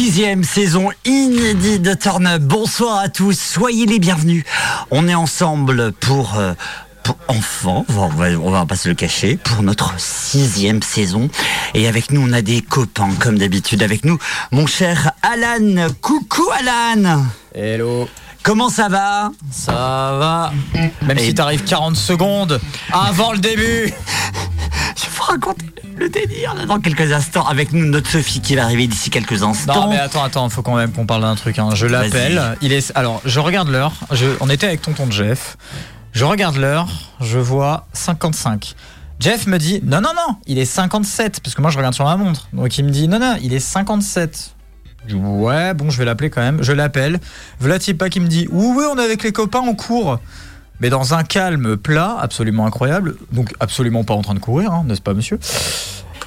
Sixième saison inédite de Turn Up. Bonsoir à tous, soyez les bienvenus. On est ensemble pour, euh, pour enfants, on va, on va pas se le cacher, pour notre sixième saison. Et avec nous, on a des copains, comme d'habitude. Avec nous, mon cher Alan. Coucou Alan Hello. Comment ça va? Ça va. Même Et- si t'arrives 40 secondes avant le début. Raconter le délire là, dans quelques instants. Avec nous, notre Sophie qui va arriver d'ici quelques instants. Non mais attends, attends, faut quand même qu'on parle d'un truc. hein. Je l'appelle. Il est. Alors, je regarde l'heure. Je... On était avec tonton Jeff. Je regarde l'heure. Je vois 55. Jeff me dit non non non, il est 57 parce que moi je regarde sur ma montre. Donc il me dit non non, il est 57. Je dis, ouais, bon, je vais l'appeler quand même. Je l'appelle. Vlatipa qui me dit oui oui, on est avec les copains en cours. Mais dans un calme plat, absolument incroyable. Donc absolument pas en train de courir, hein, n'est-ce pas, monsieur?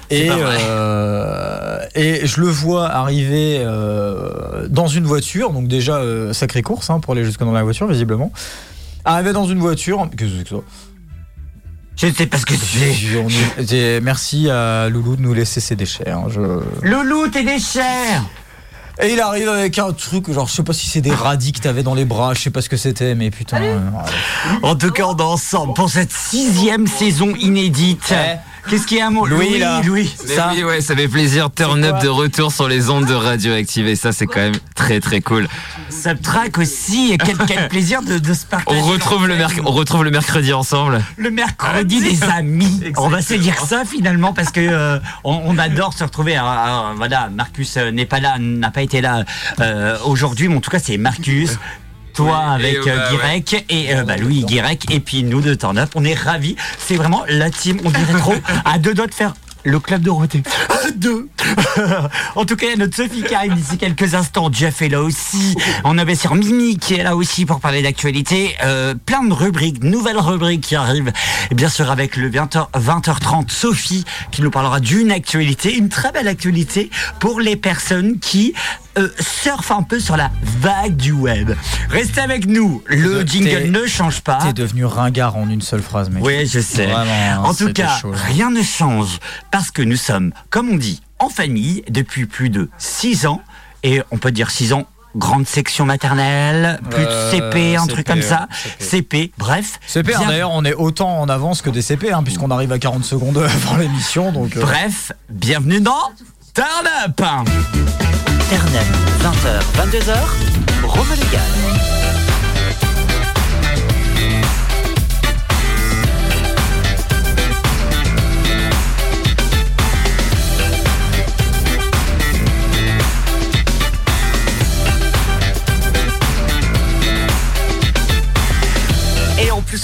Et, euh, et je le vois arriver euh, dans une voiture, donc déjà euh, sacrée course hein, pour aller jusque dans la voiture visiblement. Arriver dans une voiture, qu'est-ce que c'est que ça? Je ne sais pas ce que c'est. Merci à Loulou de nous laisser ses déchets. hein, je- Loulou, t'es des chers Et il arrive avec un truc, genre je sais pas si c'est des radis que t'avais dans les bras, je sais pas ce que c'était, mais putain. euh, En tout cas, on est ensemble pour cette sixième saison inédite. Ouais. Qu'est-ce qu'il y a un mot Louis, là. Louis. Mais Ça- oui, ouais, ça fait plaisir. Turn up de retour sur les ondes de radioactive et ça, c'est quand même très très cool. Subtrack aussi. Et quel, quel plaisir de, de se partager. On retrouve le merc- on retrouve le mercredi ensemble. Le mercredi des amis. On va se dire ça finalement parce que euh, on, on adore se retrouver. Alors, alors, voilà, Marcus euh, n'est pas là, n'a pas été là euh, aujourd'hui, mais en tout cas c'est Marcus. Toi Oui, avec et, euh, bah, Guirec et euh, bah, Louis Guirec et puis nous de Turn Up. On est ravis. C'est vraiment la team. On dirait trop à deux doigts de faire le club Dorothée. À deux. en tout cas, il y a notre Sophie qui arrive d'ici quelques instants. Jeff est là aussi. On avait sur Mimi qui est là aussi pour parler d'actualité. Euh, plein de rubriques, nouvelles rubriques qui arrivent. Et bien sûr, avec le 20h, 20h30, Sophie qui nous parlera d'une actualité, une très belle actualité pour les personnes qui euh, surfent un peu sur la vague du web. Restez avec nous. Le jingle ne change pas. T'es devenu ringard en une seule phrase, mec. Oui, je sais. Vraiment, en tout cas, chaud, rien ne change parce que nous sommes, comme on dit, en famille depuis plus de 6 ans. Et on peut dire 6 ans, grande section maternelle, plus Euh, de CP, un CP, truc comme ça. CP, bref. CP, hein, Bien- d'ailleurs, on est autant en avance que des CP, hein, puisqu'on arrive à 40 secondes avant l'émission. Donc, euh, Bref, bienvenue dans Turn Up Turn Up, 20h, 22h, Rome Légal.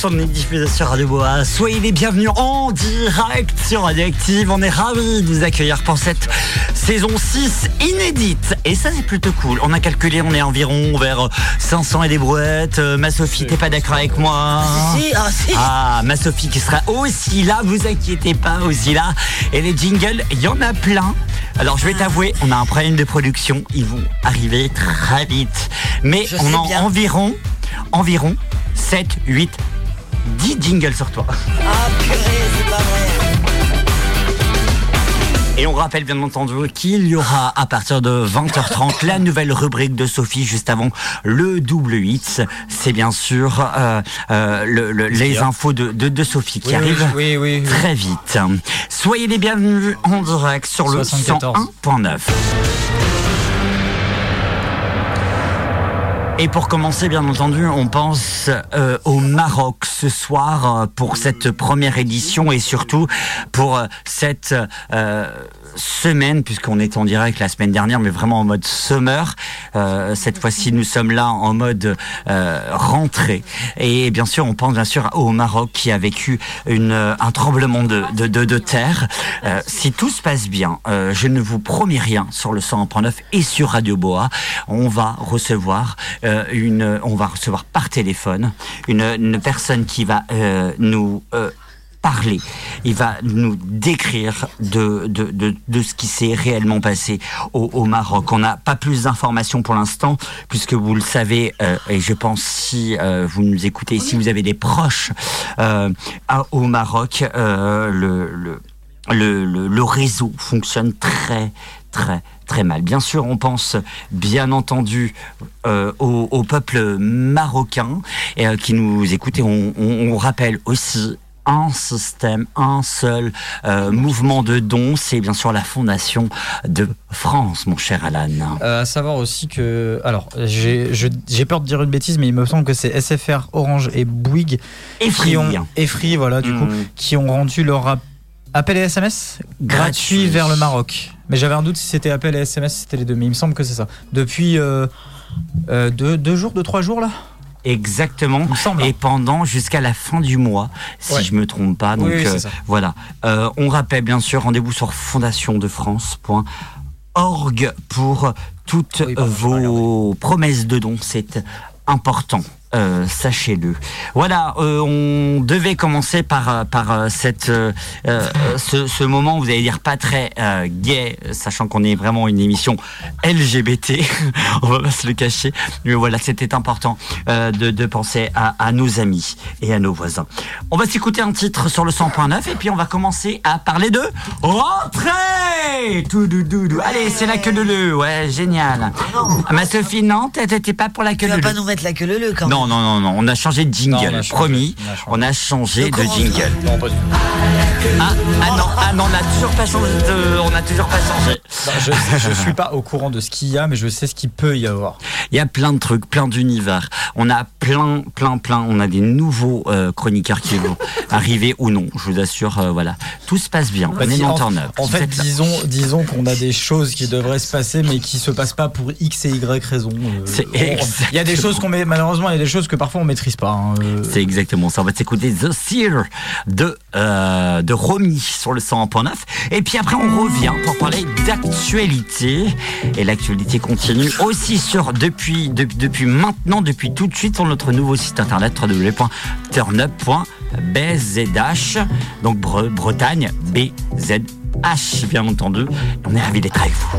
On est diffusé sur Radio Bois. Soyez les bienvenus en direct sur Radioactive. On est ravis de vous accueillir pour cette saison 6 inédite. Et ça, c'est plutôt cool. On a calculé, on est environ vers 500 et des brouettes. Euh, ma Sophie, t'es pas d'accord avec moi Si, ah si. Ah, ma Sophie qui sera aussi là, vous inquiétez pas, aussi là. Et les jingles, il y en a plein. Alors je vais t'avouer, on a un problème de production, ils vont arriver très vite. Mais Je on a environ, environ 7, 8, 10 jingles sur toi. Ah purée, c'est pas vrai. Et on rappelle bien entendu qu'il y aura à partir de 20h30 la nouvelle rubrique de Sophie juste avant le double hits. C'est bien sûr euh, euh, le- le- les infos de, de, de Sophie qui oui, arrivent. oui, oui, oui. très vite. Soyez les bienvenus en direct sur le 74. 101.9. Et pour commencer, bien entendu, on pense euh, au Maroc ce soir euh, pour cette première édition et surtout pour euh, cette euh, semaine, puisqu'on était en direct la semaine dernière, mais vraiment en mode summer. Euh, cette fois-ci, nous sommes là en mode euh, rentrée. Et bien sûr, on pense bien sûr au Maroc qui a vécu une, un tremblement de, de, de, de terre. Si tout se passe bien, je ne vous promets rien sur le 101.9 et sur Radio Boa. On va recevoir euh, on va recevoir par téléphone une, personne qui va euh, nous euh, parler, il va nous décrire de, de, de, ce qui s'est réellement passé au, Maroc. On n'a pas plus d'informations pour l'instant, puisque vous le savez, et je pense si vous nous écoutez, si vous avez des proches au Maroc, le, le le, le, le réseau fonctionne très très très mal. Bien sûr, on pense bien entendu euh, au, au peuple marocain euh, qui nous écoute et on, on- on rappelle aussi un système, un seul euh, mouvement de dons, c'est bien sûr la Fondation de France, mon cher Alan. Euh, à savoir aussi que. Alors, j'ai peur de dire une bêtise, mais il me semble que c'est SFR, Orange et Bouygues Et qui ont. Et Free, voilà, du coup, Mm. qui ont rendu leur app- appel et SMS gratuit Gratuit. vers le Maroc. Mais j'avais un doute si c'était appel et SMS, c'était les deux, mais il me semble que c'est ça. Depuis euh, euh, deux, deux jours, deux, trois jours là Exactement. Il me semble. Et pendant jusqu'à la fin du mois, si Ouais. je me trompe pas. Donc Oui, oui, euh, voilà. Euh, on rappelle bien sûr rendez-vous sur fondationdefrance.org pour toutes Oui, pardon, vos promesses de dons. C'est important. Euh, Sachez-le. Voilà, euh, on devait commencer par euh, par euh, cette euh, euh, ce, ce moment, vous allez dire pas très euh, gay, sachant qu'on est vraiment une émission LGBT, on va pas se le cacher. Mais voilà, c'était important euh, de, de penser à, à nos amis et à nos voisins. On va s'écouter un titre sur le 100.9 et puis on va commencer à parler de rentrée. Tout dou, dou, dou. Allez, c'est la queue de le, ouais, génial. Ah, ma Sophie, non, t'étais pas pour la queue Tu de vas le. pas nous mettre la queue leu quand même. Non, non, non, non, on a changé de jingle, Non, on a changé, promis. on a changé. On a changé de jingle. Non, pas du tout. Ah, ah non, ah non, on n'a toujours pas changé de, on n'a toujours pas changé. Non, je, je suis pas au courant de ce qu'il y a, mais je sais ce qu'il peut y avoir. Il y a plein de trucs, plein d'univers. On a plein, plein, plein. On a des nouveaux euh, chroniqueurs qui vont arriver ou non. Je vous assure, euh, voilà, tout se passe bien. On est en, Turn-Up. en fait, disons, disons qu'on a des choses qui devraient se passer, mais qui se passent pas pour X et Y raisons. Euh, Il y a des choses qu'on met, malheureusement, il y a des choses que parfois on maîtrise pas. hein, euh. C'est exactement ça. On va s'écouter The Seer de, euh, de Romy sur le 101.9. Et puis après, on revient pour parler d'actualité. Et l'actualité continue aussi sur, depuis, de- depuis maintenant, depuis tout de suite, sur notre nouveau site internet www.turnup.bzh. Donc Bre- Bretagne, BZH, bien entendu. On est ravis d'être avec vous.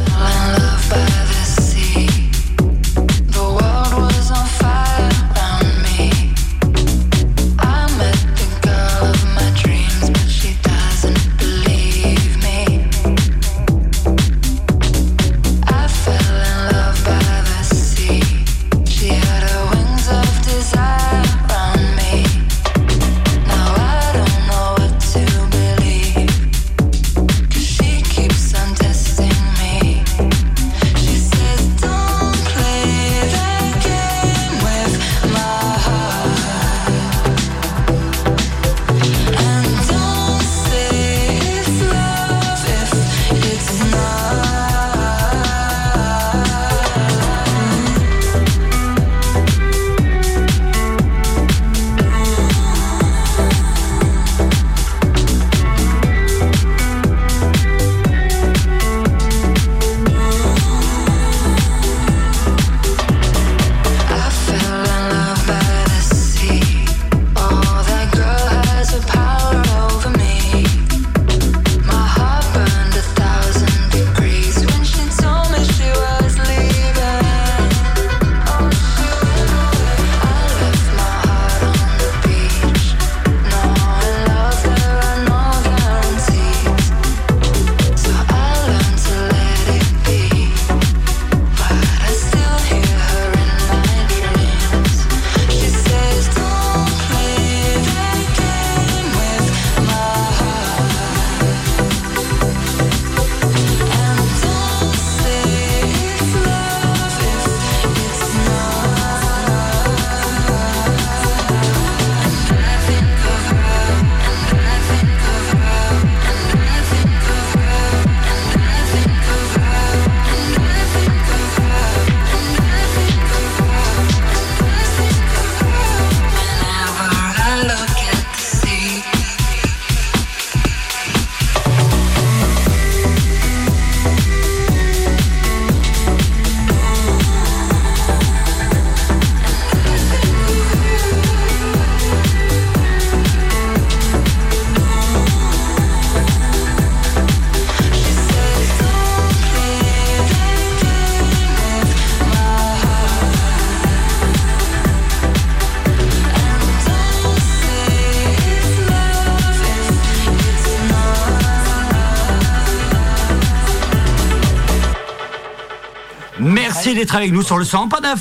D'être avec nous sur le 100.9.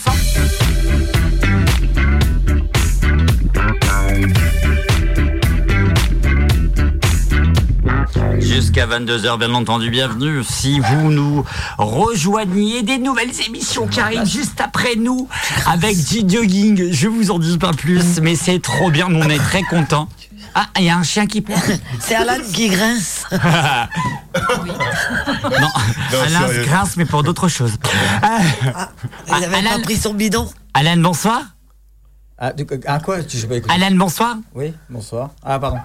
Jusqu'à 22h, bien entendu, bienvenue. Si vous nous rejoignez, des nouvelles émissions qui arrivent juste après nous avec G-Jogging. Je vous en dis pas plus, mais c'est trop bien. On est très contents. Ah, il y a un chien qui pleure. C'est Alan qui grince. Non, Non, Alain sérieux. se grince, mais pour d'autres choses. Ah, Il avait Alan- pas pris son bidon. Alan, bonsoir. Ah, de- ah, quoi Tu sais pas Alan, bonsoir. Oui, bonsoir. Ah, pardon.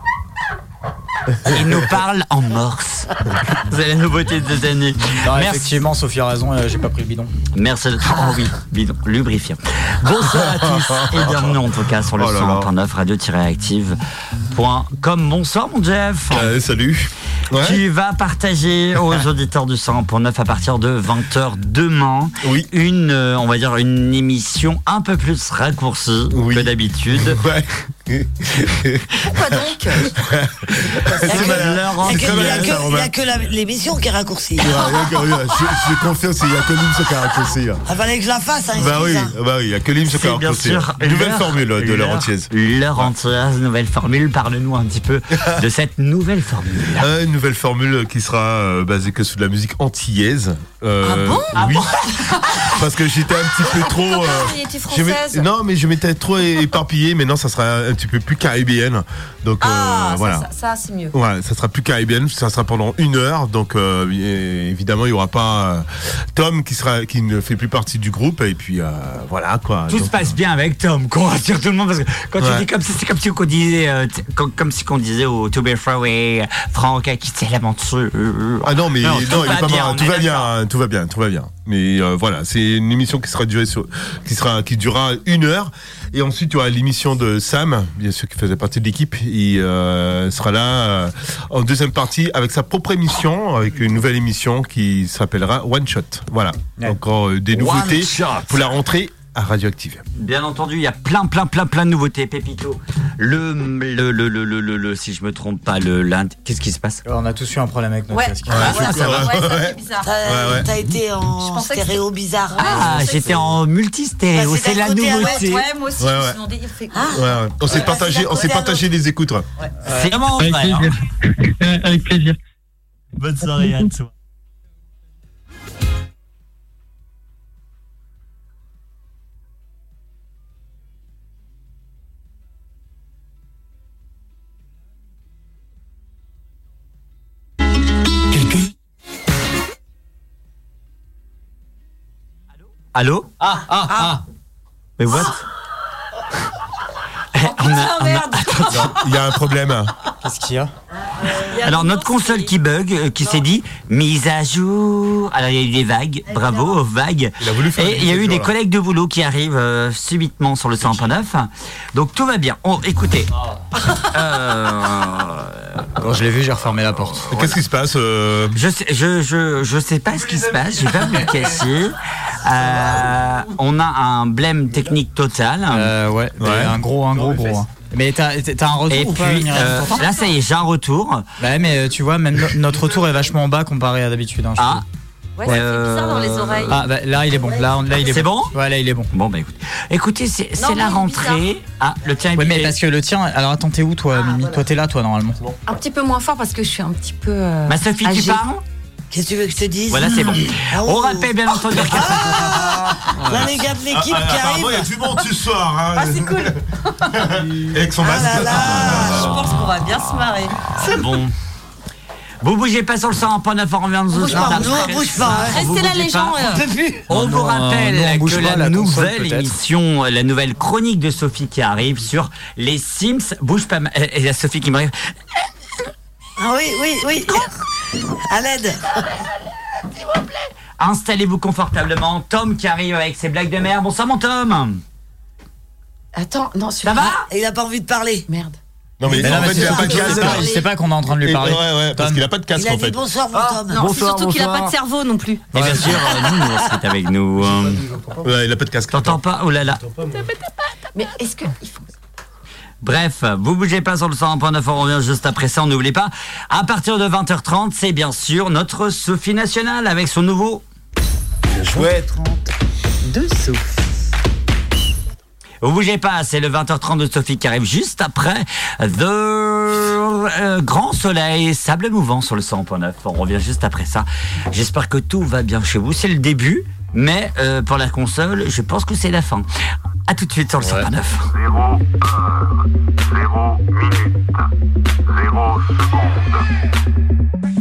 Il nous parle en morse. C'est la nouveauté de cette année. Non, Merci. effectivement, Sophie a raison, euh, j'ai pas pris le bidon. Merci. de- Oh oui, bidon, lubrifiant. Bonsoir à tous et bienvenue en tout cas sur le Oh là là. 100.9 radio-active.com. Bonsoir mon Jeff. Euh, salut. Ouais. Tu vas partager aux auditeurs du 100.9 à partir de 20h demain Oui. une, euh, on va dire, une émission un peu plus raccourcie Oui. que d'habitude. Ouais. Pourquoi donc. Laurent, Il n'y a, que- il y a malin, ça, que- il y Romain. a que l'émission qui est raccourcie. Ouais, d'accord, ouais, je, je confirme, c'est- il y a que Lim ce caractère là. Il fallait que je la fasse, hein, Bah oui, hein. bah oui, il y a que C'est bien caractère sûr Nouvelle formule de entière. L'heure entière, nouvelle formule. Parle-nous un petit peu de cette nouvelle formule. Euh, une nouvelle formule qui sera euh, basée que sur de la musique antillaise. Euh, Ah bon? Oui. Parce que j'étais un petit peu trop. euh, française? non, mais je m'étais trop éparpillé. Maintenant, ça sera un petit peu plus caribéenne. Donc Ah, euh, ça, voilà. ça, ça, c'est mieux. Ouais, ça sera plus caribéenne, ça sera pendant une heure, donc euh, évidemment il y aura pas euh, Tom qui sera qui ne fait plus partie du groupe et puis euh, voilà quoi. Tout Donc, se passe bien avec Tom, qu'on rassure tout le monde parce que quand tu Ouais. dis comme ça, c'est comme si on disait, euh, comme, comme si qu'on disait au To Be Freeway, Franck a quitté l'aventure. Ah non mais Non, non, tout il va est pas bien, tout va bien, hein, tout va bien, tout va bien. Mais euh, voilà, c'est une émission qui sera durée sur, qui sera qui durera une heure et ensuite il y aura l'émission de Sam, bien sûr qui faisait partie de l'équipe, il euh, sera là euh, en deuxième partie avec sa propre émission, avec une nouvelle émission qui s'appellera One Shot. Voilà, Ouais. encore euh, des nouveautés pour la rentrée à Radioactive. Bien entendu, il y a plein, plein, plein, plein de nouveautés, Pépito. Le, le, le, le, le, le, le- si je me trompe pas, le lundi. Qu'est-ce qui se passe? On a tous eu un problème avec notre Ouais, casque. ouais, ouais, ça va. Ouais, bizarre. T'as été en stéréo bizarre. Ah, sais j'étais en multistéréo, Bah, c'est c'est la nouveauté. Ouais, moi aussi, Ouais, je me ouais. suis demandé, il fait Ah. Ouais, ouais. On s'est Ouais. partagé, on s'est partagé les écoutes. ouais. C'est vraiment vrai. hein. plaisir. Avec plaisir. Bonne soirée à toi. Allô? Ah, ah, ah. Mais what? Eh, on a- Ah on a- merde Il y a un problème. Qu'est-ce qu'il y a Alors notre console qui bug, euh, qui s'est dit mise à jour. Alors il y a eu des vagues, bravo aux vagues. Il a voulu faire Et il y a eu des là. collègues de boulot qui arrivent euh, subitement sur le 100.9. Donc tout va bien. Oh, écoutez. Euh, Quand je l'ai vu, j'ai refermé la porte. Qu'est-ce qui se passe euh, je, sais, je, je, je sais pas ce qui se passe, je vais pas vous le cacher. Euh, on a un blême technique total. Euh, Ouais. un gros, un gros, gros. Mais t'as un retour Et ou puis euh, là ça y est, j'ai un retour. Bah ouais, mais euh, tu vois, même no- notre retour est vachement bas comparé à d'habitude. hein, Ah, Ouais, ça fait bizarre dans les Euh, oreilles. Ah, bah, là il est bon. Là, on- là il est C'est bon Ouais, là il est bon. bon bah écoute. Écoutez, c'est la rentrée. Ah, le tien est Ouais, mais parce que le tien. Alors attends, t'es où toi, Mimi Toi, t'es là, toi, normalement. Un petit peu moins fort parce que je suis un petit peu. euh, Ma Sophie, tu âgée. parles? Qu'est-ce que tu veux que je te dise Voilà, c'est bon. Ah, On rappelle bien entendu que Là, les gars de l'équipe qui Apparemment, il y a arrivent. du monde ce soir. Hein, Ah, c'est cool. avec son Ah masque. là là. Je pense qu'on va bien se marrer. c'est bon. Vous bougez pas sur le 100.9 on bouge pas, nous, on bouge pas, hein. Restez là, les gens. On euh, vous rappelle non, on bouge que la, la nouvelle émission, la nouvelle chronique de Sophie qui arrive sur les Sims, bouge pas. Et il y a Sophie qui m'arrive. Ah oui, oui, oui. À l'aide. Installez-vous confortablement. Tom qui arrive avec ses blagues de merde. Bonsoir mon Tom. Attends, non, Ça celui-là. va Il a pas envie de parler. Merde. Non, mais, Mais non, en mais fait, c'est il a pas de casque. pas, il sait pas qu'on est en train de lui Et- parler. Ouais, ouais, parce Tom. qu'il a pas de casque Il a en dit fait. bonsoir, mon Tom. Non, c'est Bonsoir, surtout qu'il a bonsoir. pas de cerveau non plus. Et bien sûr, euh, nous, c'est avec nous. euh. Ouais, il a pas de casque. T'entends pas Oh là là. Mais est-ce que. il faut- Bref, vous bougez pas sur le 101.9, on revient juste après ça, n'oubliez pas. À partir de 20h30, c'est bien sûr notre Sophie Nationale avec son nouveau... Chouette. de Sophie. Vous bougez pas, c'est le 20h30 de Sophie qui arrive juste après The euh, Grand Soleil, sable mouvant sur le 100.9. On revient juste après ça. J'espère que tout va bien chez vous. C'est le début, mais euh, pour la console, je pense que c'est la fin. À tout de suite sur le 100.9. Zéro heure, zéro minute, zéro seconde.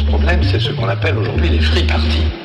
Problème, c'est ce qu'on appelle aujourd'hui les free parties.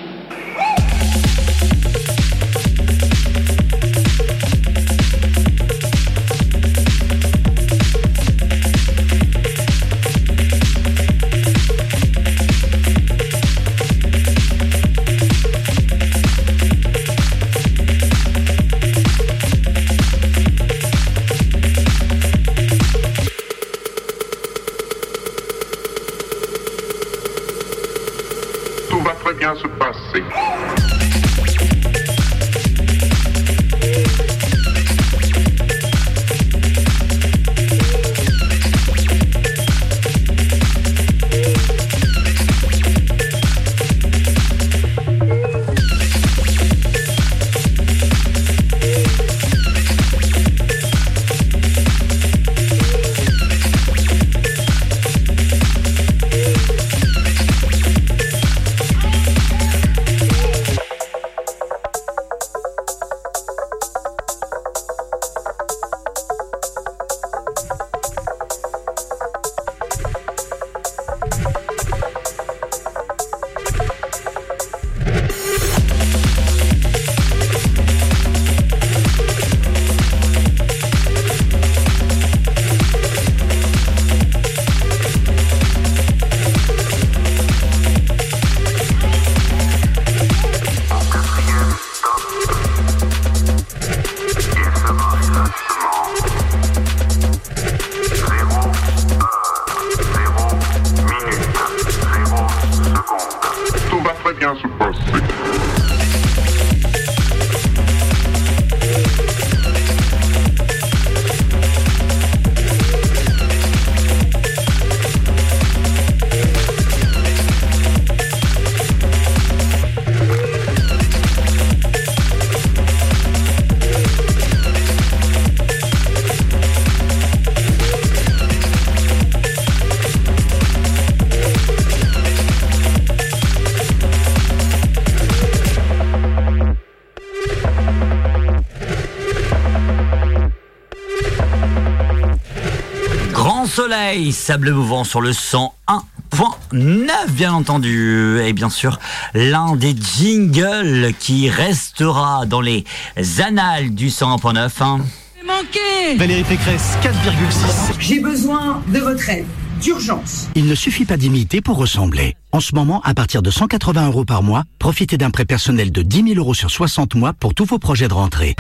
Soleil, sable mouvant sur le 101.9 bien entendu. Et bien sûr, l'un des jingles qui restera dans les annales du 101.9. hein. Manqué Valérie Pécresse, 4,6. J'ai besoin de votre aide, d'urgence. Il ne suffit pas d'imiter pour ressembler. En ce moment, à partir de 180 euros par mois, profitez d'un prêt personnel de 10 000 euros sur 60 mois pour tous vos projets de rentrée.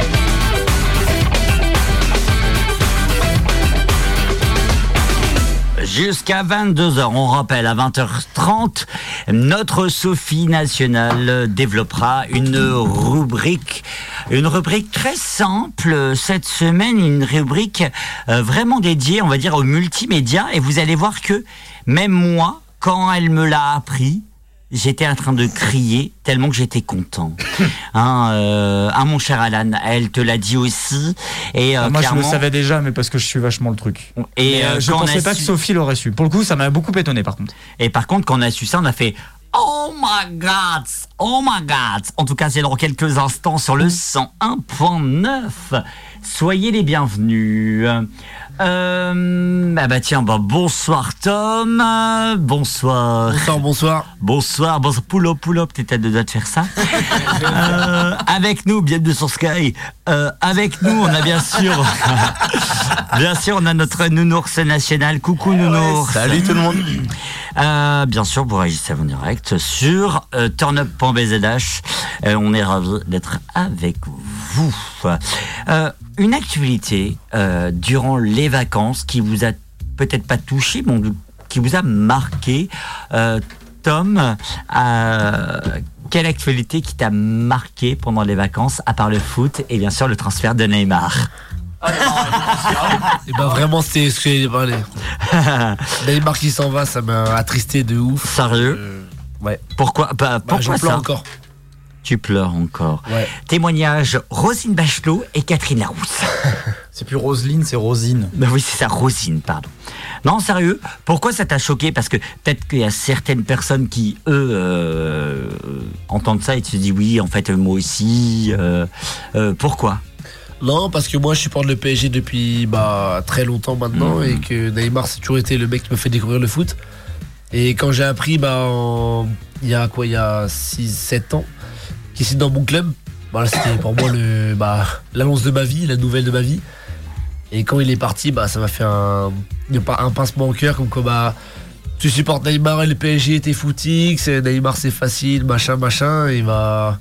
Jusqu'à 22h, on rappelle, à 20h30, notre Sophie nationale développera une rubrique, une rubrique très simple cette semaine, une rubrique euh, vraiment dédiée, on va dire, aux multimédia. Et vous allez voir que même moi, quand elle me l'a appris, J'étais en train de crier tellement que j'étais content. Hein, euh, hein, mon cher Alan, elle te l'a dit aussi. Et euh, Ah, Moi, je le savais déjà, mais parce que je suis vachement le truc. Et, euh, je pensais pas su- que Sophie l'aurait su. Pour le coup, ça m'a beaucoup étonné, par contre. Et par contre, quand on a su ça, on a fait Oh my god! Oh my god! En tout cas, c'est dans quelques instants sur le 101.9. Soyez les bienvenus. Euh, bah, bah tiens, bah, bonsoir Tom. Bonsoir. Bonsoir, bonsoir. Bonsoir, bonsoir. Pull up, pull up, t'étais à deux doigts de faire ça. Euh, avec nous, bienvenue sur Sky. Euh, avec nous, on a bien sûr, bien sûr, on a notre nounours national. Coucou nounours. salut tout le monde. Euh, bien sûr, vous réagissez en direct sur turnup.bzh. On est ravis d'être avec vous. Euh, une actualité euh, durant les vacances qui vous a peut-être pas touché, mais qui vous a marqué. Euh, Tom, quelle actualité qui t'a marqué pendant les vacances, à part le foot et bien sûr le transfert de Neymar? Et ben vraiment, c'était ce que j'ai parlé. Neymar qui s'en va, ça m'a attristé de ouf. Sérieux? Ouais. Pourquoi? Bah, Pourquoi j'en pleure ça? encore. Tu pleures encore. Ouais. Témoignage Rosine Bachelot et Catherine Larousse. C'est plus Roselyne, c'est Rosine. Ben oui, c'est ça, Rosine, pardon. Non, sérieux, pourquoi ça t'a choqué? Parce que peut-être qu'il y a certaines personnes qui, eux, euh, entendent ça et se disent oui, en fait, moi aussi. euh, euh, pourquoi? Non, parce que moi je supporte le PSG depuis bah, très longtemps maintenant Mhm. et que Neymar c'est toujours été le mec qui me fait découvrir le foot. Et quand j'ai appris, bah, en- il y a quoi, il y a 6-7 ans, qu'il signe dans mon club, bah, là, c'était pour moi le, bah, l'annonce de ma vie, la nouvelle de ma vie. Et quand il est parti, bah, ça m'a fait un, un pincement au cœur, comme quoi, bah, tu supportes Neymar et le PSG, t'es footix, Neymar c'est facile, machin, machin, et bah.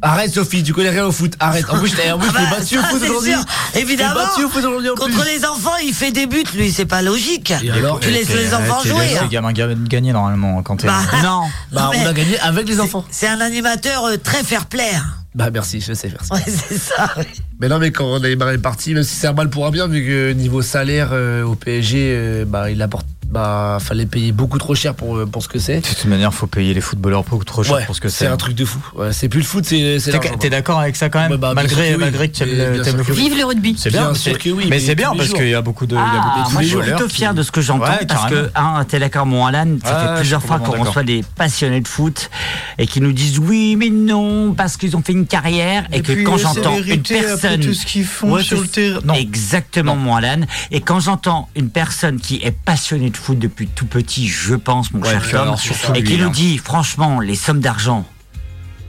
Arrête Sophie, tu connais rien au foot, arrête. En plus, je en plus, je t'ai Ah bah, battu au foot aujourd'hui. Évidemment. battu au foot aujourd'hui en Contre plus. les enfants, il fait des buts, lui, c'est pas logique. Et alors tu laisses les enfants jouer. hein. les gamins ga- gagner normalement quand t'es. Bah, Non. Bah, on a gagné avec les enfants. C'est un animateur euh, très fair-play. Bah, merci, je sais faire ça. Ouais, c'est ça. oui. Mais non, mais quand Neymar est parti, même si c'est un mal pour un bien, vu que niveau salaire euh, au PSG, euh, bah, il apporte. Bah, fallait payer beaucoup trop cher pour, euh, pour ce que c'est. De toute manière, faut payer les footballeurs beaucoup trop cher Ouais, pour ce que c'est c'est. un truc de fou. Ouais, c'est plus le foot, c'est c'est T'es d'accord avec ça quand même bah, Malgré, que oui. malgré que tu aimes le- que foot. oui. Vive le rugby. C'est bien, Bien c'est- sûr que oui, mais mais c'est bien parce qu'il y a beaucoup de. il y a beaucoup Ah, de moi je suis plutôt qui- fier de ce que j'entends Ouais, parce que, hein, t'es d'accord, mon Alan, ça fait plusieurs fois qu'on reçoit des passionnés de foot et qui nous disent oui, mais non, parce qu'ils ont fait une carrière et, que quand j'entends une personne. tout ce qu'ils font Ouais, sur c'est- le terrain. Non. Exactement, mon Alan. Et quand j'entends une personne qui est passionnée de foot depuis tout petit, je pense, mon Ouais, cher Tom, et qui nous hein. dit, franchement, les sommes d'argent,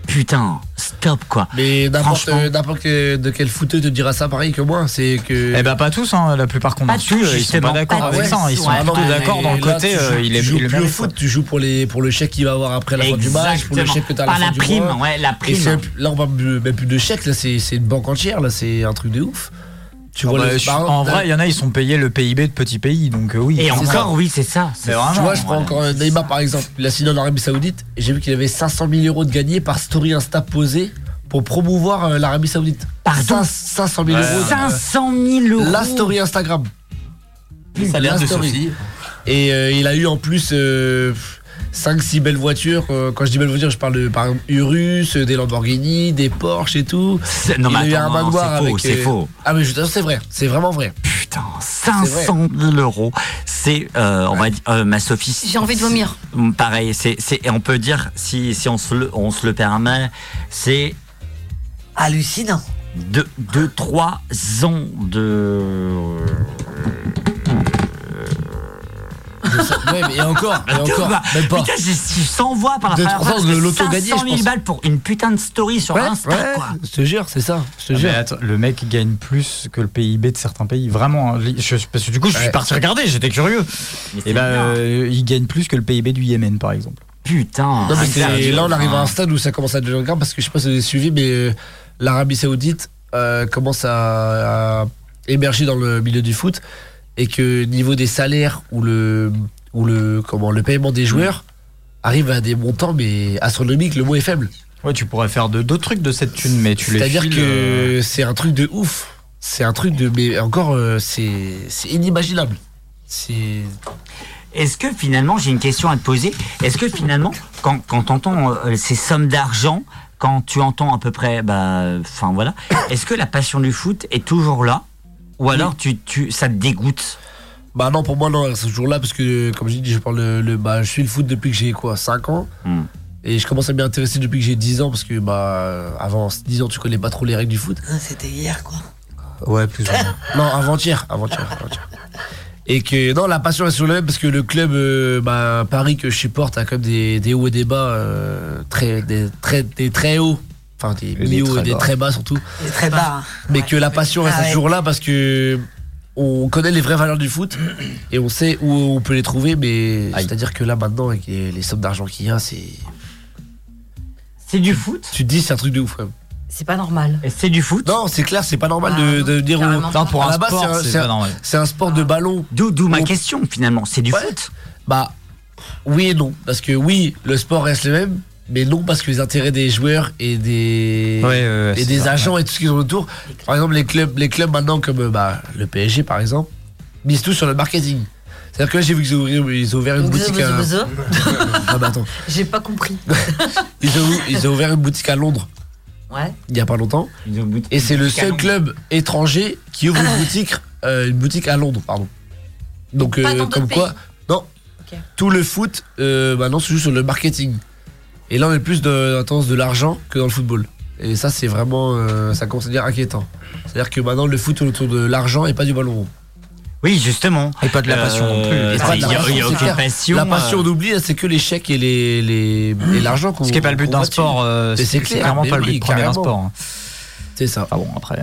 putain, stop quoi. Mais n'importe Franchement. euh, de quel footeux te dira ça pareil que moi. C'est que. Eh ben pas tous, hein, la plupart qu'on a tous, euh, ils sont pas d'accord avec ça. Ils sont plutôt d'accord dans le là, côté, tu euh, joues- il est joues plus au foot, tu joues pour les pour le chèque qu'il va avoir après la fin du match, pour le chèque que t'as la fin la du prime, mois. ouais, la prime. là on parle même plus de chèque, là c'est c'est une banque entière, là c'est un truc de ouf. Tu Ah vois, bah, le- je- en vrai, il y en a, ils sont payés le PIB de petits pays, donc euh, oui. Et encore, ça. oui, c'est ça. Tu vois, je prends encore Neymar par exemple. Il a signé en Arabie Saoudite et j'ai vu qu'il avait 500 000 euros de gagnés par story Insta posé pour promouvoir euh, l'Arabie Saoudite. Pardon 500 000 euros. de- 500 000 euros. La story Instagram. Le salaire La de. Sophie. Et euh, il a eu en plus 5-6 belles voitures. Euh, quand je dis belles voitures, je parle de par exemple Urus, euh, des Lamborghini, des Porsche et tout. C'est- Non, il mais a eu un attends, non, manoir c'est faux, avec. c'est euh, faux. Ah, mais je c'est vrai, c'est vraiment vrai. Putain, 500 000 euros. C'est, euh, on va dire, euh, ma Sophie. J'ai envie de vomir. Pareil, c'est, c'est, et on peut dire, si, si on, se le, on se le permet, c'est Hallucinant. de, de 3 ans de. Ouais, mais et encore, et encore, Bah, même pas. Putain, j'ai 600 voix par trois ans de loto gagné, je 500 000 pense. balles pour une putain de story sur Ouais, Insta, ouais, quoi. je te jure, c'est ça, je te Ah, jure. mais attends, le mec gagne plus que le PIB de certains pays. Vraiment. hein, je- parce que du coup, je suis Ouais. parti regarder, j'étais curieux. Mais c'est Et ben, euh, il gagne plus que le PIB du Yémen, par exemple. Putain. Non, mais Ah, c'est- c'est- là, on arrive à un stade où ça commence à devenir grave parce que je sais pas si vous avez suivi, mais euh, l'Arabie Saoudite euh, commence à, à émerger dans le milieu du foot et que niveau des salaires ou le, ou le, comment, le paiement des joueurs arrive à des montants mais astronomiques, le mot est faible. Ouais, tu pourrais faire de- d'autres trucs de cette thune, mais tu les C'est-à-dire que euh, c'est un truc de ouf. C'est un truc de. Mais encore, euh, c'est c'est inimaginable. C'est. Est-ce que finalement, j'ai une question à te poser, est-ce que finalement, quand, quand tu entends ces sommes d'argent, quand tu entends à peu près, bah, enfin voilà, est-ce que la passion du foot est toujours là? Ou alors tu, tu, ça te dégoûte? Bah non, pour moi, non, c'est toujours là parce que, comme j'ai dit, je parle le, le- bah, je suis le foot depuis que j'ai quoi, 5 ans. Hmm. Et je commence à m'y intéresser depuis que j'ai 10 ans parce que, bah, avant 10 ans, tu connais pas trop les règles du foot. Ah, C'était hier, quoi. Ouais, plus ou moins. Non, avant-hier, avant-hier, avant-hier. Et que, non, la passion est sur le même parce que le club, euh, bah, Paris que je supporte a quand même des, des hauts et des bas, euh, très, des, très, des très hauts. Enfin, des des mi-hauts très et des très bas surtout. Est très bas. hein. Mais que la passion reste Ah toujours là parce que on connaît les vraies valeurs du foot et on sait où on peut les trouver, mais c'est-à-dire que là maintenant avec les, les sommes d'argent qu'il y a, c'est. C'est du foot Tu te dis c'est un truc de ouf quand même. C'est pas normal. Et C'est du foot Non, c'est clair, c'est pas normal Ah, de, de dire. où-. Non, pour un sport, c'est un- c'est c'est un- pas normal. C'est un sport de ballon. D'où d'où ma On- question finalement, c'est du Ouais. foot Bah oui et non, parce que oui, le sport reste le même, mais non parce que les intérêts des joueurs et des Ouais, et c'est des ça, agents et tout ce qu'ils ont autour. Par exemple, les clubs, les clubs maintenant comme euh, bah, le PSG par exemple, misent tout sur le marketing. C'est-à-dire que là, j'ai vu qu'ils ont, ouvert- ils ont ouvert une boutique à. Ah bah attends. J'ai pas compris. Ils ont, ils ont ouvert une boutique à Londres Ouais. il y a pas longtemps. Ils ont une Et c'est le seul club étranger qui ouvre une boutique, euh, une boutique à Londres, pardon. Donc, euh, comme quoi, pays. non. Tout le foot, euh, maintenant, se joue sur le marketing. Et là, on est plus de, dans la tendance de l'argent que dans le football. Et ça, c'est vraiment, euh, ça commence à devenir inquiétant. C'est-à-dire que maintenant, le foot tourne autour de l'argent et pas du ballon rond. Oui, justement. Et pas de la passion non plus. Euh, Et pas de la y a, passion, y a aucune clair. passion. La passion, euh, on oublie, c'est que les chèques et les, les, et l'argent qu'on Ce qui est pas le but d'un sport, euh, c'est c'est c'est clair, clairement mais pas le but premier d'un sport. hein. C'est ça. Ah bon, après.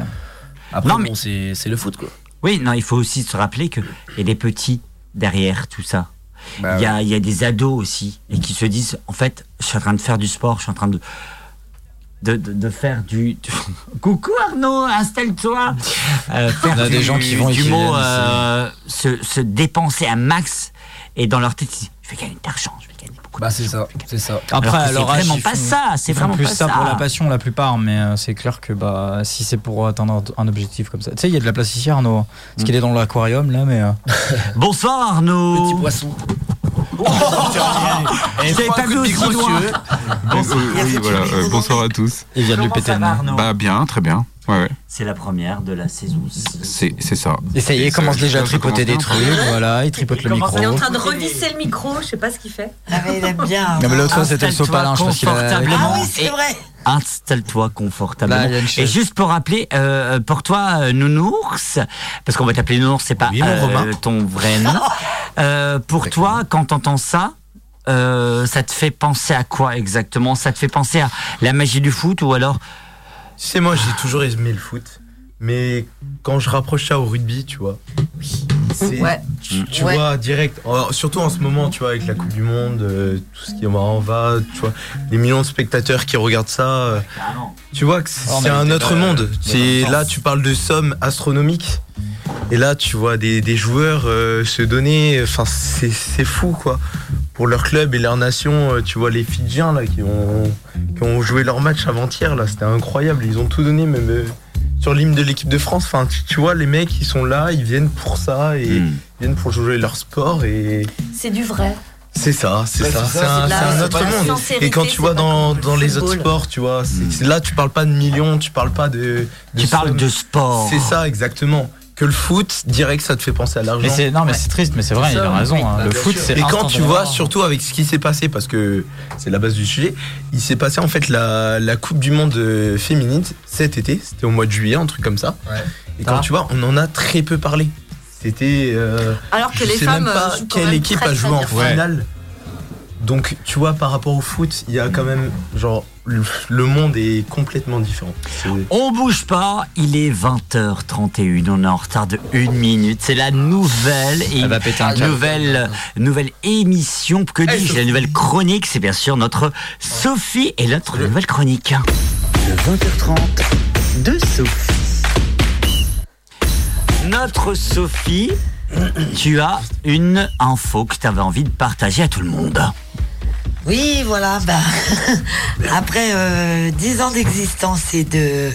Après, Non, mais- bon, c'est le foot, quoi. Oui, non, il faut aussi se rappeler qu'il y a des petits derrière tout ça. Bah Il y, a, il y a des ados aussi et qui se disent en fait, je suis en train de faire du sport, je suis en train de. De, de, de faire du. Coucou Arnaud, installe-toi Euh, Faire On a du, des gens qui vont du mot, euh, se, se dépenser un max et dans leur tête, ils disent, je vais gagner de l'argent, je vais gagner Bah, c'est ça, c'est ça. Après, Alors c'est vraiment pas ça, c'est vraiment plus pas ça ça. pour la passion la plupart, mais euh, c'est clair que bah si c'est pour atteindre un un objectif comme ça. Tu sais, il y a de la place ici, Arnaud. Parce qu'il est dans l'aquarium là, mais. euh, Bonsoir Arnaud Petit poisson. Je t'avais pas vu aussi loin oui, voilà. euh, bonsoir à tous. Il vient de lui Comment péter ça le va, nez. Arnaud? Bah bien, très bien. Ouais, ouais. C'est la première de la saison. C'est c'est ça. Et ça y est, il commence déjà à tripoter des trucs, voilà, il tripote le micro. Il est en train de revisser le micro, je sais pas ce qu'il fait. Ah, mais il aime bien. Non, mais l'autre fois, c'était le sopalin, je pense qu'il a. Ah oui, c'est vrai. Installe-toi confortablement. Là, une Et juste pour rappeler, euh, pour toi, euh, Nounours, parce qu'on va t'appeler Nounours, c'est pas Oui, euh, ton vrai nom. Euh, pour toi, quand t'entends ça, euh, ça te fait penser à quoi exactement? Ça te fait penser à la magie du foot ou alors Tu sais, moi, j'ai toujours aimé le foot. Mais quand je rapproche ça au rugby, tu vois. c'est- Ouais. Tu, tu Ouais. vois direct, surtout en ce moment, tu vois, avec la Coupe du Monde, euh, tout ce qui en va, tu vois, les millions de spectateurs qui regardent ça, euh, tu vois que c'est Oh, c'est un autre monde. C'est là, tu parles de sommes astronomiques, et là, tu vois des, des joueurs euh, se donner, enfin, c'est c'est fou, quoi. Pour leur club et leur nation, euh, tu vois les Fidjiens là qui ont, qui ont joué leur match avant-hier là, c'était incroyable. Ils ont tout donné, même euh, sur l'hymne de l'équipe de France. Enfin, tu, tu vois, les mecs, ils sont là, ils viennent pour ça et ils viennent pour jouer leur sport et C'est du vrai. c'est ça, c'est Ouais, ça, c'est un, autre monde. Et quand tu vois dans, les autres sports, tu vois, c'est- là tu parles pas de millions, tu parles pas de. de Tu parles de sport. C'est ça, exactement. Que le foot, direct, ça te fait penser à l'argent. Non mais c'est triste mais c'est vrai il a raison hein. le foot c'est Et quand tu vois, surtout avec ce qui s'est passé, parce que c'est la base du sujet, il s'est passé en fait la, la Coupe du Monde euh, féminine cet été, c'était au mois de juillet, un truc comme ça. Et quand Ah. tu vois, on en a très peu parlé. C'était. euh, Alors que je les sais femmes, même pas quelle équipe très, a joué en finale. Donc tu vois, par rapport au foot, il y a quand même genre le, monde est complètement différent. On bouge pas, il est 20h31, on est en retard de une minute. C'est la nouvelle et nouvelle nouvelle émission. Que dis-je La nouvelle chronique, c'est bien sûr notre Sophie et notre nouvelle chronique. De 20h30 de Sophie. Notre Sophie, tu as une info que tu avais envie de partager à tout le monde. Oui, voilà. Bah, après euh, 10 ans d'existence et de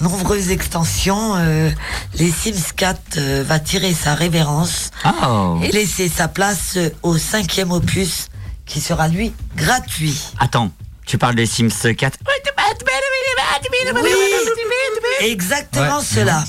nombreuses extensions, euh, les Sims 4 euh, va tirer sa révérence Oh. et laisser sa place au cinquième opus qui sera lui gratuit. Attends, tu parles des Sims 4 Oui, exactement Ouais. cela.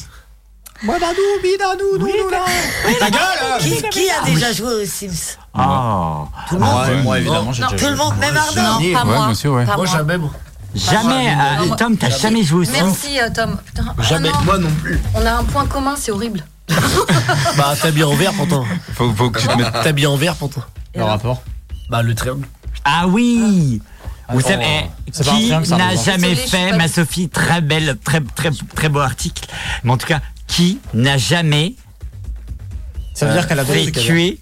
Ta gueule qui, qui a déjà joué aux Sims Oh. Tout le monde Ouais, moi évidemment j'ai Non, déjà Tout le monde, même Arnaud Non, pas moi. Moi, jamais, moi. Jamais, Ah, euh, Tom, t'as jamais joué au Sims Merci euh, Tom. Putain, oh Jamais, non. moi non plus. On a un point commun, c'est horrible. Bah, t'habilles en vert, pourtant. Faut, faut que tu te mettes. T'habilles en vert, pourtant. le rapport Bah, le triangle. Ah oui Vous Oh. savez, pas un qui n'a jamais fait, ma Sophie, très belle, très, très, très beau article, mais en tout cas, qui n'a jamais ça veut dire qu'elle a tuer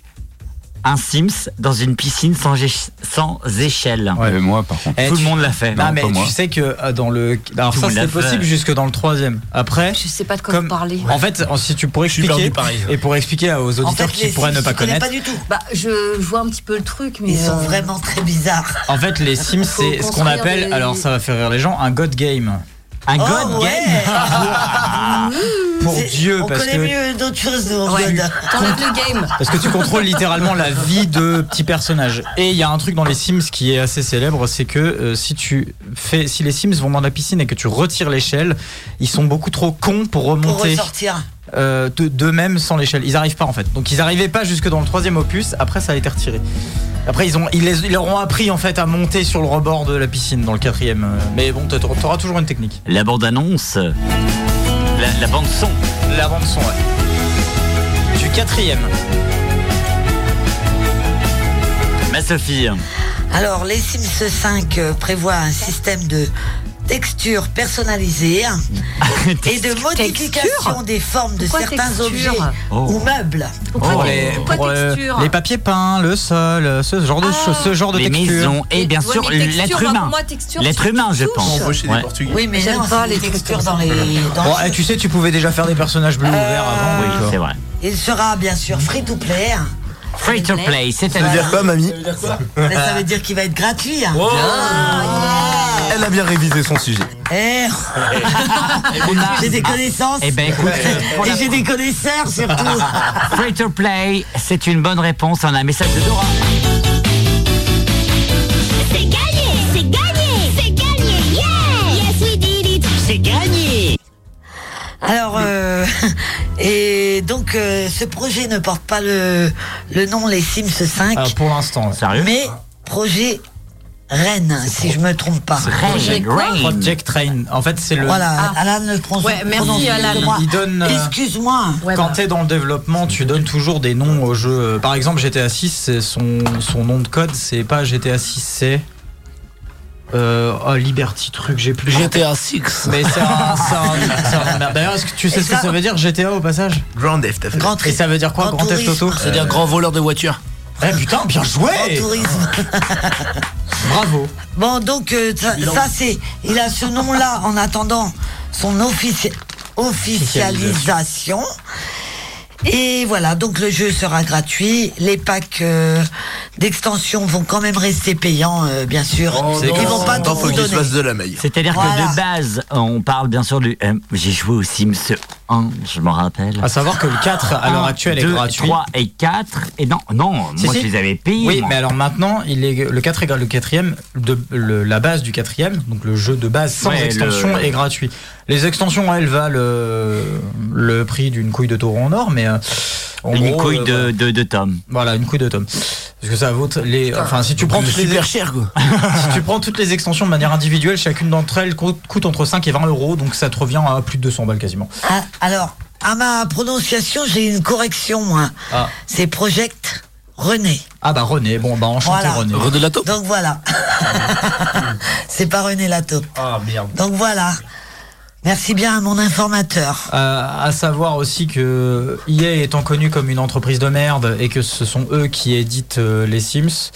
un Sims dans une piscine sans, éche- sans échelle Ouais. Euh, moi, par contre. Eh, Tout tu- le monde l'a fait. Non, Non, mais moi. tu sais que euh, dans le. Alors, Tout ça, c'est possible jusque dans le troisième. Après. Je sais pas de quoi Comme- vous parlez. En fait, si tu pourrais Je suis expliquer, et pour expliquer aux auditeurs En fait, qui les pourraient Sims, ne pas connaître, pas du tout. Bah, je vois un petit peu le truc, mais. Ils sont euh, vraiment très bizarres. en fait, les Sims, c'est ce qu'on appelle, alors ça va faire rire les gens, un God Game. Un Oh, God ouais. Game Pour Dieu, on parce connaît que, mieux d'autres choses, nous, en Ouais. God. T'enlèves le game. parce que tu contrôles littéralement la vie de petits personnages. Et il y a un truc dans les Sims qui est assez célèbre, c'est que euh, si tu fais, si les Sims vont dans la piscine et que tu retires l'échelle, ils sont beaucoup trop cons pour Pour remonter. ressortir. Euh, de- d'eux-mêmes sans l'échelle. Ils arrivent pas en fait. Donc ils arrivaient pas jusque dans le troisième opus. Après ça a été retiré. Après ils ont ils, les, ils leur ont appris en fait à monter sur le rebord de la piscine dans le quatrième. Mais bon, t'a- t'auras toujours une technique. La bande-annonce, la, la bande-son. La bande son. Ouais. Du quatrième. Ma Sophie, Alors, les Sims 5 euh, prévoient un système de texture personnalisée et de modification des formes de Pourquoi certains texture objets Oh. ou meubles. Pourquoi, Pour les, pourquoi pour, euh, texture les papiers peints, le sol, euh, ce genre de Ah. choses, ce genre de les texture. maisons et bien Ouais, sûr mais texture, l'être humain. pour moi, texture, L'être c'est humain, je touche. pense. Ouais. Portugais. Oui, mais J'aime non, pas c'est les des textures textures dans les. dans Bon, le- eh, tu sais, tu pouvais déjà faire des personnages bleus ou verts avant. Oui, donc, euh, c'est vrai. Il sera bien sûr free to play. Free to play, Ça veut c'est-à-dire dire quoi, mamie Mais ça veut dire qu'il va être gratuit. hein. Elle a bien révisé son sujet. Eh, j'ai des connaissances. Eh ben écoute, Et la- j'ai des connaisseurs surtout. Free to play, c'est une bonne réponse. On a un message de Dora. C'est gagné, c'est gagné, c'est gagné, yeah! Yes, we did it! C'est gagné Alors, euh, et donc euh, ce projet ne porte pas le, le nom Les Sims 5, ah, pour l'instant. Sérieux? Mais projet Rennes, si je me trompe pas. Rain, Rain. Project Train. En fait, c'est le. Voilà, Alan le prononce. Ouais, merci, prononce Alan. Il donne. euh, Excuse-moi. Ouais, Quand bah. t'es dans le développement, tu donnes toujours des noms au jeu. Par exemple, GTA 6, c'est son, son nom de code, c'est pas GTA 6, c'est. Euh, oh, Liberty truc, j'ai plus. GTA 6. Mais c'est un, c'est un- c'est un. D'ailleurs, est-ce que tu sais Et ce que ça- ça veut dire GTA au passage? Grand Theft Auto. Grand Et ça veut dire quoi, Grand Grand Theft tourisme. Auto C'est-à-dire grand voleur de voiture. Eh putain, bien joué tourisme. Bravo. Bon, donc euh, ça, ça, c'est, il a ce nom-là en attendant son offici- officialisation. Et voilà, donc le jeu sera gratuit. Les packs euh, d'extension vont quand même rester payants, euh, bien sûr. Oh Ils vont pas Attends, tout faut vous qu'il se donner. passe de la maille. C'est-à-dire Voilà. que de base, on parle bien sûr du. euh, J'ai joué au Sims 1, je me rappelle. À savoir que le 4 à l'heure actuelle est deux, gratuit. 3 et 4. Et non, non, Si, moi si. je les avais payés. Oui, moi. mais alors maintenant, il est le 4 est le quatrième de le- la base du quatrième, donc le jeu de base sans Ouais, extension le- est gratuit. Les extensions, elles valent euh, le prix d'une couille de taureau en or, mais euh, en Une gros, couille euh, de, de, de Tom. Voilà, une couille de tome. Parce que ça vaut les. Enfin, si tu prends toutes les super cher quoi. si tu prends toutes les extensions de manière individuelle, chacune d'entre elles coûte, coûte entre 5 et 20 euros, donc ça te revient à plus de 200 balles quasiment. Ah, alors, à ma prononciation, j'ai une correction, moi. Ah, C'est Project René. ah bah René, bon bah enchanté Voilà. René. René Lato. Donc voilà. c'est pas René Lato. Ah merde. Donc voilà. Merci bien à mon informateur. Euh, à savoir aussi que EA étant connu comme une entreprise de merde et que ce sont eux qui éditent euh, les Sims,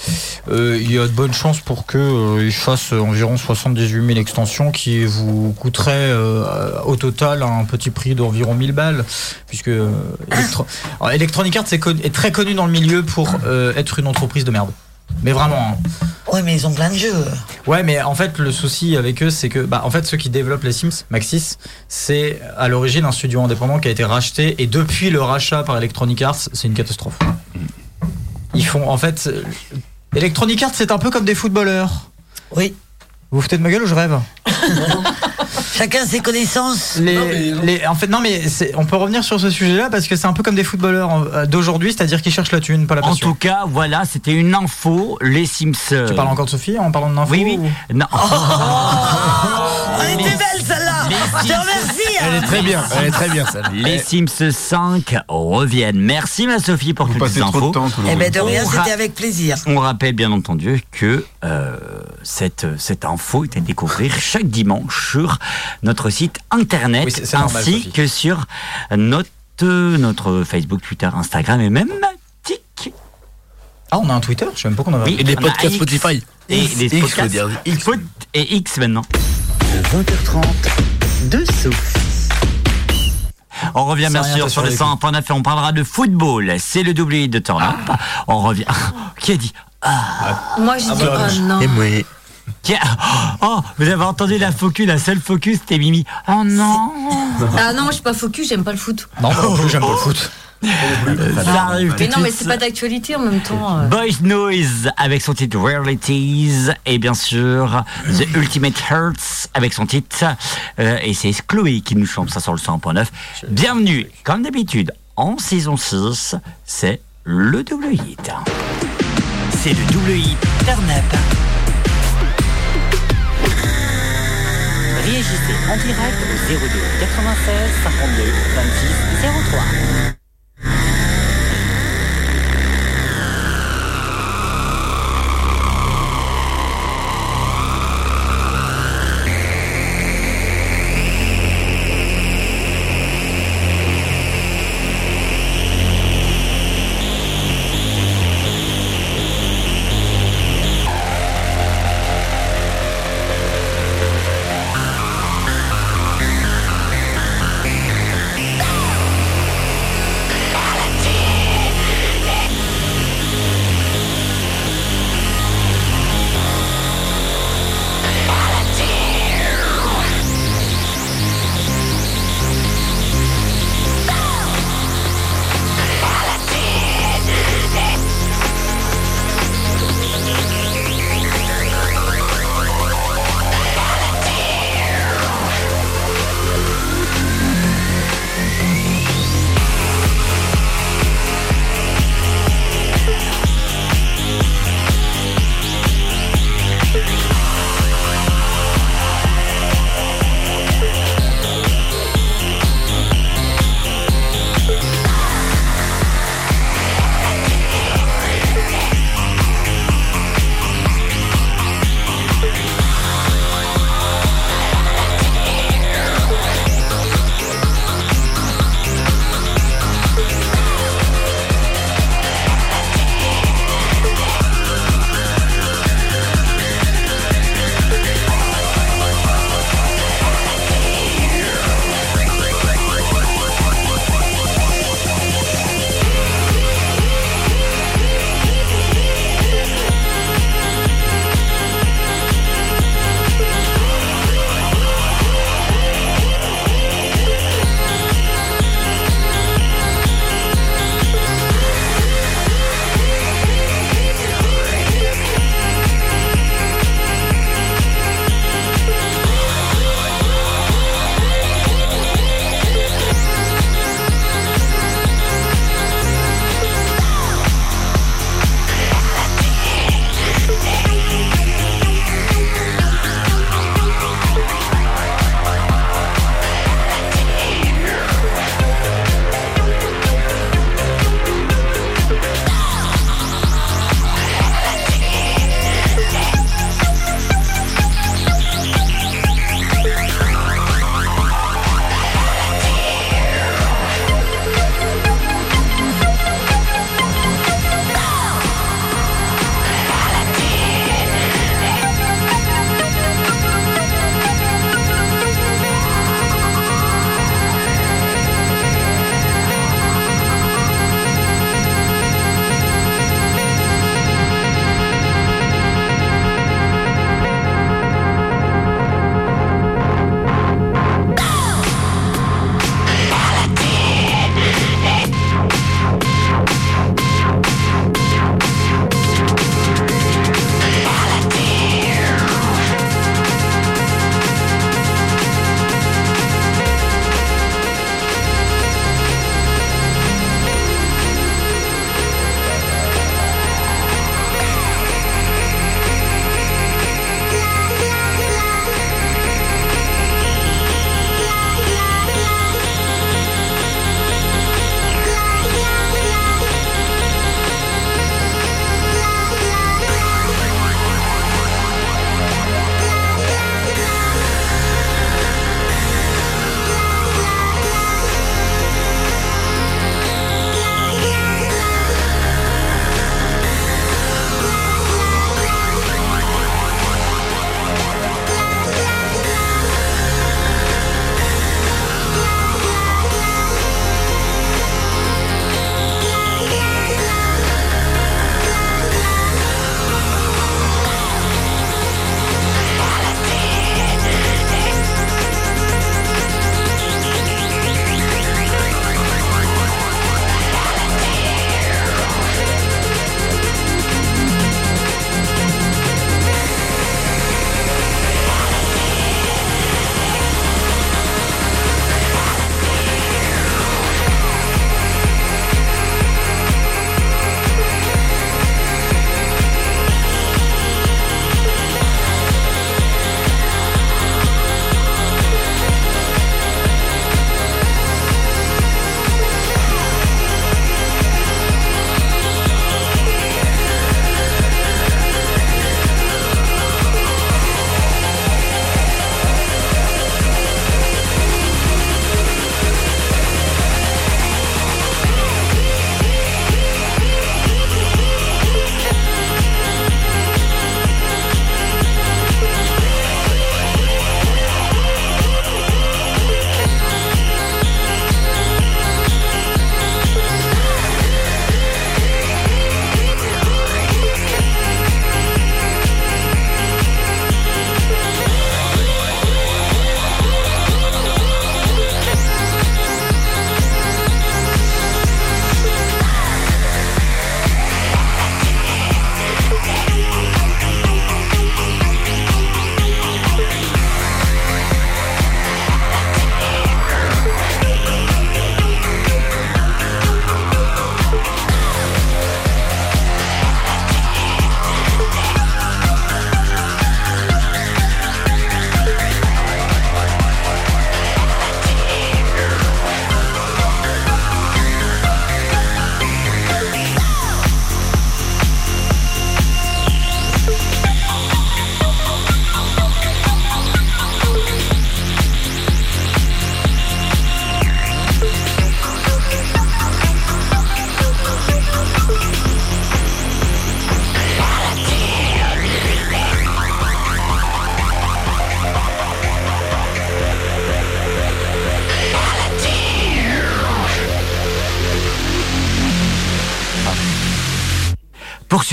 euh, il y a de bonnes chances pour que euh, fassent environ 78 000 extensions qui vous coûteraient au total un petit prix d'environ 1000 balles, puisque Electronic Arts est, est très connu dans le milieu pour être une entreprise de merde. Mais vraiment. hein. Oui, mais ils ont plein de jeux. Ouais, mais en fait, le souci avec eux, c'est que, bah, en fait, ceux qui développent les Sims, Maxis, c'est à l'origine un studio indépendant qui a été racheté, et depuis le rachat par Electronic Arts, c'est une catastrophe. Ils font, en fait, Electronic Arts, c'est un peu comme des footballeurs. Oui. Vous vous foutez de ma gueule ou je rêve Chacun ses connaissances. les, les- en fait, non, mais on peut revenir sur ce sujet-là parce que c'est un peu comme des footballeurs euh, d'aujourd'hui, c'est-à-dire qu'ils cherchent la thune, pas la En passion. tout cas, voilà, c'était une info. Les Sims. Tu parles encore de Sophie en parlant de l'info Oui, oui. ou- Non. Elle était belle celle-là. Je te remercie. hein. Elle est très bien, elle est très bien ça. Les Sims 5 reviennent. Merci ma Sophie pour Vous toutes passez ces trop infos. de temps Eh ben deux. de rien, c'était avec plaisir. On rappelle bien entendu que euh, cette, cette info est à découvrir chaque dimanche sur notre site internet Oui, ainsi que sur notre, notre Facebook, Twitter, Instagram et même TikTok. Ah, on a un Twitter Je sais même pas qu'on avait Oui, Et les on a podcasts X Spotify. Et X, les X, podcasts. faut dire. Il faut et X maintenant. 20h30 de Sophie. On revient bien sûr sur le les 100.9 et on parlera de football. C'est le double hit de Turn Up. On revient. Qui a dit Moi, j'ai dit, oh non. Et moi, Qui a- Oh, vous avez entendu la focus, la seule focus, c'était Mimi. Oh non Ah non, moi, je suis pas focus, j'aime pas le foot. Non, moi non plus, j'aime pas le foot. Ça arrive Mais non, mais c'est pas d'actualité en même temps. euh. Boys Noise avec son titre Realities et bien sûr The Ultimate Hurts avec son titre euh, et c'est Chloé qui nous chante ça sur le 100.9 bienvenue comme d'habitude en saison 6 c'est le double hit c'est le double hit Réagissez en direct au 02 96 52 26 03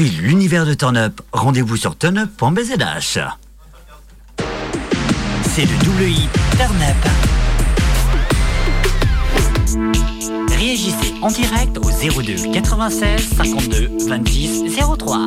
L'univers de Turn Up, rendez-vous sur turnup.bzh. C'est le double hit Turn Up. Réagissez en direct au 02 96 52 26 03.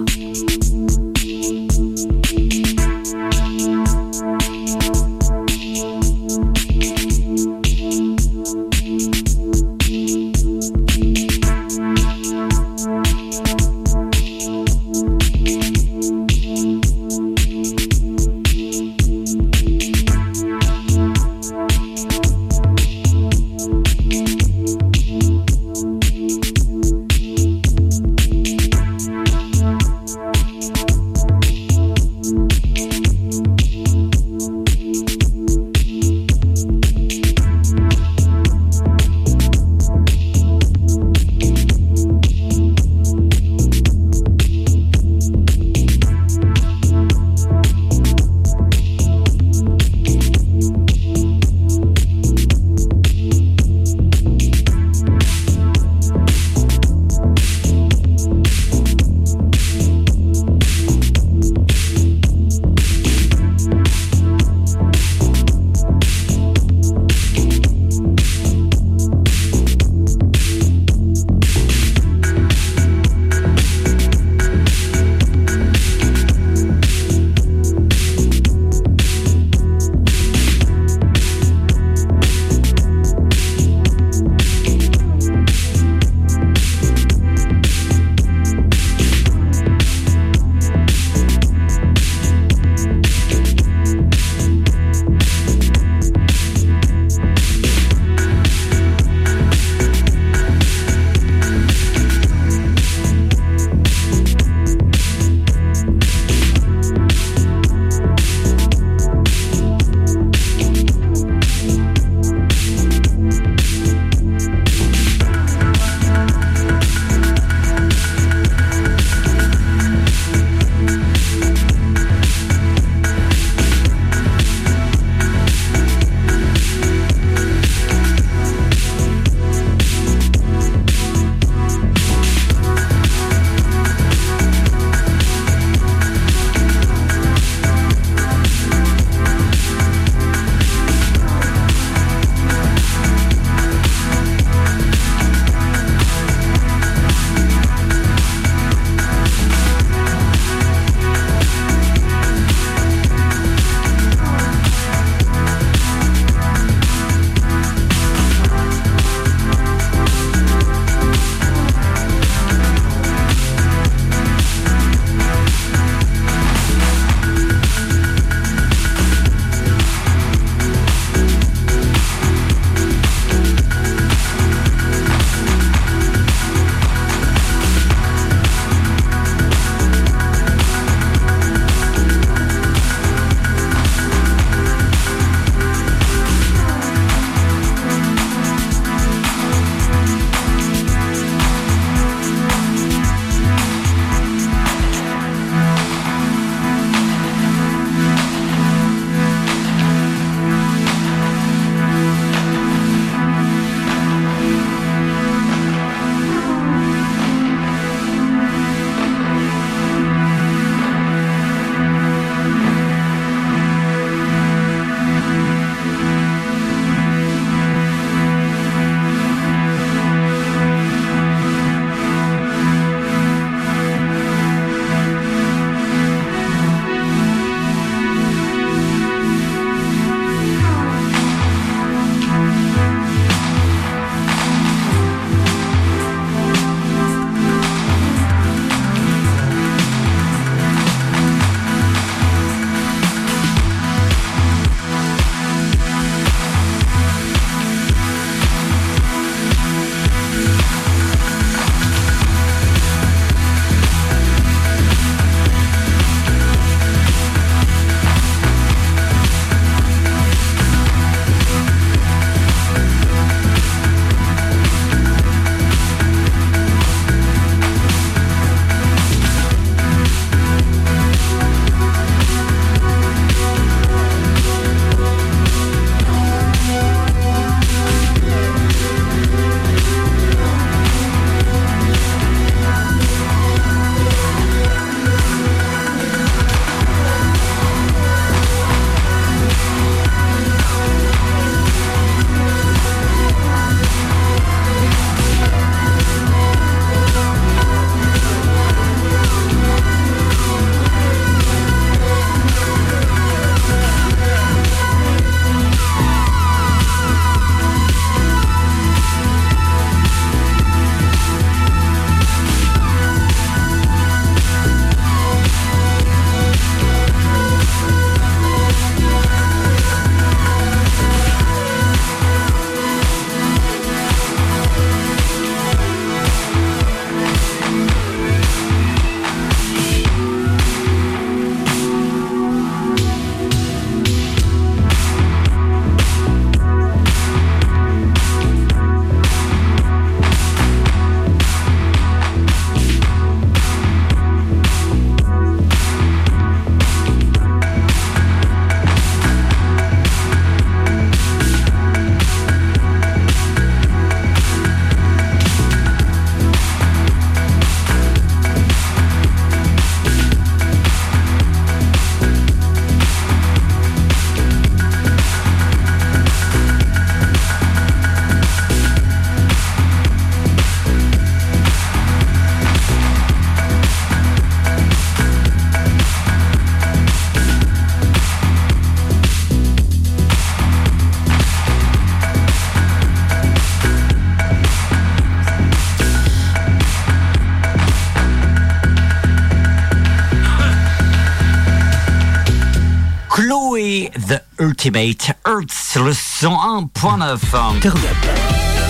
Ultimate Earth sur le 101.9. Turn Up,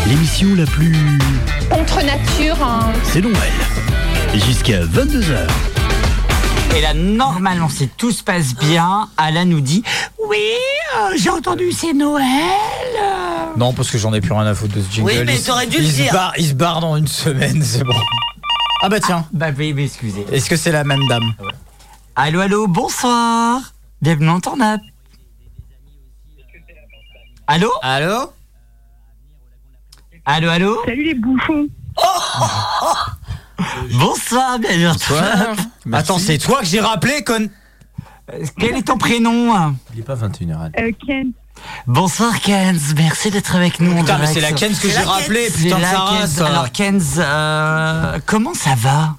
l'émission la plus... Contre nature. hein. C'est Noël. Jusqu'à 22h. Et là, normalement, si tout se passe bien, Alain nous dit Oui, euh, j'ai entendu, c'est Noël. Non, parce que j'en ai plus rien à foutre de ce jingle. Oui, mais Il- t'aurais dû il le se dire. barre- il se barre dans une semaine, c'est bon. Ah bah tiens. Bah oui, mais excusez. Est-ce que c'est la même dame? Allô, allô, bonsoir. Bienvenue en Turn Up. Allô? Allô? Allô, allô? Salut les bouffons. Bonsoir, bienvenue Up. Attends, c'est toi que j'ai rappelé, con. Euh, Quel est ton prénom? Il est pas 21h. Euh, Ken. Bonsoir Kenz, merci d'être avec nous. Putain, mais c'est la Kenz que j'ai rappelé, putain C'est de la sa Kenz. race. Alors Kenz, euh, comment ça va?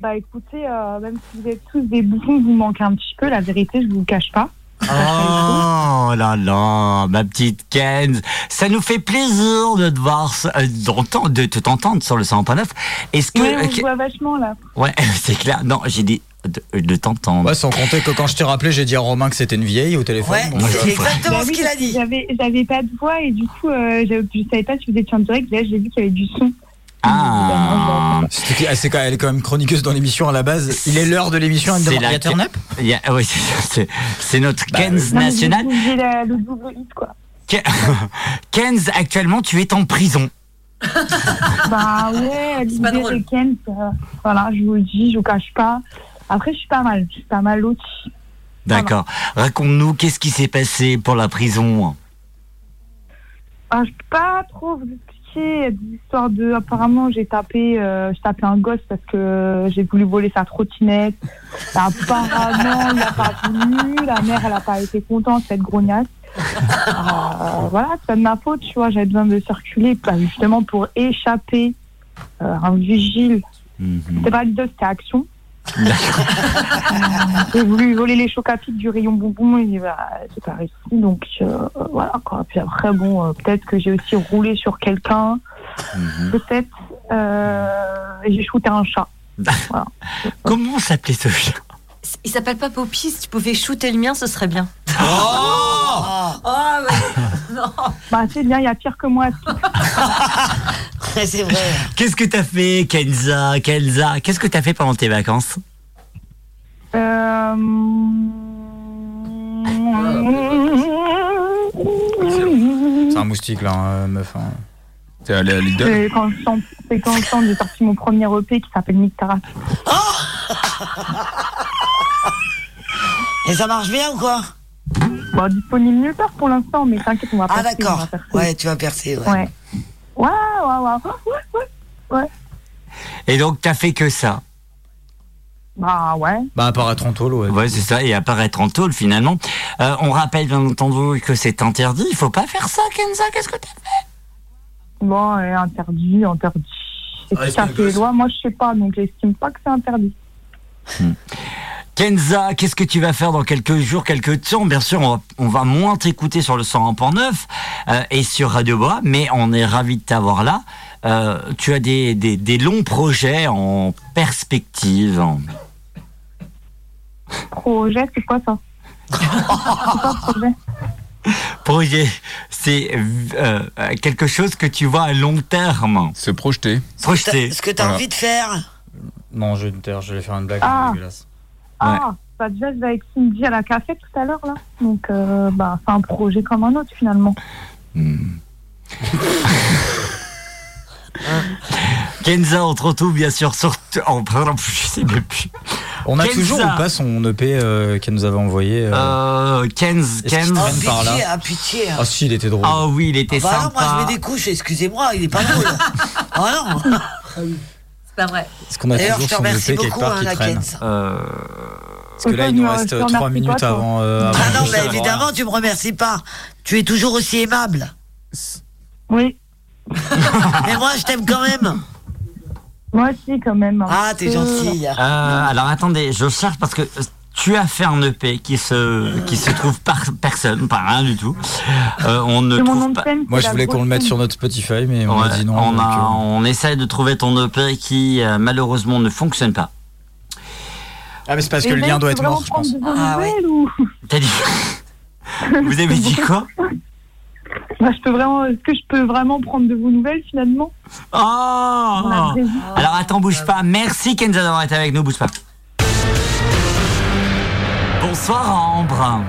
Bah écoutez, euh, même si vous êtes tous des bouffons, vous manquez un petit peu, la vérité, je vous le cache pas. Oh là là, ma petite Kenz, ça nous fait plaisir de te voir, euh, d'entendre- de te t'entendre sur le 100.9. Est-ce que... Ouais, on euh, se voit vachement là. Ouais, c'est clair. Non, j'ai dit de, de t'entendre. Ouais, sans compter que quand je t'ai rappelé, j'ai dit à Romain que c'était une vieille au téléphone. Ouais, donc, c'est euh, exactement Bah ce oui, qu'il a dit. J'avais, j'avais pas de voix et du coup, euh, je, je savais pas si vous étiez en direct. Là, j'ai vu qu'il y avait du son. Ah, ah, c'est quand elle est quand même chroniqueuse dans l'émission à la base. Il est l'heure de l'émission. C'est la il y a Turn Up il y a- ouais, c'est notre Bah, Kenz Non, national. La- le double hit quoi. Ke- Kenz, actuellement, tu es en prison. Bah ouais, C'est pas l'idée drôle. de Ken, c'est, euh, voilà, je vous le dis, je vous cache pas. Après, je suis pas mal, je suis pas mal aussi. D'accord. Raconte-nous, qu'est-ce qui s'est passé pour la prison? Ah, je peux pas trop vous a des histoires de. Apparemment, j'ai tapé, euh, j'ai tapé un gosse parce que j'ai voulu voler sa trottinette. Apparemment, il a pas voulu. La mère, elle a pas été contente, cette grognasse. Euh, voilà, c'est pas de ma faute, tu vois. J'avais besoin de circuler, bah, justement pour échapper euh, à un vigile. C'était pas l'idée, c'était action. J'ai voulu voler les chocs à pic du rayon bonbon et bah, j'ai pas réussi. Donc euh, voilà quoi. Puis après, bon, euh, peut-être que j'ai aussi roulé sur quelqu'un. Peut-être. Euh, j'ai shooté un chat. Voilà. Comment s'appelait ce chat? Il s'appelle pas Poppy, si tu pouvais shooter le mien, ce serait bien. Oh, Oh, mais- non. Bah, c'est bien, il y a pire que moi. c'est vrai. Qu'est-ce que t'as fait, Kenza Kenza, qu'est-ce que t'as fait pendant tes vacances? Euh... C'est un moustique là, hein, meuf. hein. T'es allé à Lidl? C'est quand quand je chante, j'ai sorti mon premier EP qui s'appelle Nick Taras. Et ça marche bien ou quoi Bon, disponible nulle part pour l'instant, mais t'inquiète, on va Ah percer, on d'accord. Ouais, tu vas percer. Ouais. Ouais. Ouais, ouais, ouais, ouais, ouais. Et donc, t'as fait que ça Bah ouais. Bah, apparaître en tôle, ouais. Ouais, c'est ça, et apparaître en tôle finalement. Euh, on rappelle bien entendu que c'est interdit, il faut pas faire ça, Kenza, qu'est-ce que t'as fait Bon, euh, interdit, interdit. C'est Ah, les lois. Moi, je sais pas, donc j'estime pas que c'est interdit. Kenza, qu'est-ce que tu vas faire dans quelques jours, quelques temps? Bien sûr, on va, on va moins t'écouter sur le 101.9 euh, et sur Radio Bois, mais on est ravis de t'avoir là. Euh, tu as des, des, des longs projets en perspective. Projet, c'est quoi ça? C'est quoi projet Projet, c'est euh, quelque chose que tu vois à long terme. Se projeter. Projeter. Ce que t'as envie de faire? Non, je vais me taire, je vais faire une blague Ah. dégueulasse. Ah, bah déjà, je vais avec Cindy à la café tout à l'heure, là. Donc, euh, bah, c'est un projet comme un autre, finalement. Kenza, on te retrouve bien sûr sur. Oh, pardon, je sais même plus. On a Kenza. toujours ou pas son EP euh, qu'elle nous avait envoyé euh, Euh, Kenz, Est-ce qu'il Kenz. traîne par là Pitié, ah, pitié. hein. Ah si, il était drôle. Ah oui, il était Bah non, sympa. moi je mets des couches, excusez-moi, il est pas drôle. ah non. C'est pas vrai. Est-ce qu'on a D'ailleurs, toujours je te son remercie EP quelque part hein, qui traîne. Euh, Parce que là, il nous reste Je te 3 remercie minutes pas, avant. euh, avant Ah non, mais évidemment, tu me remercies pas. Tu es toujours aussi aimable. Oui, Mais moi, je t'aime quand même. moi aussi, quand même. un Ah, t'es peu. gentil. Euh, alors attendez, je cherche parce que euh, tu as fait un EP qui se qui se trouve par personne, par rien du tout. Euh, on ne C'est mon nom trouve de pas. scène. Moi, je la voulais qu'on le mette sur notre Spotify, mais on Ouais, a dit non. on, donc, a- euh, on essaie de trouver ton EP qui euh, malheureusement ne fonctionne pas. Ah, mais c'est parce Et que le lien doit être mort, je pense. Ah ouais. ou T'as dit. Vous avez dit quoi? Bah, je peux vraiment, est-ce que je peux vraiment prendre de vos nouvelles finalement? Oh. Alors attends, bouge pas. Merci Kenza d'avoir été avec nous, bouge pas. Bonsoir Ambre.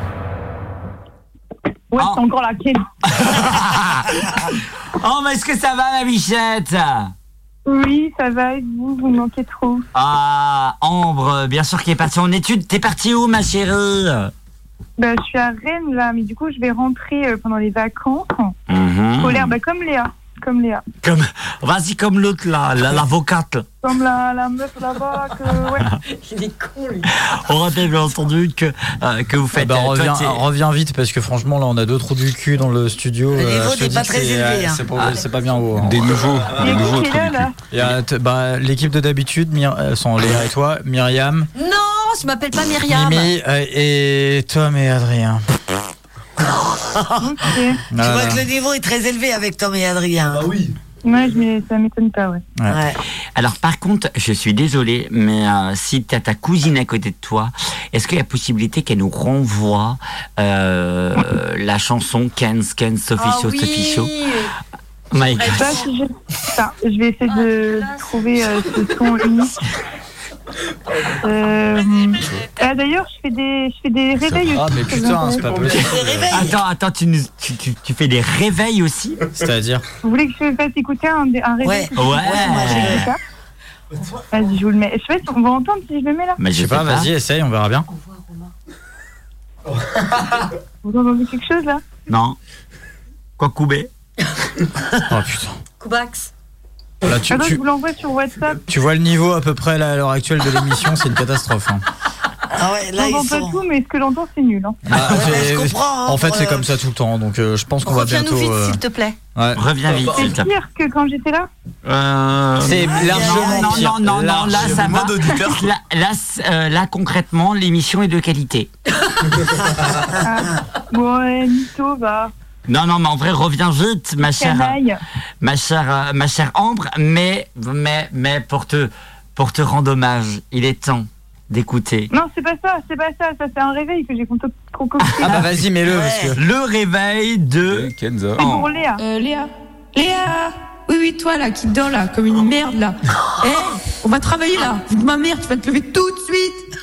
Ouais, c'est encore la quête. Oh, mais est-ce que ça va, ma bichette Oui, ça va. Et vous, vous me manquez trop. Ah, Ambre, bien sûr qui est partie en études. T'es partie où, ma chérie Bah, je suis à Rennes là, mais du coup, je vais rentrer euh, pendant les vacances Mhm. scolaires, bah, comme Léa, comme Léa, Comme, vas-y comme l'autre là, la- l'avocate. comme la, la meuf là-bas. Que, ouais. Il est con, lui. On rappelle bien entendu que, euh, que vous Ah faites. euh, reviens, t'es- reviens vite parce que franchement là on a deux trous du cul dans le studio. Le euh, niveau n'est pas très c'est, élevé, euh, hein. C'est pas, c'est pas bien haut. hein. Des nouveaux. Il y Des a nouveaux là, là y a t- bah, l'équipe de d'habitude, Myr- euh, sont Léa et toi, Myriam, Non, je m'appelle pas Myriam. Mimi euh, et Tom et Adrien. Ok. Tu Voilà. vois que le niveau est très élevé avec Tom et Adrien. Ah oui. Ouais, mais ça m'étonne pas, ouais. Ouais. Ouais. Alors par contre, je suis désolé, mais euh, si t'as ta cousine à côté de toi, est-ce qu'il y a possibilité qu'elle nous renvoie euh, la chanson Ken's Ken's Sophie Ah Show oui. Sophie Show My. Bah, si je... ça, je vais essayer de trouver euh, ce son unique. Euh, ah, D'ailleurs, je fais des, je fais des réveils Ah aussi. mais putain, c'est pas possible. Attends, attends, tu, nous- tu, tu, tu fais des réveils aussi C'est-à-dire Vous voulez que je fasse écouter un, un réveil Ouais. que je- Ouais. Vas-y, je vous le mets. Je sais pas si on va entendre si je le mets là. Mais Je sais pas, vas-y, essaye, on verra bien. Vous entendez quelque chose là? Non. Quoi couper Oh putain. Kubax. Là, tu, Attends, je tu, vous l'envoie sur WhatsApp. tu vois le niveau à peu près là, à l'heure actuelle de l'émission, c'est une catastrophe. hein. Ah ouais, là, ils J'entends pas sont. tout, mais ce que j'entends, c'est nul. Hein. Bah, ouais, je comprends, hein, en fait, c'est euh, comme ça tout le temps, donc euh, je pense qu'on va bientôt. vite, euh, s'il te plaît. ouais. Reviens vite, C'est s'il te plaît. pire que quand j'étais là Euh, C'est largement non, pire. non, non, non, là ça va. d'auditeur. Là, là, c- euh, là, concrètement, l'émission est de qualité. Bon, ouais, Nito, va. Non, non, mais en vrai, reviens vite, ma chère, ma chère, ma chère Ambre. Mais, mais, mais pour te, pour te rendre hommage, il est temps d'écouter Non, c'est pas ça, c'est pas ça. Ça, c'est un réveil que j'ai concocté. Ah bah vas-y, mets-le que. le réveil de. Kenza. C'est pour Léa. Euh, Léa Léa Oui, oui, toi là, qui dors là, comme une merde là. Eh, on va travailler là. Vu de ma mère, tu vas te lever tout de suite.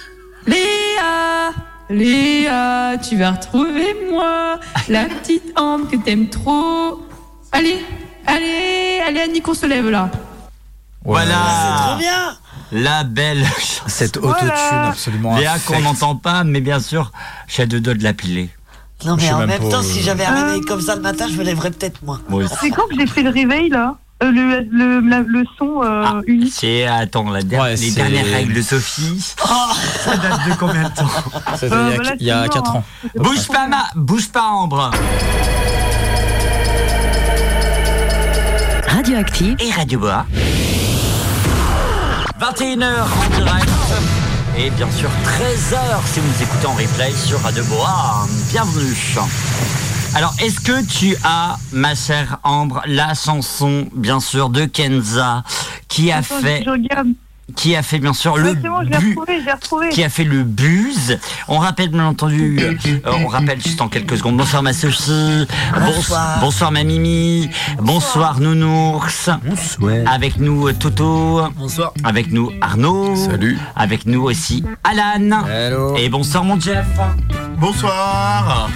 Léa Léa, tu vas retrouver moi, la petite Ambre que t'aimes trop. Allez, allez, allez, Annie, qu'on se lève là. Voilà. C'est trop bien. La belle Cette Voilà. autotune absolument. Léa qu'on n'entend pas, mais bien sûr, j'ai deux doigts de la piler. Non, mais en même temps, euh, si j'avais un réveil comme ça le matin, je me lèverais peut-être moi. Moi aussi. C'est quand que j'ai fait le réveil là? Euh, le, le, la- le son euh, Ah, unique. c'est, attends, la der- Ouais, les c'est- dernières règles de Sophie. Ça date de combien de temps C'était Euh, il y a- voilà, il y a c'est 4 mort, ans. hein. Bouge pas, ma, bouge pas, Ambre. Radioactive. Et Radio Boa. 21h en direct. Et bien sûr, 13h si vous nous écoutez en replay sur Radio Boa. Bienvenue. Alors, est-ce que tu as, ma chère Ambre, la chanson, bien sûr, de Kenza, qui a Attends, fait, Je regarde. qui a fait, bien sûr, le Ouais, bon, je l'ai bu- retrouvé, je l'ai retrouvé. qui a fait le buzz. On rappelle bien entendu, euh, on rappelle juste en quelques secondes. Bonsoir ma Sophie, Bons- Bonsoir. bonsoir ma Mimi, bonsoir Nounours. Avec nous euh, Toto, Bonsoir. avec nous Arnaud, Salut. avec nous aussi Alan. Hello. Et bonsoir mon Jeff. Bonsoir.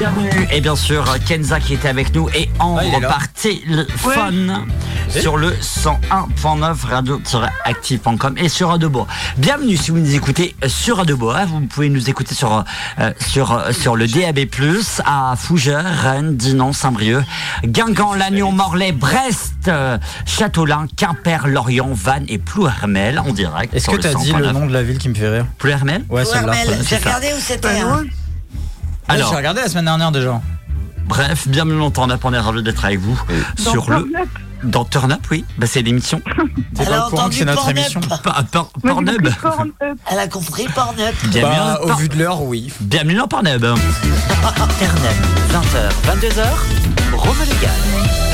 Bienvenue. Et bien sûr Kenza qui était avec nous et Ah, est Ambre là. par téléphone sur le 101.9 radio-active.com et sur Radebois. Bienvenue si vous nous écoutez sur Radebois. Vous pouvez nous écouter sur euh, sur euh, sur le DAB+ à Fougères, Rennes, Dinan, Saint-Brieuc, Guingamp, Lannion, Morlaix, Brest, euh, Châteaulin, Quimper, Lorient, Vannes et Plouermel en direct. Est-ce que t'as dit 100.9. le nom de la ville qui me fait rire? Plouermel? Ouais, c'est j'ai ça. regardé où c'était. Alors, J'ai regardé la semaine dernière déjà. bref, bienvenue longtemps, on a on est ravi d'être avec vous sur le dans Turn Up, oui. Bah, c'est l'émission. T'es Elle pas au courant que c'est entendu notre Pornhub. émission Moi, Pornhub. Pornhub. Elle a compris Pornhub. Bienvenue Bah, au vu de l'heure, oui. Bienvenue dans Pornhub. Internet, 20h, 22h, Rome légal.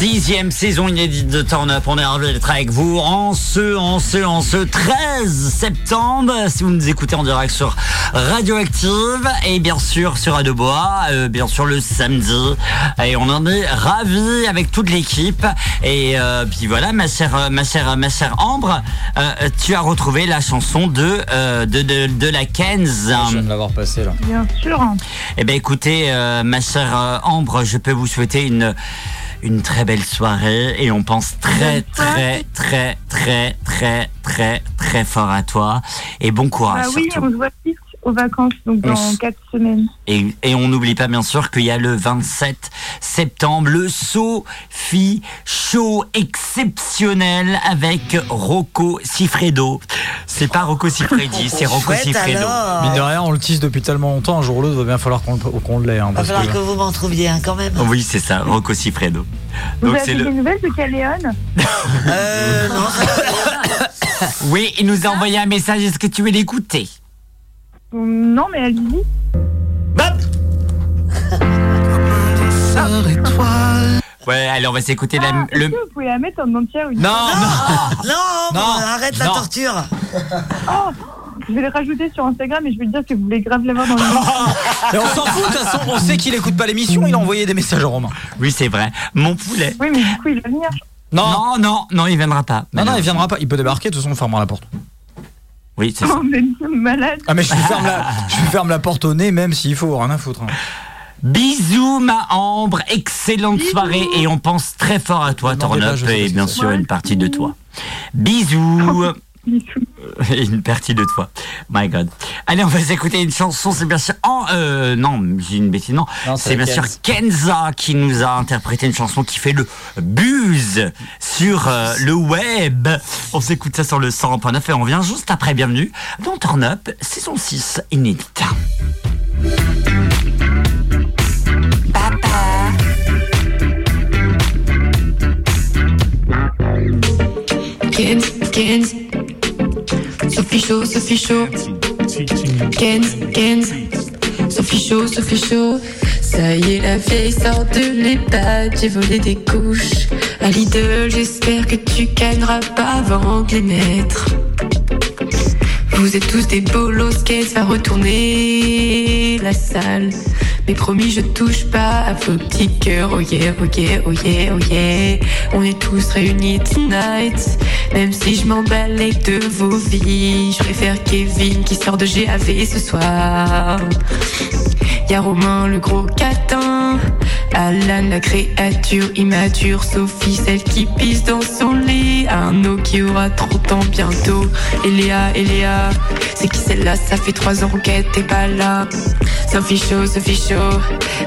Deuxième saison inédite de Turn Up. On est ravis d'être avec vous en ce, en ce, en ce 13 septembre. Si vous nous écoutez en direct sur Radioactive et bien sûr sur Radio Bois, euh, bien sûr le samedi. Et on en est ravis avec toute l'équipe. Et euh, puis voilà, ma chère, ma chère, ma chère Ambre, euh, tu as retrouvé la chanson de, euh, de, de, de la Kenz. Je viens de l'avoir passé là. Bien sûr. Eh bien, écoutez, euh, ma chère euh, Ambre, je peux vous souhaiter une, une très belle soirée et on pense très, très, très, très, très, très, très fort à toi. Et bon courage oui, surtout. on se voit vite aux vacances, donc On dans 4 semaines. Et, et on n'oublie pas bien sûr qu'il y a le 27 septembre le Sophie Show exceptionnel avec Rocco Siffredo. C'est pas Rocco Siffredi, c'est Rocco alors. Mine de rien, on le tease depuis tellement longtemps, un jour ou l'autre, va bien falloir qu'on qu'on l'ait. Hein, Va parce falloir que- que vous m'en trouviez un quand même. Oui, c'est ça, Rocco Siffredo. Vous Donc avez c'est des le. nouvelles de Caléon Euh, non, Oui, il nous a envoyé un message. Est-ce que tu veux l'écouter? Non, mais allez-y. Ouais, allez, on va s'écouter la- Ah, le. que vous pouvez la mettre en entière une Non, non, Non, arrête la non. torture. Oh, je vais le rajouter sur Instagram et je vais lui dire que vous voulez grave l'avoir dans le Mais on s'en fout, de toute façon, on sait qu'il écoute pas l'émission, il a envoyé des messages à Romain. Oui, c'est vrai. Mon poulet. Oui, mais du coup, il va venir. Non, non, non, non, il viendra pas. Non, non, il viendra pas, il peut débarquer, de toute façon, on fermera la porte. Oui, c'est ça. Oh, mais malade. Ah, mais je lui ferme la, je lui ferme la porte au nez, même s'il faut, rien à foutre. hein. Bisous, ma Ambre. Excellente soirée et on pense très fort à toi, Demandez Torn pas, Up, je sais et pas bien c'est. sûr une partie de toi. Bisous. Une partie de toi. My God. Allez, on va s'écouter une chanson. C'est bien sûr. en- euh, non, j'ai une bêtise. Non, Non, c'est bien Kenz. sûr Kenza qui nous a interprété une chanson qui fait le buzz sur euh, le web. On s'écoute ça sur le 100.9 et on vient juste après. Bienvenue dans Turn Up, saison 6 inédite. Kenz, Kenz. Sophie Chaud, Sophie Chaud. Kenz, Kenz. Sophie Chaud, Sophie Chaud. Ça y est, la vieille sort de l'EHPAD. J'ai volé des couches. À Lidl, j'espère que tu gagneras pas avant de les mettre. Vous êtes tous des bolos, Kenz va retourner la salle. Mais promis, je touche pas à vos petits cœurs. Oh yeah, oh yeah, oh yeah, oh yeah. On est tous réunis tonight. Même si je m'emballe de vos vies, je préfère Kevin qui sort de GAV ce soir. Y'a Romain le gros catin, Alan la créature immature, Sophie celle qui pisse dans son lit, Arnaud qui aura 30 ans bientôt, et Léa, et Léa, c'est qui celle-là? Ça fait 3 ans qu'elle t'es pas là. Sophie chaud, Sophie chaud,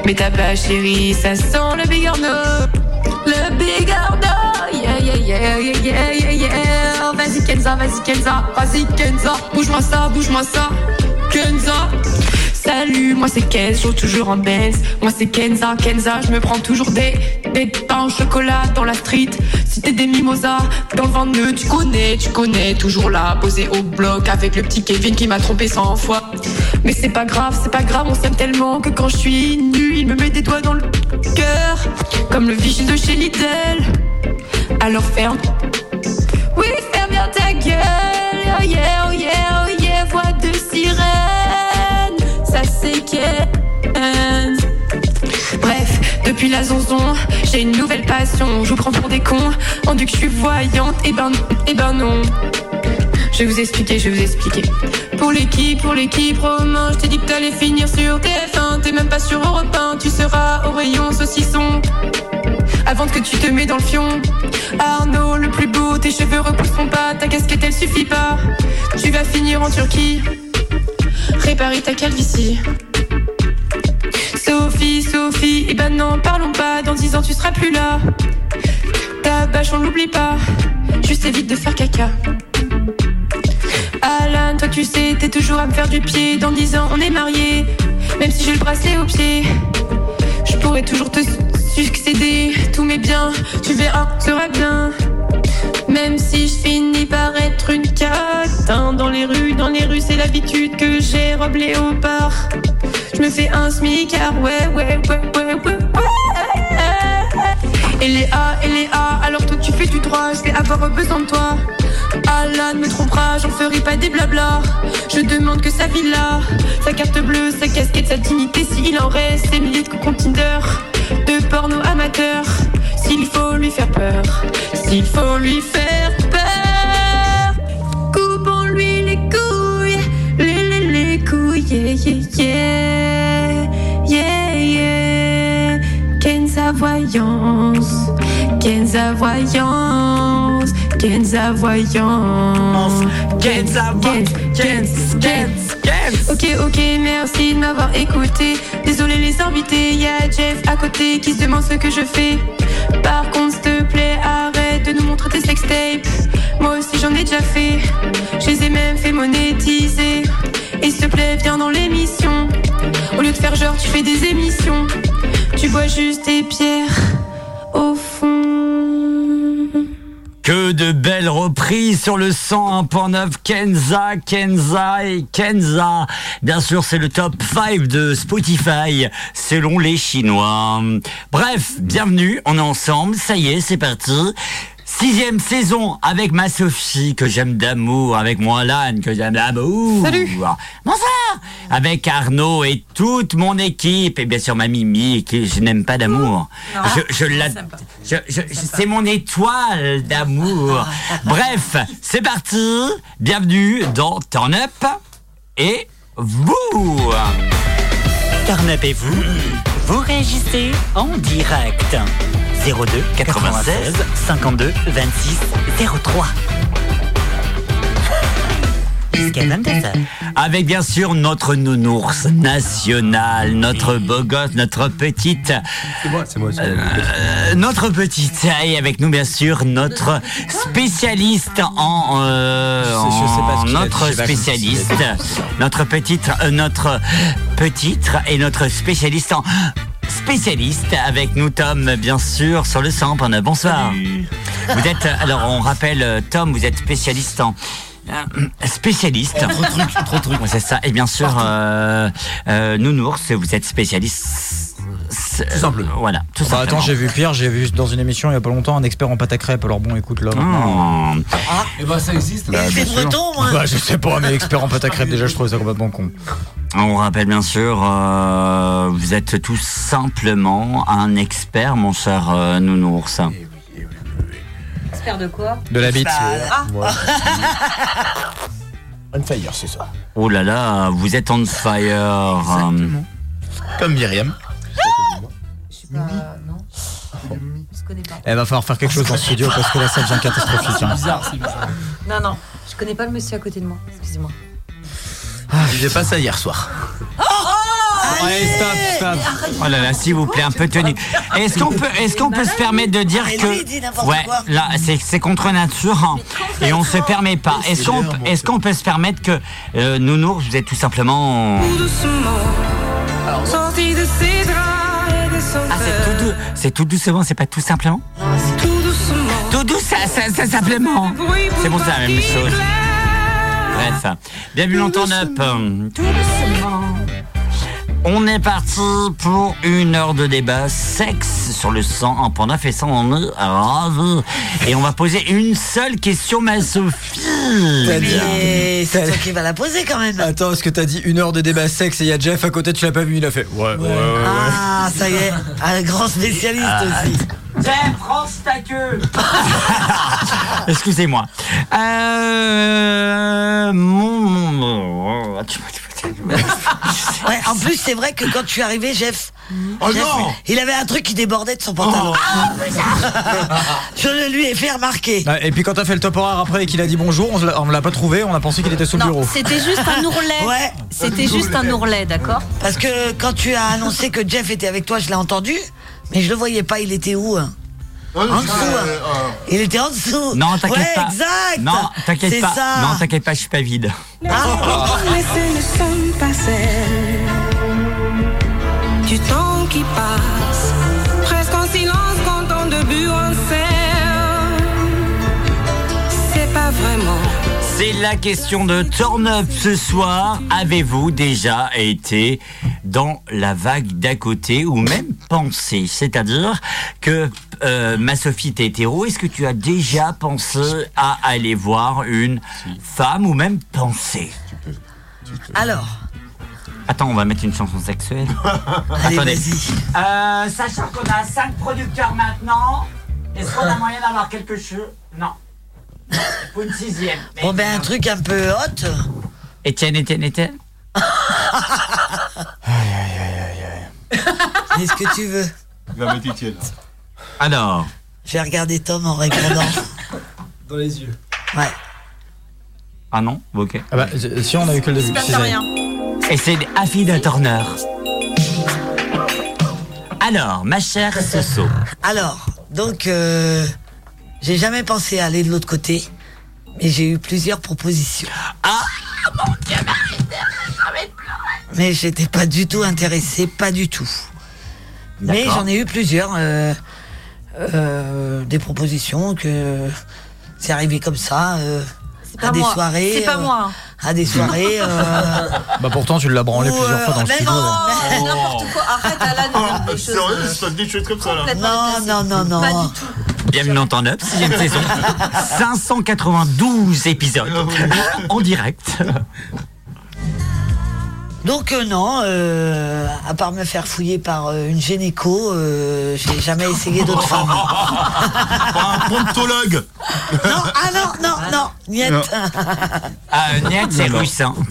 mais tabac chérie, ça sent le big Arnaud, le big Arnaud, yeah yeah yeah yeah yeah yeah yeah. Vas-y Kenza, vas-y Kenza, vas-y Kenza, bouge-moi ça, bouge-moi ça, Kenza. Salut, moi c'est Kenz, joue toujours en Benz. Moi c'est Kenza, Kenza, je me prends toujours des, des pains au chocolat dans la street. Si t'es des mimosas, dans le ventre, tu connais, tu connais, toujours là, posé au bloc avec le petit Kevin qui m'a trompé 100 fois. Mais c'est pas grave, c'est pas grave, on s'aime tellement que quand je suis nu, il me met des doigts dans le cœur, comme le vigile de chez Lidl. Alors ferme, oui, ferme bien ta gueule, ça c'est Ken. Bref, depuis la zonzon, j'ai une nouvelle passion. Je vous prends pour des cons, on dit que je suis voyante, et ben, et ben non. Je vais vous expliquer, je vais vous expliquer. Pour l'équipe, pour l'équipe, Romain, je t'ai dit que t'allais finir sur TF1. T'es même pas sur Europe 1, tu seras au rayon saucisson. Avant que tu te mets dans le fion. Arnaud, le plus beau, tes cheveux repousseront pas, ta casquette elle suffit pas. Tu vas finir en Turquie. Réparer ta calvitie. Sophie, Sophie, et ben non, parlons pas, dans 10 ans tu seras plus là. Ta bâche, on l'oublie pas, juste évite de faire caca. Alan, toi tu sais, t'es toujours à me faire du pied, dans 10 ans on est mariés, même si j'ai le bracelet au pied. Je pourrais toujours te succéder, tous mes biens, tu verras, sera bien. Même si je finis par être une catin dans les rues, dans les rues, c'est l'habitude que j'ai robe léopard. Je me fais un smicard, ouais, ouais, ouais, ouais, ouais, ouais. Et les A, et les A, alors toi tu fais du droit, je avoir besoin de toi. Allah ne me trompera, j'en ferai pas des blabla. Je demande que sa villa, sa carte bleue, sa casquette, sa dignité, s'il en reste, ses milliers de coups Tinder, de porno amateur. S'il faut lui faire peur, s'il faut lui faire peur, coupons-lui les couilles, les, les, les couilles, yeah, yeah, yeah, yeah, yeah. Kenza voyance, Kenza voyance, Kenza voyance, Kenza Kenza, Kenza, Ok, ok, merci de m'avoir écouté. Désolé les invités, y a Jeff à côté qui se demande ce que je fais. Par contre, s'il te plaît, arrête nous montrer tes sextapes. Moi aussi j'en ai déjà fait, je les ai même fait monétiser. Et s'il te plaît, viens dans l'émission. Au lieu de faire genre, tu fais des émissions. Tu bois juste des pierres au fond. Que de belles reprises sur le 101.9 Kenza, Kenza et Kenza. Bien sûr, c'est le top 5 de Spotify selon les Chinois. Bref, bienvenue, on est ensemble, ça y est, c'est parti. Sixième saison avec ma Sophie que j'aime d'amour, avec moi Alan que j'aime d'amour. Salut. Bonsoir. Avec Arnaud et toute mon équipe et bien sûr ma Mimi que je n'aime pas d'amour. Non, Je, je la- je- je- c'est mon étoile d'amour. Bref, c'est parti. Bienvenue dans Turn Up et vous. Turn Up et vous, vous réagissez en direct. 02 96 52 26 03. Jusqu'à 22h. Avec bien sûr notre nounours national, notre beau gosse, notre petite. C'est moi, c'est moi. c'est moi. Euh, notre petite et avec nous bien sûr notre spécialiste en, euh, je sais pas ce notre spécialiste notre petite euh, notre petite et notre spécialiste en spécialiste avec nous Tom bien sûr sur le sample bonsoir vous êtes alors on rappelle Tom vous êtes spécialiste en spécialiste. Trop de trucs, trop de trucs. Ouais, C'est ça. Et bien sûr, euh, euh, Nounours, vous êtes spécialiste. Tout simplement. Voilà, tout Bah, simplement. attends, j'ai vu pire, j'ai vu dans une émission il y a pas longtemps un expert en pâte à crêpes. Alors bon, écoute là. Oh. Et bah ça existe. Bah, C'est breton, moi. Bah, je sais pas, mais expert en pâte à crêpes, déjà, je trouvais ça complètement con. On rappelle bien sûr, euh, vous êtes tout simplement un expert, mon cher euh, Nounours. Expert de quoi De la bite. Ah. On fire, c'est ça. Oh là là, vous êtes on fire. Comme Myriam. Je suis pas. Non. Je connais pas. Elle va falloir faire quelque chose dans ce studio parce que là, ça devient catastrophique. C'est hein. bizarre, c'est bizarre. Non, non. Je connais pas le monsieur à côté de moi. Excusez-moi. J'ai pas ça hier soir. Allez, stop, stop. Oh là là, s'il vous plaît, un peu tenu. Est-ce qu'on peut, est-ce qu'on peut se permettre de dire que, ouais, là, c'est, c'est contre nature hein, et on se permet pas. Est-ce qu'on, est-ce qu'on peut se permettre que euh, Nounours, vous êtes tout simplement. Des Ah, c'est tout doux, c'est tout doucement, c'est pas tout simplement. Tout doucement. Tout doux, ça, ça, ça simplement. C'est bon, c'est la même chose. Bref, bienvenue dans ton up. Tout doucement. On est parti pour une heure de débat sexe sur le sang en pendant fait ça on est ravis. Et on va poser une seule question, ma Sophie. Mais c'est toi qui vas la poser quand même. Attends, est-ce que t'as dit une heure de débat sexe et il y a Jeff à côté, tu l'as pas vu, il a fait. Ouais, ouais, ouais. ouais. Ah, ça y est, un grand spécialiste aussi. Tiens, France ta queue Excusez-moi. Euh... Mon... mon- Ouais, en plus, c'est vrai que quand tu es arrivé, Jeff, Oh Jeff, non il avait un truc qui débordait de son pantalon. Je le lui ai fait remarquer. Ah, Et puis quand t'as fait le top horaire après et qu'il a dit bonjour, on se l'a- pas trouvé, on a pensé qu'il était sous le bureau. c'était juste un ourlet. Ouais. C'était juste un ourlet, d'accord Parce que quand tu as annoncé que Jeff était avec toi, je l'ai entendu, mais je le voyais pas, il était où hein? En dessous. hein. Il était en dessous. Non, t'inquiète ouais, pas. exact. Non, t'inquiète pas. ça. Non, t'inquiète pas, je suis pas vide. Mais ce ne sont pas celles du temps qui passe, presque en silence quand on début en serre. C'est pas vraiment C'est la question de Turn Up ce soir. Avez-vous déjà été dans la vague d'à côté ou même pensé? C'est-à-dire que euh, ma Sophie, t'es hétéro. Est-ce que tu as déjà pensé à aller voir une femme ou même penser? Alors, Attends, on va mettre une chanson sexuelle. allez, Attendez. vas-y. Euh, sachant qu'on a 5 producteurs maintenant, est-ce qu'on a moyen d'avoir quelque chose Non. Pour une sixième. Bon, ben, un truc un peu hot. Étienne, Étienne, Étienne Est-ce que tu veux Il va mettre Étienne. Alors Je vais regarder Tom en répondant. Dans les yeux. Ouais. Ah non Ok. Ah bah, si on a eu que le début. Si de c'est- rien. Et c'est Affida Turner. Alors, ma chère Soso. Alors, donc, euh, j'ai jamais pensé à aller de l'autre côté, mais j'ai eu plusieurs propositions. Ah, mon Dieu, Mais j'étais pas du tout intéressée, pas du tout. Mais j'en ai eu plusieurs, euh, euh, des propositions que c'est arrivé comme ça, euh, pas à des moi. soirées. C'est pas euh, moi. À des soirées. euh, Bah pourtant, tu l'as branlé Ou, plusieurs euh, fois dans le studio. non, là. Oh, n'importe quoi. Arrête, Alan. Sérieux, choses comme ça là. non, non, non, Pas non. du tout. Bienvenue dans Turn Up, sixième saison. 592 épisodes en direct. Donc euh, non, euh, à part me faire fouiller par euh, une gynéco, euh, j'ai jamais essayé d'autres femmes. Un promptologue. Non, ah non, non, non, niet. Non. Euh, Niet, c'est russe. hein.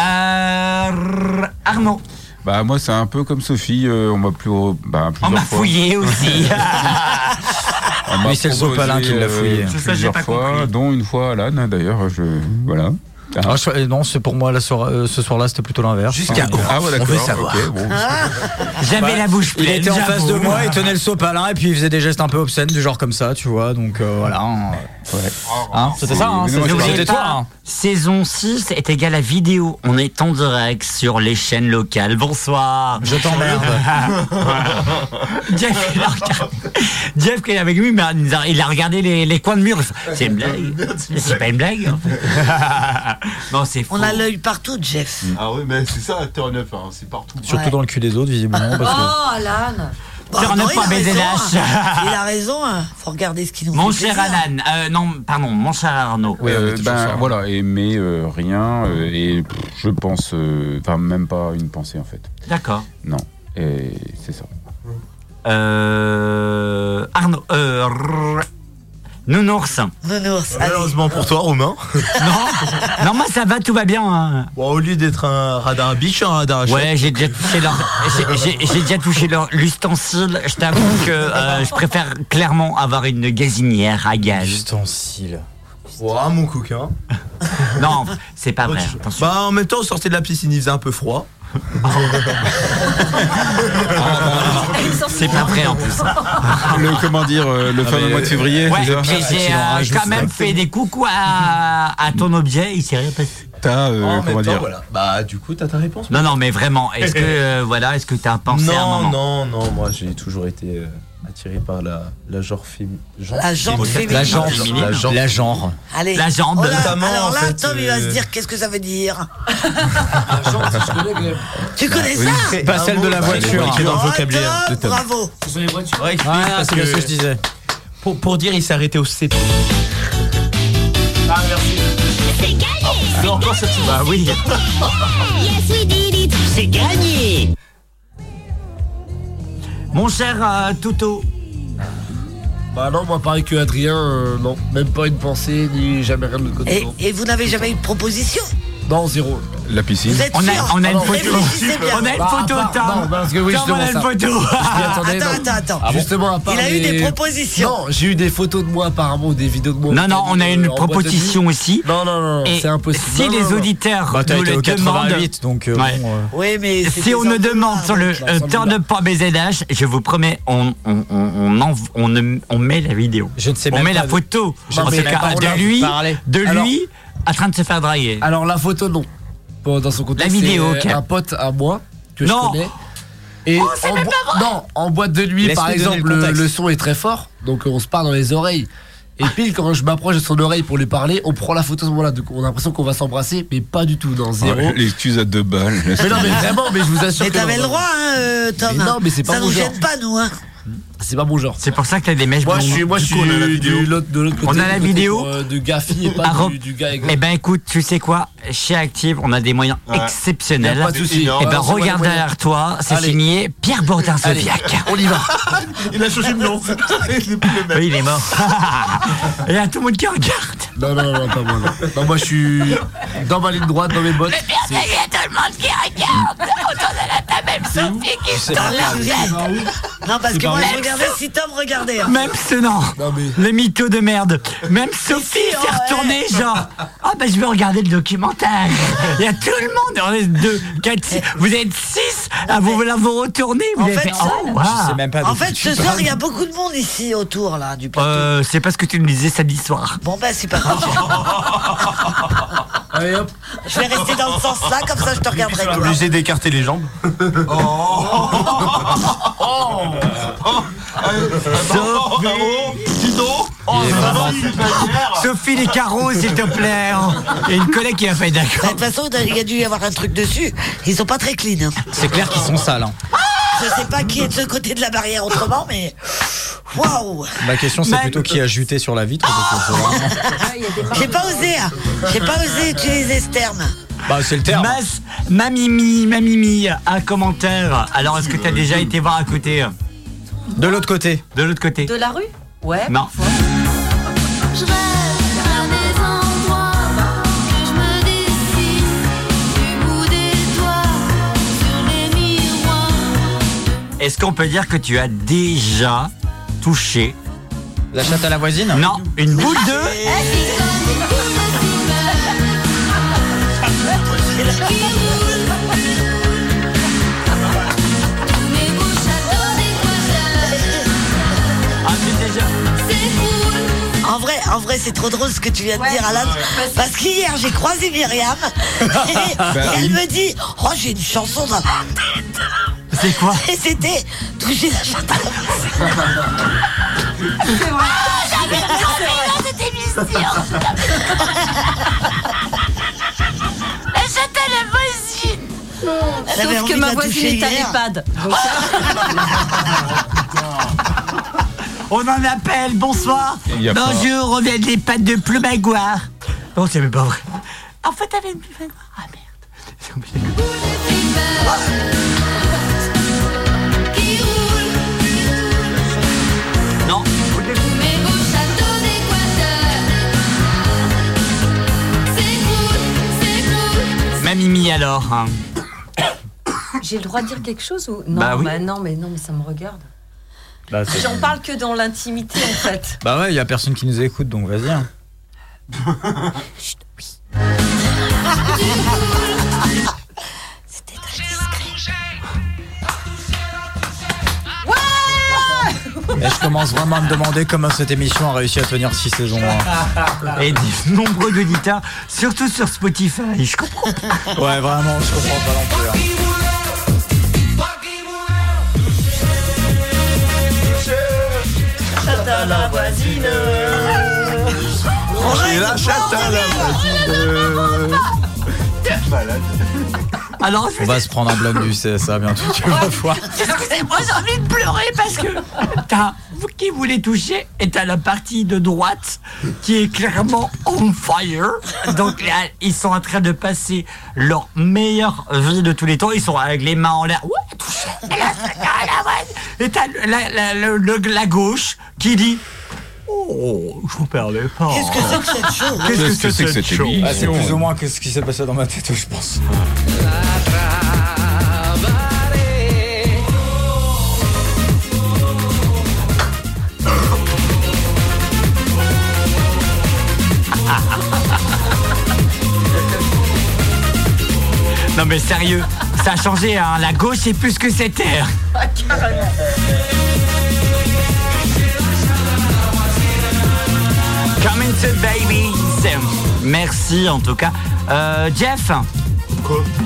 Euh, Arnaud, Bah moi c'est un peu comme Sophie, euh, on m'a plus bah, on plusieurs m'a fois. fouillé aussi. On m'a Oui, c'est le sopalin qui l'a fouillé. euh, C'est ça, j'ai plusieurs pas fois, compris. dont une fois Alan d'ailleurs. Je voilà. Ah, je- euh, non, c'est pour moi la euh, ce soir-là, c'était plutôt l'inverse. Jusqu'à Enfin, ah ouais d'accord. On veut savoir. ok, bon. J'avais la bouche Il pleine. était en face de moi, il tenait le sopalin et puis il faisait des gestes un peu obscènes du genre comme ça, tu vois. Donc euh, voilà. hein. Hein, c'était ça, hein, c'était- toi. hein. saison 6 est égale à vidéo. On est en direct sur les chaînes locales. Bonsoir. Je t'emmerde. Jeff, il a regardé- Jeff qui est avec lui, mais il a- il a regardé les, les coins de mur. C'est une blague. C'est pas une blague. en fait. non, c'est faux. On a l'œil partout, Jeff. Ah oui, mais c'est ça, turn up, hein, c'est partout. Surtout Ouais. dans le cul des autres, visiblement. Parce que... Oh, Alan. Turn non, up il a pas baiser raison, hein. Il a raison, hein. faut regarder ce qui nous Mon fait cher plaisir. Alan, euh, non, pardon, mon cher Arnaud. Oui, Euh, toujours ben voilà, mais euh, rien euh, et pff, je pense, euh, enfin même pas une pensée en fait. D'accord. Non, et c'est ça. Euh, Arnaud, euh, rrr, Nounours. Nounours. Malheureusement pour toi, Romain. Non, non, moi ça va, tout va bien. hein. Bon, au lieu d'être un radar biche, un radar chef. Ouais, j'ai déjà touché leur, j'ai- j'ai j'ai déjà touché leur l'ustensile. Je t'avoue que euh, je préfère clairement avoir une gazinière à gaz. Ustensile. Ouah, mon coquin. Non, c'est pas vrai. Attention. Bah, en même temps, on sortait de la piscine, il faisait un peu froid. C'est pas vrai en plus. Le comment dire, euh, le fameux mais, mois de février. Ouais, j'ai euh, quand même fait des coucous à, à ton objet. Il s'est rien passé. T'as euh, en comment dire voilà. Bah, du coup, t'as ta réponse. Non, non, mais vraiment. Est-ce que euh, voilà, est-ce que t'as pensé à un Non, moment non, non, moi j'ai toujours été euh, attiré par la, la genre féminine. La jambe féminine. La genre. La genre. La genre. Allez. La jambe. Oh là, Notamment, alors en là, fait, Tom, il va se euh, dire qu'est-ce que ça veut dire. La je connais. Tu connais oui. ça Pas celle de la voiture. Qui est dans le Oh, vocabulaire de Tom. Bravo. Ce sont les voitures. Ouais, parce c'est bien que- ce que je disais. Pour, pour dire, il s'est arrêté au CP. Ah, merci. C'est gagné C'est encore cette Bah oui. Yes, we did it C'est gagné. Mon cher euh, Toto. Bah non, moi pareil que Adrien, euh, non. Même pas une pensée, ni jamais rien de l'autre côté. Et, non. et vous n'avez jamais eu de proposition? Non, zéro. La piscine. Vous êtes On a, on une photo. On a une Bah, photo, part- Tom. non, parce que oui, Tom, on a une photo. Attends, attends, attends. Ah Justement, à part Il a eu des propositions. Non, j'ai eu des photos de moi apparemment ou des vidéos de moi. Non, non, on a une proposition aussi. Non, non, non, c'est impossible. si les auditeurs Bah, nous le demandent, 88, donc euh, euh, Oui, mais si on nous demande sur le euh, sans turn up pas BZH, je vous promets, on, on, on, on, on, on met la vidéo. Je ne sais On même met pas la photo, Je en ne sais tout cas, pas de lui, de lui en train de se faire draguer. Alors la photo non. Bon, dans son contexte, La vidéo, c'est ok. un pote à moi que Non. je connais. Et en, boi- non, en boîte de nuit, par exemple, le son est très fort, donc on se part dans les oreilles. Et pile quand je m'approche de son oreille pour lui parler, on prend la photo à ce moment-là. Donc on a l'impression qu'on va s'embrasser, mais pas du tout, dans zéro. Oh, L'excuse à deux balles. Mais non, mais vraiment, mais je vous assure. Mais que t'avais non, le droit, hein, euh, Tom. Mais non, mais c'est pas Ça nous gêne pas, nous, hein. C'est pas mon genre. C'est pour ça que t'as des mèches Moi, je suis, moi, je Du suis coup, on a la du- vidéo. de l'autre de l'autre côté. On a la vidéo. euh, De gars filles et pas du, du gars avec Eh ben écoute, tu sais quoi? Chez Active, on a des moyens exceptionnels. Pas de souci. Eh ben regarde derrière toi, c'est signé Pierre Bourdin Zodiac. on y va. Il a changé de nom. Il est plus le même. Oui, il est mort. Il y a tout le monde qui regarde. Non, non, non, pas moi. Non. Non, moi, je suis dans ma ligne droite, dans mes bottes. Il y a tout le monde qui regarde autour de la table, même Sophie qui se tourne la tête. Non, parce que moi, si Tom regardait. hein. Même ce non. Les mythos de merde. Même Sophie si, s'est ouais. retournée, genre, ah ben je vais regarder le documentaire. Il y a tout le monde. On est deux, quatre, six. Vous êtes six à vous vouloir vous retourner. Vous En avez fait, oh, wow. Je sais même pas. En fait, ce soir, il y a beaucoup de monde ici autour, là, du plateau. Euh, c'est pas ce que tu nous disais samedi soir. Bon, ben, c'est pas grave. Allez, hop. Je vais rester dans le sens là, comme ça, je te regarderai, toi. Obligé d'écarter les jambes. Sophie les carreaux, s'il te plaît. hein. Il y a une collègue qui a fait De d'accord. toute façon, il y a dû y avoir un truc dessus. Ils sont pas très clean. hein. C'est clair qu'ils sont sales. hein. Je sais pas qui est de ce côté de la barrière autrement, mais. Waouh Ma question, c'est plutôt qui a juté sur la vitre. J'ai pas osé, hein. J'ai pas osé utiliser ce terme. Bah, c'est le terme. Mas, Mamimi, Mamimi, un commentaire. Alors, est-ce que tu as déjà été voir à côté De l'autre côté. De l'autre côté De la rue Ouais. Non. Je. Est-ce qu'on peut dire que tu as déjà touché La chatte à la voisine Non, une boule de. Ah. En vrai, en vrai, c'est trop drôle ce que tu viens de dire, Alan. Parce qu'hier, j'ai croisé Myriam. Et, Bah et elle me dit Oh, j'ai une chanson dans la tête. C'est quoi c'était Toucher la chatte à la Ah, j'avais dans cette émission. La chatte à la voisine. Sauf que de ma voisine est à l'EHPAD. On en appelle, bonsoir. A pas- Bonjour, on vient des pattes de Ploumagoire. Non, c'est même pas vrai. En fait, t'avais une Ah merde. Mamimi alors. hein. J'ai le droit de dire quelque chose ou non Bah oui. non mais non mais ça me regarde. Bah, J'en parle que dans l'intimité en fait. Bah ouais, il y a personne qui nous écoute, donc vas-y. hein. Et je commence vraiment à me demander comment cette émission a réussi à tenir 6 saisons. hein. Et des nombreux auditeurs, surtout sur Spotify. Je comprends. Ouais, vraiment, je comprends pas non plus. hein. Chatte à la voisine. C'est la chatte à la voisine. Alors, je On va se prendre un bloc du CSA bientôt, tu vas voir. Excusez-moi, j'ai envie de pleurer parce que t'as vous qui voulez toucher et t'as la partie de droite qui est clairement on fire. Donc là, ils sont en train de passer leur meilleure vie de tous les temps. Ils sont avec les mains en l'air. Ouais, touché. Et t'as la, la, la gauche qui dit Oh, je vous permets pas. Qu'est-ce que c'est que cette chose Qu'est-ce que c'est que cette cette chose Ah, c'est plus ou moins que ce qui s'est passé dans ma tête, je pense. Non mais sérieux, ça a changé, hein. La gauche c'est plus que c'était. Into babies. Merci en tout cas. Euh, Jeff?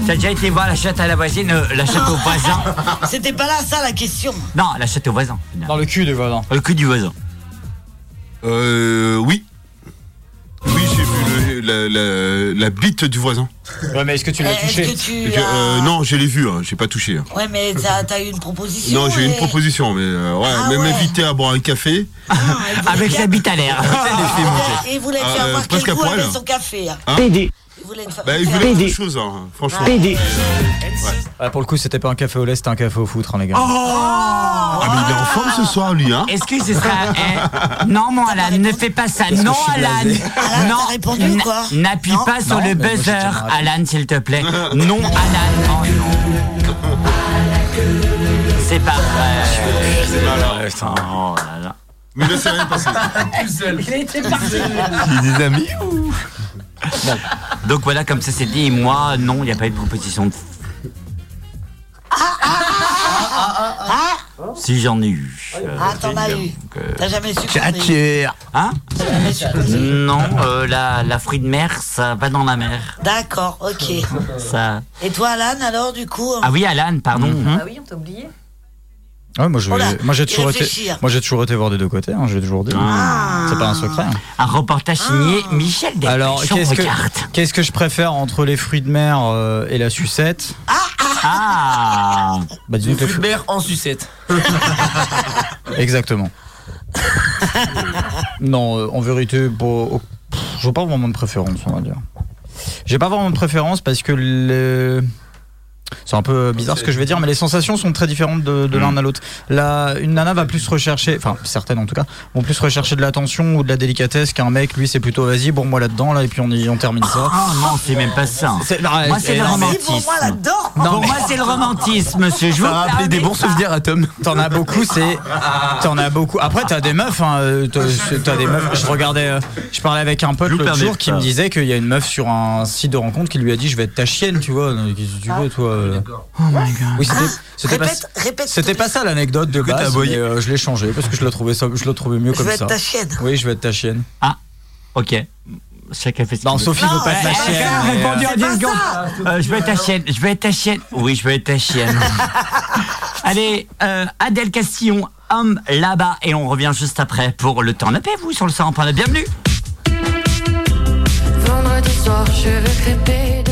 T'as déjà été voir la chatte à la voisine, euh, la chatte au voisin? C'était pas là ça la question. Non, la chatte au voisin. Dans le cul du voisin. Le cul du voisin. Euh, oui. Oui, j'ai vu le- la, la- la bite du voisin. Ouais, mais est-ce que tu l'as Est-ce touché que tu Je- as- euh, non, je l'ai vu, hein, j'ai pas touché. hein. Ouais, mais t'as eu une proposition Non, j'ai eu une et- proposition, mais euh, ouais, Ah mais ouais. m'inviter à boire un café. Avec la bite à l'air. Et il voulait te Ah, faire euh, voir quel presque à goût poil. avait son café. hein. Il voulait faire Bah, il voulait autre chose, hein, franchement. PD. Ah, pour le coup, c'était pas un café au lait, c'était un café au foutre, hein, les gars. Ah, mais il est en forme ce soir, lui, hein Est-ce que ce sera. eh, non, mon Alan, ne fais pas ça. Non, Alan. Non. répondu ou quoi N- N'appuie pas sur Non, le buzzer. Alan, s'il te plaît. Non, Alan. Oh non. C'est pas vrai. C'est. Putain, oh là là. Mais là, c'est rien passé. Il était parti. J'ai des amis ou? Donc voilà, comme ça c'est dit, et moi, non, il n'y a pas eu de proposition de. Si j'en ai eu. euh, Ah, t'en as eu. donc, euh, T'as jamais su Tchatcher. Hein Non, euh, la, la fruit de mer, ça va dans la mer. D'accord, ok. Ça... Et toi, Alan, alors, du coup Ah oui, Alan, pardon. Ah oui, on t'a oublié. Ouais, moi, je, là, moi, j'ai toujours été, réfléchir. moi, j'ai toujours été voir des deux côtés, hein, j'ai toujours dit. Ah. C'est pas un secret. hein. Un reportage signé Michel Delpech. Alors, on qu'est-ce que, regarde. qu'est-ce que je préfère entre les fruits de mer euh, et la sucette Ah Bah, dis-nous Fruits tes de fruits. mer en sucette. Exactement. non, euh, en vérité, bon, je pas vraiment de préférence, on va dire. J'ai pas vraiment de préférence parce que le... C'est un peu bizarre ce que je vais dire, mais les sensations sont très différentes de, de l'un à l'autre. Là, une nana va plus rechercher, enfin certaines en tout cas, vont plus rechercher de l'attention ou de la délicatesse qu'un mec. Lui, c'est plutôt vas-y, bon moi là-dedans là, et puis on, y- on termine ça. Ah non, c'est même pas ça. C'est- non, Moi, c'est le non, mais- romantisme. Pour moi, là-dedans Non, Pour moi, c'est le romantisme, monsieur. Je vous rappelé des bons souvenirs à Tom. T'en as beaucoup, c'est. T'en as beaucoup. Après, t'as des meufs, hein. euh, T'as t'as des meufs. Je regardais. euh, Je parlais avec un pote l'autre jour qui me disait qu'il y a une meuf sur un site de rencontre qui lui a dit Je vais être ta chienne, tu vois. Que tu veux, toi euh. Oh my god. Oui, c'était. C'était pas, Répète, répète. c'était pas ça l'anecdote de base, mais euh, je l'ai changé parce que je l'ai trouvé ça, je l'ai trouvé mieux Je comme veux ça. être ta chienne. Oui, je vais être ta chienne. Ok. Chacun fait ce qu'il Non, veut. Sophie veut pas être ma Eh, chienne. chacun a mais, répondu euh, en 10 secondes. Euh, je veux être ta chienne. Je veux être ta chienne. Oui, je veux être ta chienne. Allez, euh, Adèle Castillon, homme là-bas, et on revient juste après pour le temps. vous sur le 100.9. Bienvenue. Vendredi soir, je veux crêper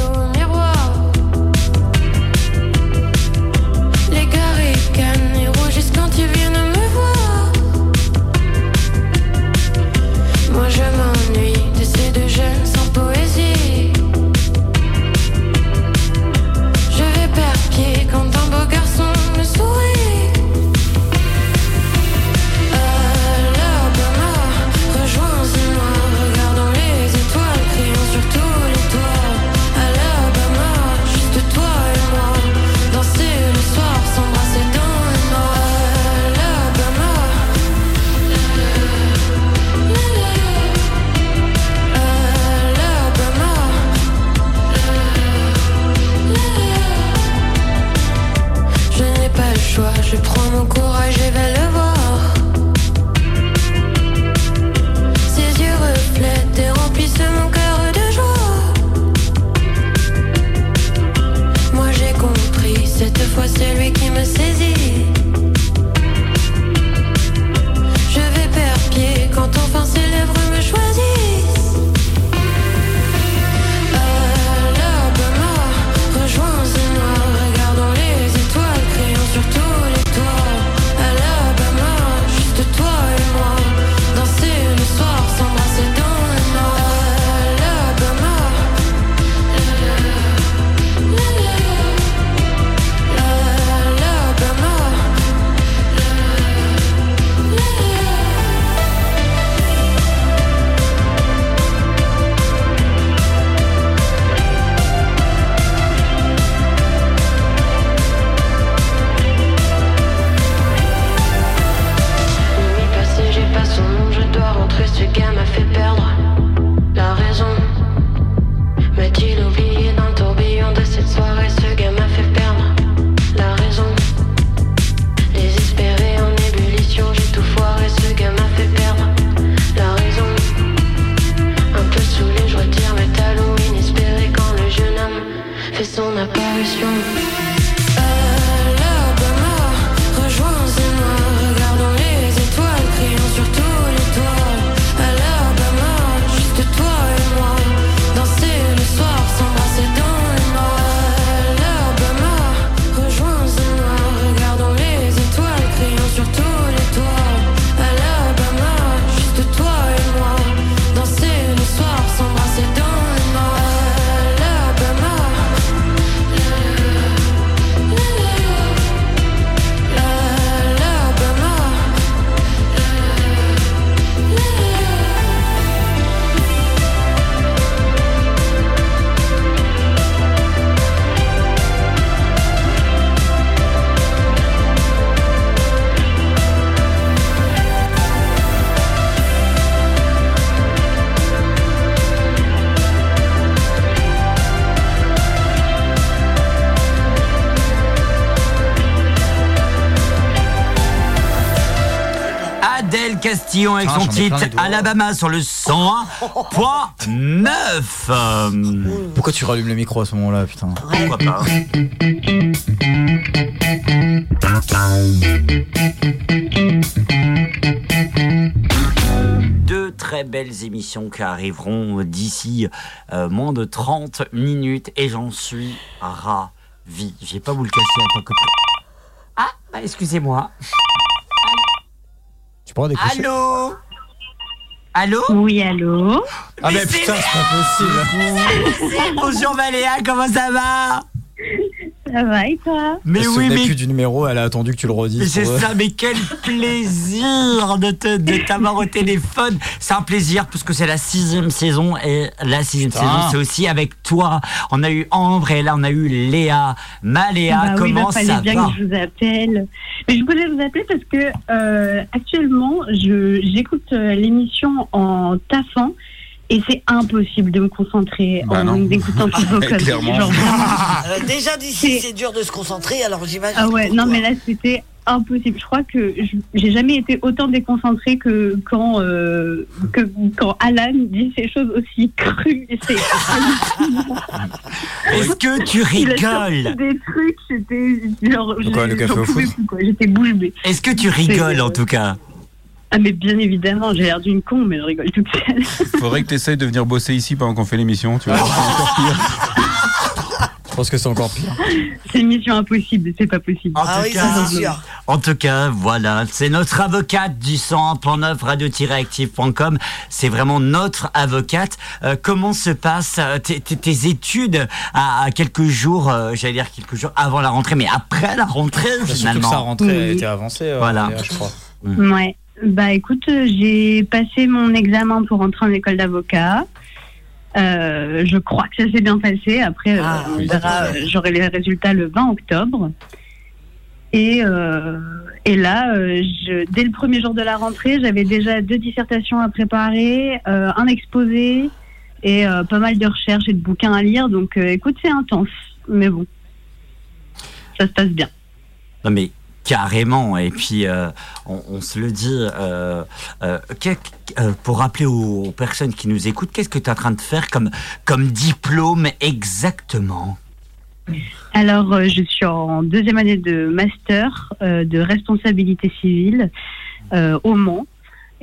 pied quand Castillon avec Ah, son titre. Alabama sur le 101.9. Euh, Pourquoi tu rallumes le micro à ce moment-là, putain Pourquoi pas Deux très belles émissions qui arriveront d'ici euh, moins de 30 minutes et j'en suis ravi. Je vais pas vous le cacher en tant que... Ah, bah, excusez-moi. Tu pourras décrocher Allô Allô Oui, allô Ah mais putain, c'est pas possible. Bonjour Valéa, comment ça va Ça va et toi Mais Elle oui, mais plus du numéro, elle a attendu que tu le Mais redises. c'est pour- ça, mais quel plaisir de te- de t'avoir au téléphone. C'est un plaisir parce que c'est la sixième saison et la sixième Putain. saison c'est aussi avec toi. On a eu Ambre et là on a eu Léa. Ma Léa, Bah oui, comment bah, fallait ça bien va que je vous appelle. Mais je voulais vous appeler parce que euh, actuellement, je j'écoute euh, l'émission en taffant et c'est impossible de me concentrer Bah en écoutant vraiment. Euh, déjà d'ici, c'est dur de se concentrer, alors j'imagine. ah ouais, non toi. mais là c'était impossible. Je crois que j'ai jamais été autant déconcentrée que quand euh, que quand Alan dit ces choses aussi crues. Et c'est Est-ce que tu rigoles des trucs, c'était genre. J'étais bouche bée. Est-ce que tu rigoles en tout cas Ah mais bien évidemment, j'ai l'air d'une con, mais je rigole toute seule. Faudrait que tu essayes de venir bosser ici pendant qu'on fait l'émission, tu vois. c'est encore pire. Je pense que c'est encore pire. C'est mission impossible, c'est pas possible. En tout cas, En tout cas, voilà, c'est notre avocate du 101.9 radio-active.com. C'est vraiment notre avocate. Euh, comment se passent euh, tes, études à, à quelques jours, euh, j'allais dire quelques jours avant la rentrée, mais après la rentrée Surtout que finalement. sa rentrée a été avancée, euh, Voilà. Je crois. Ouais. Bah écoute, euh, j'ai passé mon examen pour entrer en école d'avocat. Euh, je crois que ça s'est bien passé. Après, euh, Ah, on oui. verra. euh, J'aurai les résultats le 20 octobre. Et, euh, et là, euh, je, dès le premier jour de la rentrée, j'avais déjà deux dissertations à préparer, euh, un exposé et euh, pas mal de recherches et de bouquins à lire. Donc, euh, écoute, c'est intense, mais bon, ça se passe bien. Non mais carrément. Et puis euh, on, se le dit. euh, euh, pour rappeler aux, personnes qui nous écoutent, qu'est-ce que tu es en train de faire comme diplôme exactement? Alors, je suis en deuxième année de master de responsabilité civile au Mans.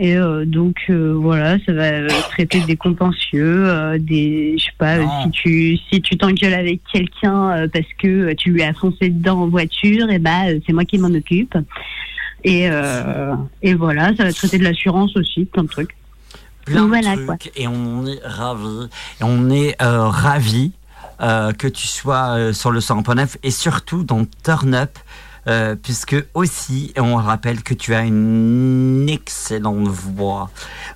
Et euh, donc euh, voilà, ça va euh, traiter des contentieux, euh, des, je sais pas, si tu si tu t'engueules avec quelqu'un parce que tu lui as foncé dedans en voiture, et bah euh, c'est moi qui m'en occupe. Et et voilà, ça va traiter de l'assurance aussi, plein de trucs. plein Donc de voilà, trucs quoi. et on est ravis. Et on est euh, que tu sois sur le 100.9 et surtout dans Turn Up. Euh, puisque aussi, on rappelle que tu as une excellente voix,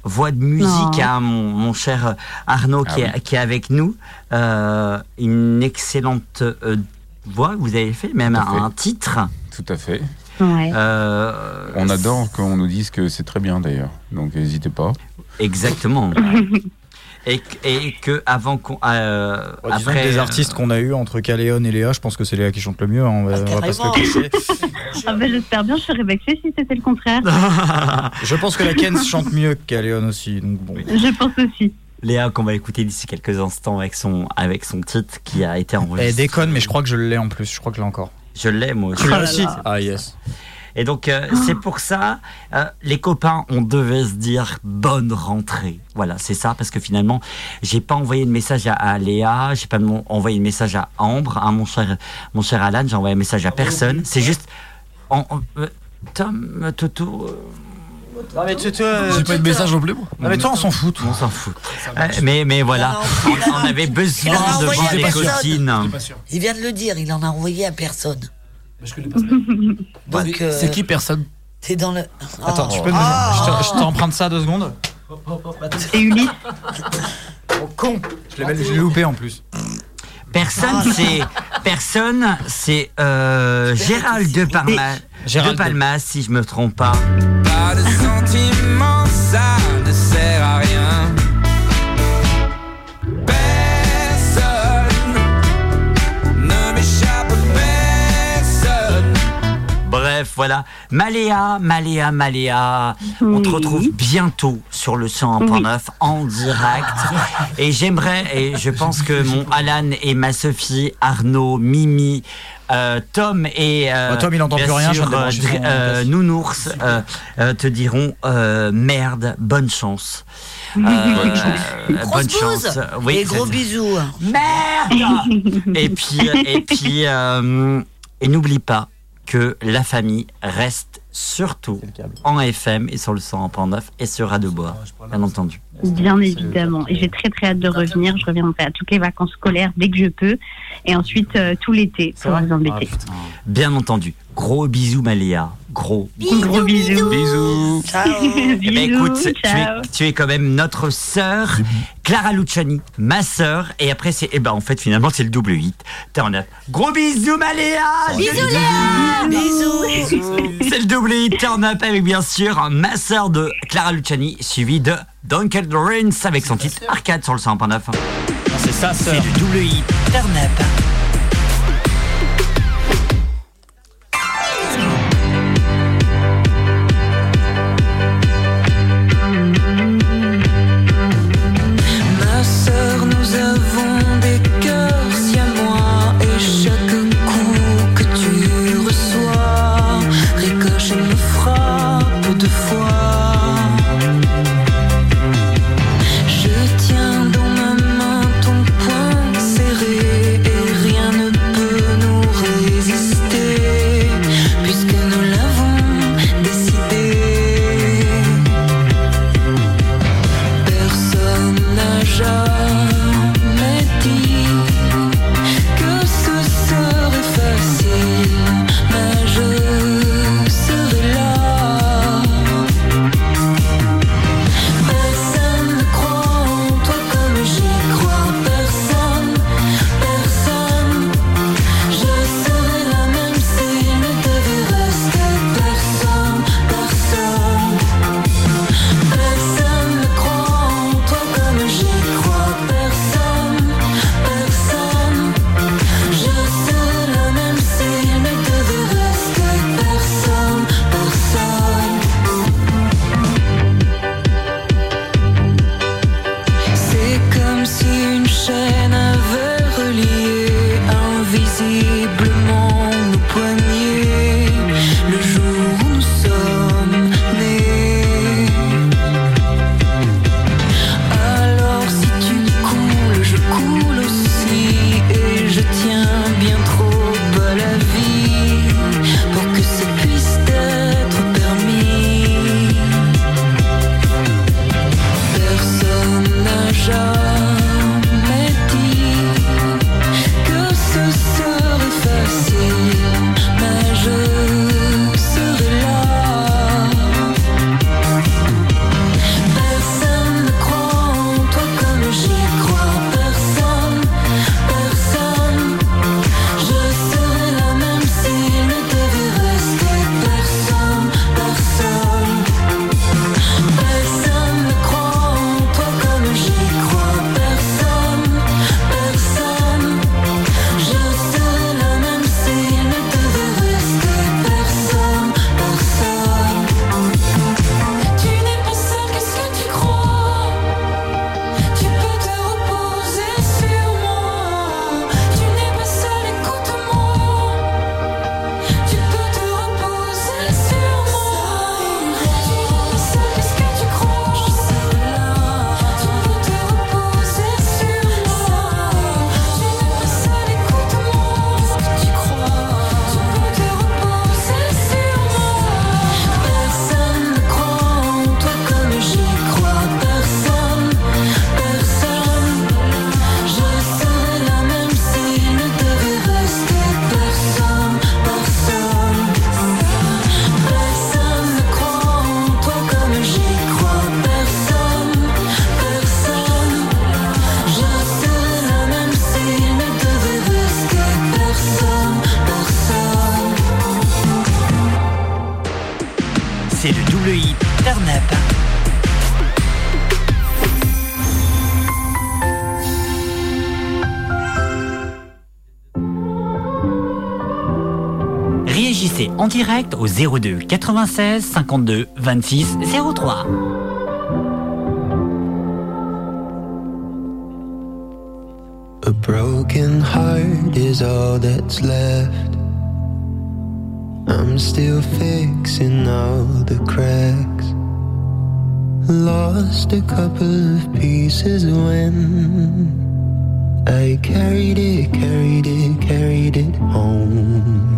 voix de musique, Oh. hein, mon, mon cher Arnaud Ah qui, est, qui est avec nous, euh, une excellente euh, voix. Vous avez fait même fait. un, un titre. Tout à fait. Ouais. Euh, On adore qu'on nous dise que c'est très bien d'ailleurs. Donc n'hésitez pas. Exactement. et, que- et que avant qu'on euh, Ouais, après que des artistes qu'on a eu entre Caléon et Léa, je pense que c'est Léa qui chante le mieux. hein, on va, on va pas se le cacher. Ah ben, j'espère bien, je serais vexée si c'était le contraire. Je pense que la Ken chante mieux que Caléon aussi. Donc bon. je pense aussi. Léa qu'on va écouter d'ici quelques instants avec son avec son titre qui a été Elle enregistré. déconne, mais je crois que je l'ai en plus. Je crois que je l'ai encore. Je l'ai moi aussi. Tu l'as aussi Ah yes. Et donc euh, c'est pour ça euh, les copains on devait se dire bonne rentrée. Voilà c'est ça parce que finalement j'ai pas envoyé de message à, à Léa, j'ai pas envoyé de message à Ambre, à mon cher mon cher Alan, j'ai envoyé un message à personne. C'est juste en, en- euh, Tom euh, Toto. euh, Non mais tu, toi, J'ai pas eu de message non plus, moi. Non mais toi on s'en fout. On s'en fout. Euh, mais, mais voilà, on, on avait besoin de voir les copines. Il vient de le dire, il en a envoyé à personne. Je connais pas Donc, euh, C'est qui personne T'es dans le. Attends, Oh. tu peux me... Ah. je te- je t'emprunte ça deux secondes Et Ulysse con. Je l'ai je l'ai loupé en plus. Personne, c'est personne, c'est euh, Gérald de Parma, Gérald de Palmas, si je me trompe pas. Bref, voilà. Maléa, Maléa, Maléa. On te Oui. retrouve bientôt sur le 101.9 en direct. Et j'aimerais, et je pense que mon Alan et ma Sophie, Arnaud, Mimi, euh, Tom et euh, Bah, Tom, il entend bien plus rien, sûr, euh, euh. Nounours euh, euh, te diront euh, merde, bonne chance. Euh, Bonne chance. chance. Et gros bisous. Merde Et puis, et puis, euh, et n'oublie pas que la famille reste surtout en FM et sur le 100.9 et sur Radio Bois, bien entendu. Bien évidemment. Et j'ai très très hâte de revenir. Je reviendrai à toutes les vacances scolaires dès que je peux. Et ensuite euh, tout l'été pour vous embêter. Bien entendu. Gros bisous Maléa. Gros Gros bisous. Bisous. Ciao. Eh ben, Bisous, écoute, tu es, tu es quand même notre sœur, Clara Luciani, ma sœur, et après c'est, eh ben en fait finalement c'est le double 8. Turn up. Gros bisous Maléa. Bisous, Léa. Bisous. C'est le double 8 turn up avec bien sûr ma sœur de Clara Luciani, suivi de Duncan Lawrence avec son titre Arcade sur le 100.9. C'est ça, C'est le double 8 turn up. direct au 02 96 52 26 03. A broken heart is all that's left. I'm still fixing all the cracks. Lost a couple of pieces when I carried it, carried it, carried it home.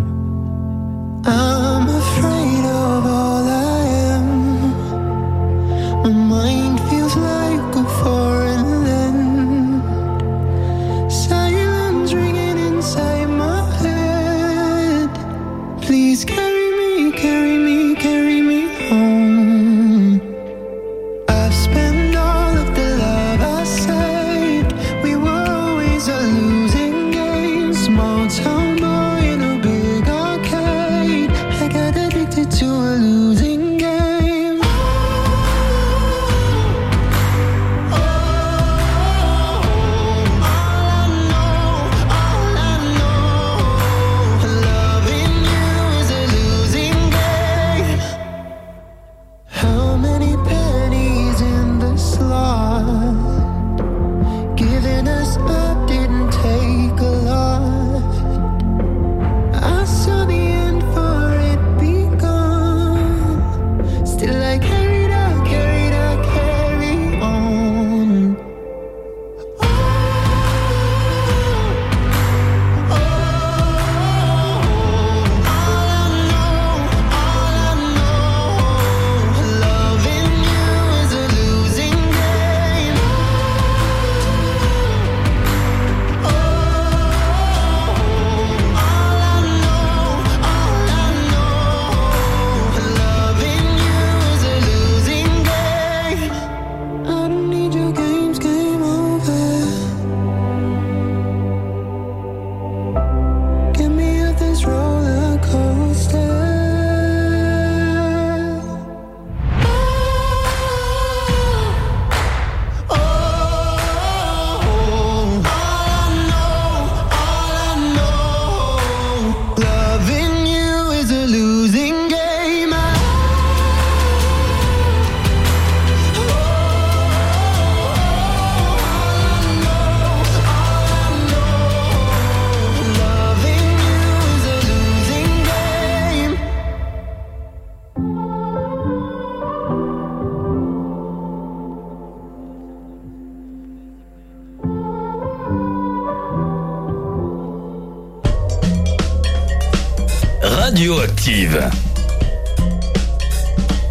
Radioactive.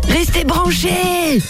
Restez branchés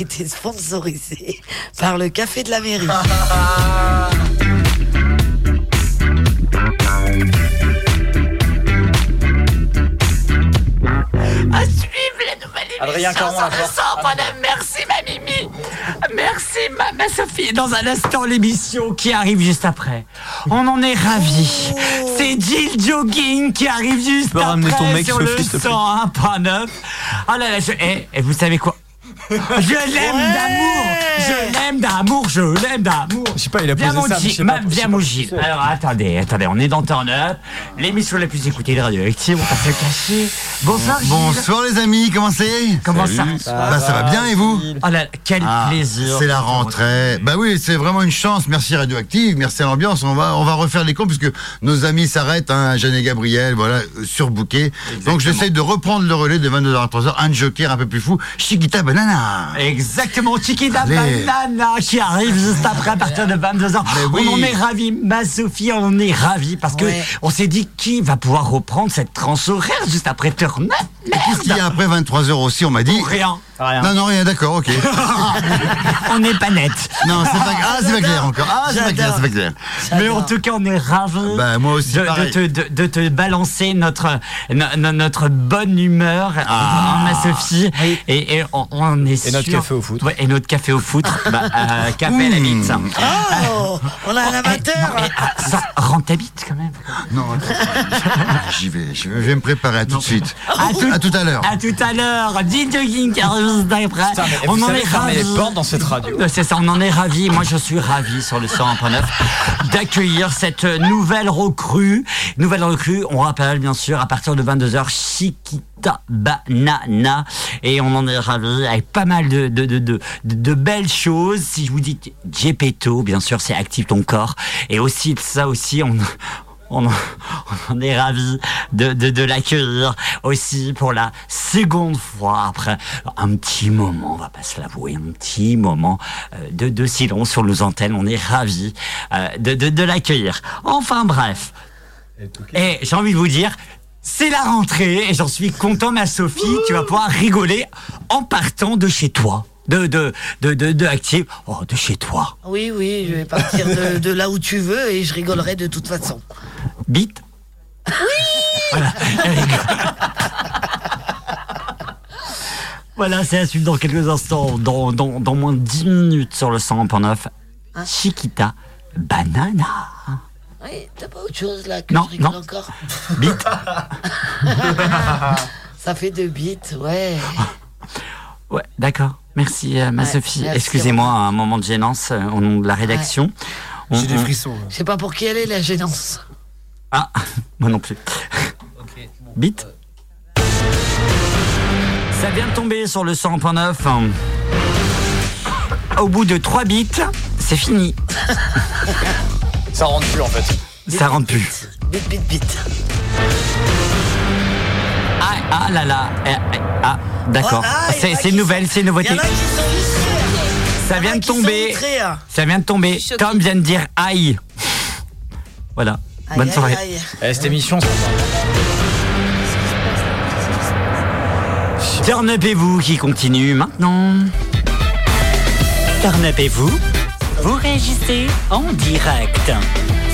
été sponsorisée par le Café de la Mairie. À suivre les nouvelles Adrien émissions Caron, la madame. Merci, ma Mimi. Merci, ma, ma Sophie. Dans un instant, l'émission qui arrive juste après. On en est ravis. C'est Jill Jogging qui arrive juste peux ramener après ton mec, sur Sophie, le s'il te plaît 101.9. Oh là là, je... eh, eh, vous savez quoi? Je l'aime d'amour, je l'aime d'amour, je l'aime d'amour. Je sais pas, il a Viens posé ça, ma- pas- viens pas mon Gilles. Alors attendez, attendez, on est dans Turn Up, l'émission la plus écoutée de Radioactive, on va se cacher. Bonsoir Gilles. Bonsoir les amis, comment c'est? Comment ça Bah ça va bien et vous? Oh là, quel Ah, plaisir. C'est la rentrée. Bah oui, c'est vraiment une chance. Merci Radioactive, merci à l'ambiance. On va, on va refaire les comptes puisque nos amis s'arrêtent, hein, Jeanne et Gabriel, voilà, surbooké. Donc j'essaie de reprendre le relais de 22h à 3h. Un joker un peu plus fou, Chiquita Banana. Exactement, Chiquita Allez. Banana qui arrive juste après à partir de 22h. oui. On en est ravis, ma Sophie, on en est ravis parce que Ouais. on s'est dit qui va pouvoir reprendre cette transe horaire juste après Turn Up? Qu'est-ce qu'il y a après 23h aussi, on m'a dit Rien. Rien. Non, non, rien, d'accord, ok. on n'est pas net. Non, c'est pas, ah, c'est pas clair encore. Ah, c'est pas clair, c'est pas clair. Mais en tout cas, on est ravis Bah, moi aussi, de, te, de, de te balancer notre, no- no- notre bonne humeur, Ah. ma Sophie. Et, et on, on est Et notre sûr- café au foot. Ouais, et notre café au foot. bah, euh, café à la bite. Oh, on a un amateur. Ça rend ta bite quand même. Non. J'y vais, je vais, me préparer à tout de suite. À tout, À l'heure. À tout à l'heure. Dis jogging qui arrive juste On en est fermer les ravis. portes dans cette radio. C'est ça, on en est ravis. Moi, je suis ravi sur le 101.9 d'accueillir cette nouvelle recrue. Nouvelle recrue, on rappelle bien sûr, à partir de 22h, Chiquita Banana. Et on en est ravis avec pas mal de, de, de, de, de belles choses. Si je vous dis Gepetto, bien sûr, c'est Active ton corps. Et aussi, ça aussi, on, on en, on en est ravis de, de, de l'accueillir aussi pour la seconde fois après un petit moment, on va pas se l'avouer, un petit moment euh, de, de silence sur nos antennes. On est ravis euh, de, de, de l'accueillir. Enfin bref. Et j'ai envie de vous dire, c'est la rentrée et j'en suis content, ma Sophie. Tu vas pouvoir rigoler en partant de chez toi. De, de, de, de, de Active. Oh, de chez toi. Oui, oui, je vais partir de, de là où tu veux et je rigolerai de toute façon. Bite Voilà. Voilà, c'est à suivre dans quelques instants, dans, dans, dans moins de 10 minutes sur le 100.9. Chiquita Banana. Oui, t'as pas autre chose là que Non, je rigole non. encore Bite. Ça fait deux bits, ouais. Ouais, d'accord. Merci, euh, ma Ouais, Sophie. Excusez-moi, un moment de gênance euh, au nom de la rédaction. On- J'ai des on- frissons. Je sais pas pour qui elle est la gênance. Ah, moi non plus. Bite Ça vient de tomber sur le 100.9. Au bout de 3 bits, c'est fini. Ça rentre plus en fait. Ça rentre plus. Bit, bit, bit. Ah, ah là là. eh, eh, Ah, d'accord. Ah, en c'est qui nouvelle, c'est une nouveauté. Il y en a qui sont vicieux. Ça vient de tomber. outrés, hein. Ça vient de tomber. Tom vient de dire aïe. Voilà. Aïe, Bonne aïe, soirée. aïe. Eh, cette émission, ça Turn up et vous qui continue maintenant. Turn up et vous, vous réagissez en direct.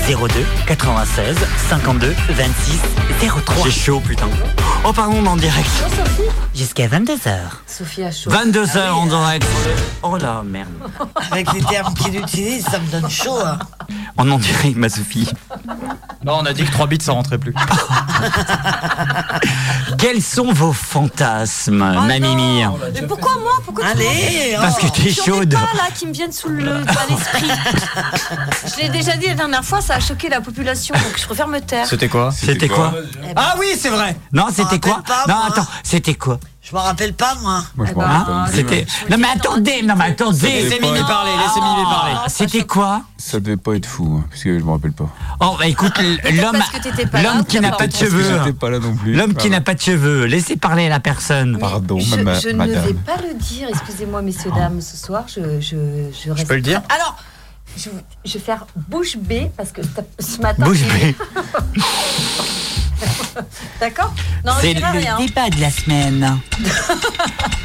02 96 52 26 03. J'ai chaud putain. Oh pardon, en direct. Jusqu'à 22h. Sophie a chaud. 22h en direct. Oh là merde. Avec les termes qu'il utilise, ça me donne chaud. hein. On en direct ma Sophie. Non, on a dit que 3 bits ça rentrait plus. Quels sont vos fantasmes, ma Mimi Mais pourquoi moi Pourquoi tu Allez, m'en- Parce que t'es chaude. pas là qui me viennent sous le à l'esprit. je l'ai déjà dit la dernière fois, ça a choqué la population, donc je préfère me taire. C'était quoi C'était quoi Ah oui, c'est vrai. Non, c'était quoi pas, Non, attends, c'était quoi Je m'en rappelle pas, moi. Moi, je m'en bah, rappelle Hein pas. C'était. Non mais attendez, non mais attendez. Laissez Mimi parler, laissez Mimi parler. C'était quoi Ça devait pas être fou, hein, parce que je me rappelle pas. Oh bah écoute, l'homme, l'homme qui n'a pas de cheveux, j'étais pas là non plus. l'homme qui n'a pas de cheveux, laissez parler la personne. Pardon, je, ma- je ne madame. vais pas le dire, excusez-moi messieurs, dames, ce soir, je, je, je reste... peux le dire Alors, je, je vais faire bouche bée, parce que t'as- ce matin... Bouche j'ai- bée. D'accord Non, C'est le rien. débat de la semaine.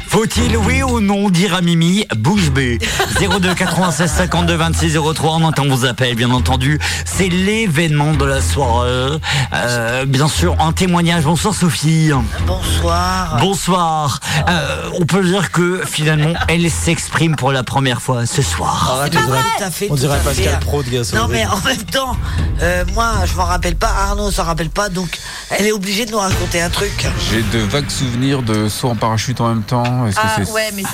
Faut-il, oui ou non, dire à Mimi, bouge B 02 96 52 26 03, on entend vos appels, bien entendu. C'est l'événement de la soirée. Euh, bien sûr, un témoignage. Bonsoir Sophie. Bonsoir. Bonsoir. Euh, on peut dire que finalement, elle s'exprime pour la première fois ce soir. Arrête, on pas dirait-. Tout à fait, on tout dirait Pascal. Pro de gars, ça Non mais en même temps, euh, moi je m'en rappelle pas, Arnaud s'en rappelle pas, donc elle est obligée de nous raconter un truc. J'ai de vagues souvenirs de saut en parachute en même temps. Est-ce que Ah c'est ouais, mais ça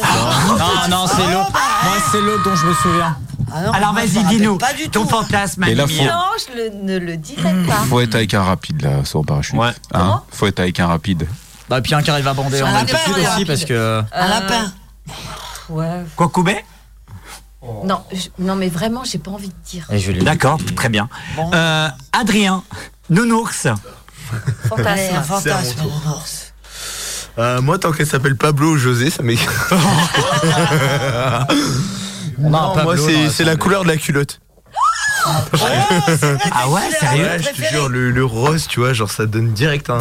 Non, non, c'est l'autre. Moi, c'est l'autre dont je me souviens. Ah non, Alors vas-y, dis-nous rappelle Pas du ton tout. fantasme. Et là, faut- Non, je le- ne le dirai pas. Faut être avec un rapide là, saut en parachute. Ouais. Hein Faut être avec un rapide. Bah, puis un qui arrive à bander en altitude un aussi rapide. parce que. Un lapin. Ouais. Quoi, Koubé Non, je- non, mais vraiment, j'ai pas envie de dire. D'accord, très bien. Euh, Adrien, nounours. Fantasme. fantasme. Euh, moi, tant qu'elle s'appelle Pablo ou José, ça m'est. Non, Pablo moi, c'est la c'est la salle. couleur de la culotte. Ah ouais, sérieux Ouais, je te jure, le, le rose, tu vois, genre ça donne direct un.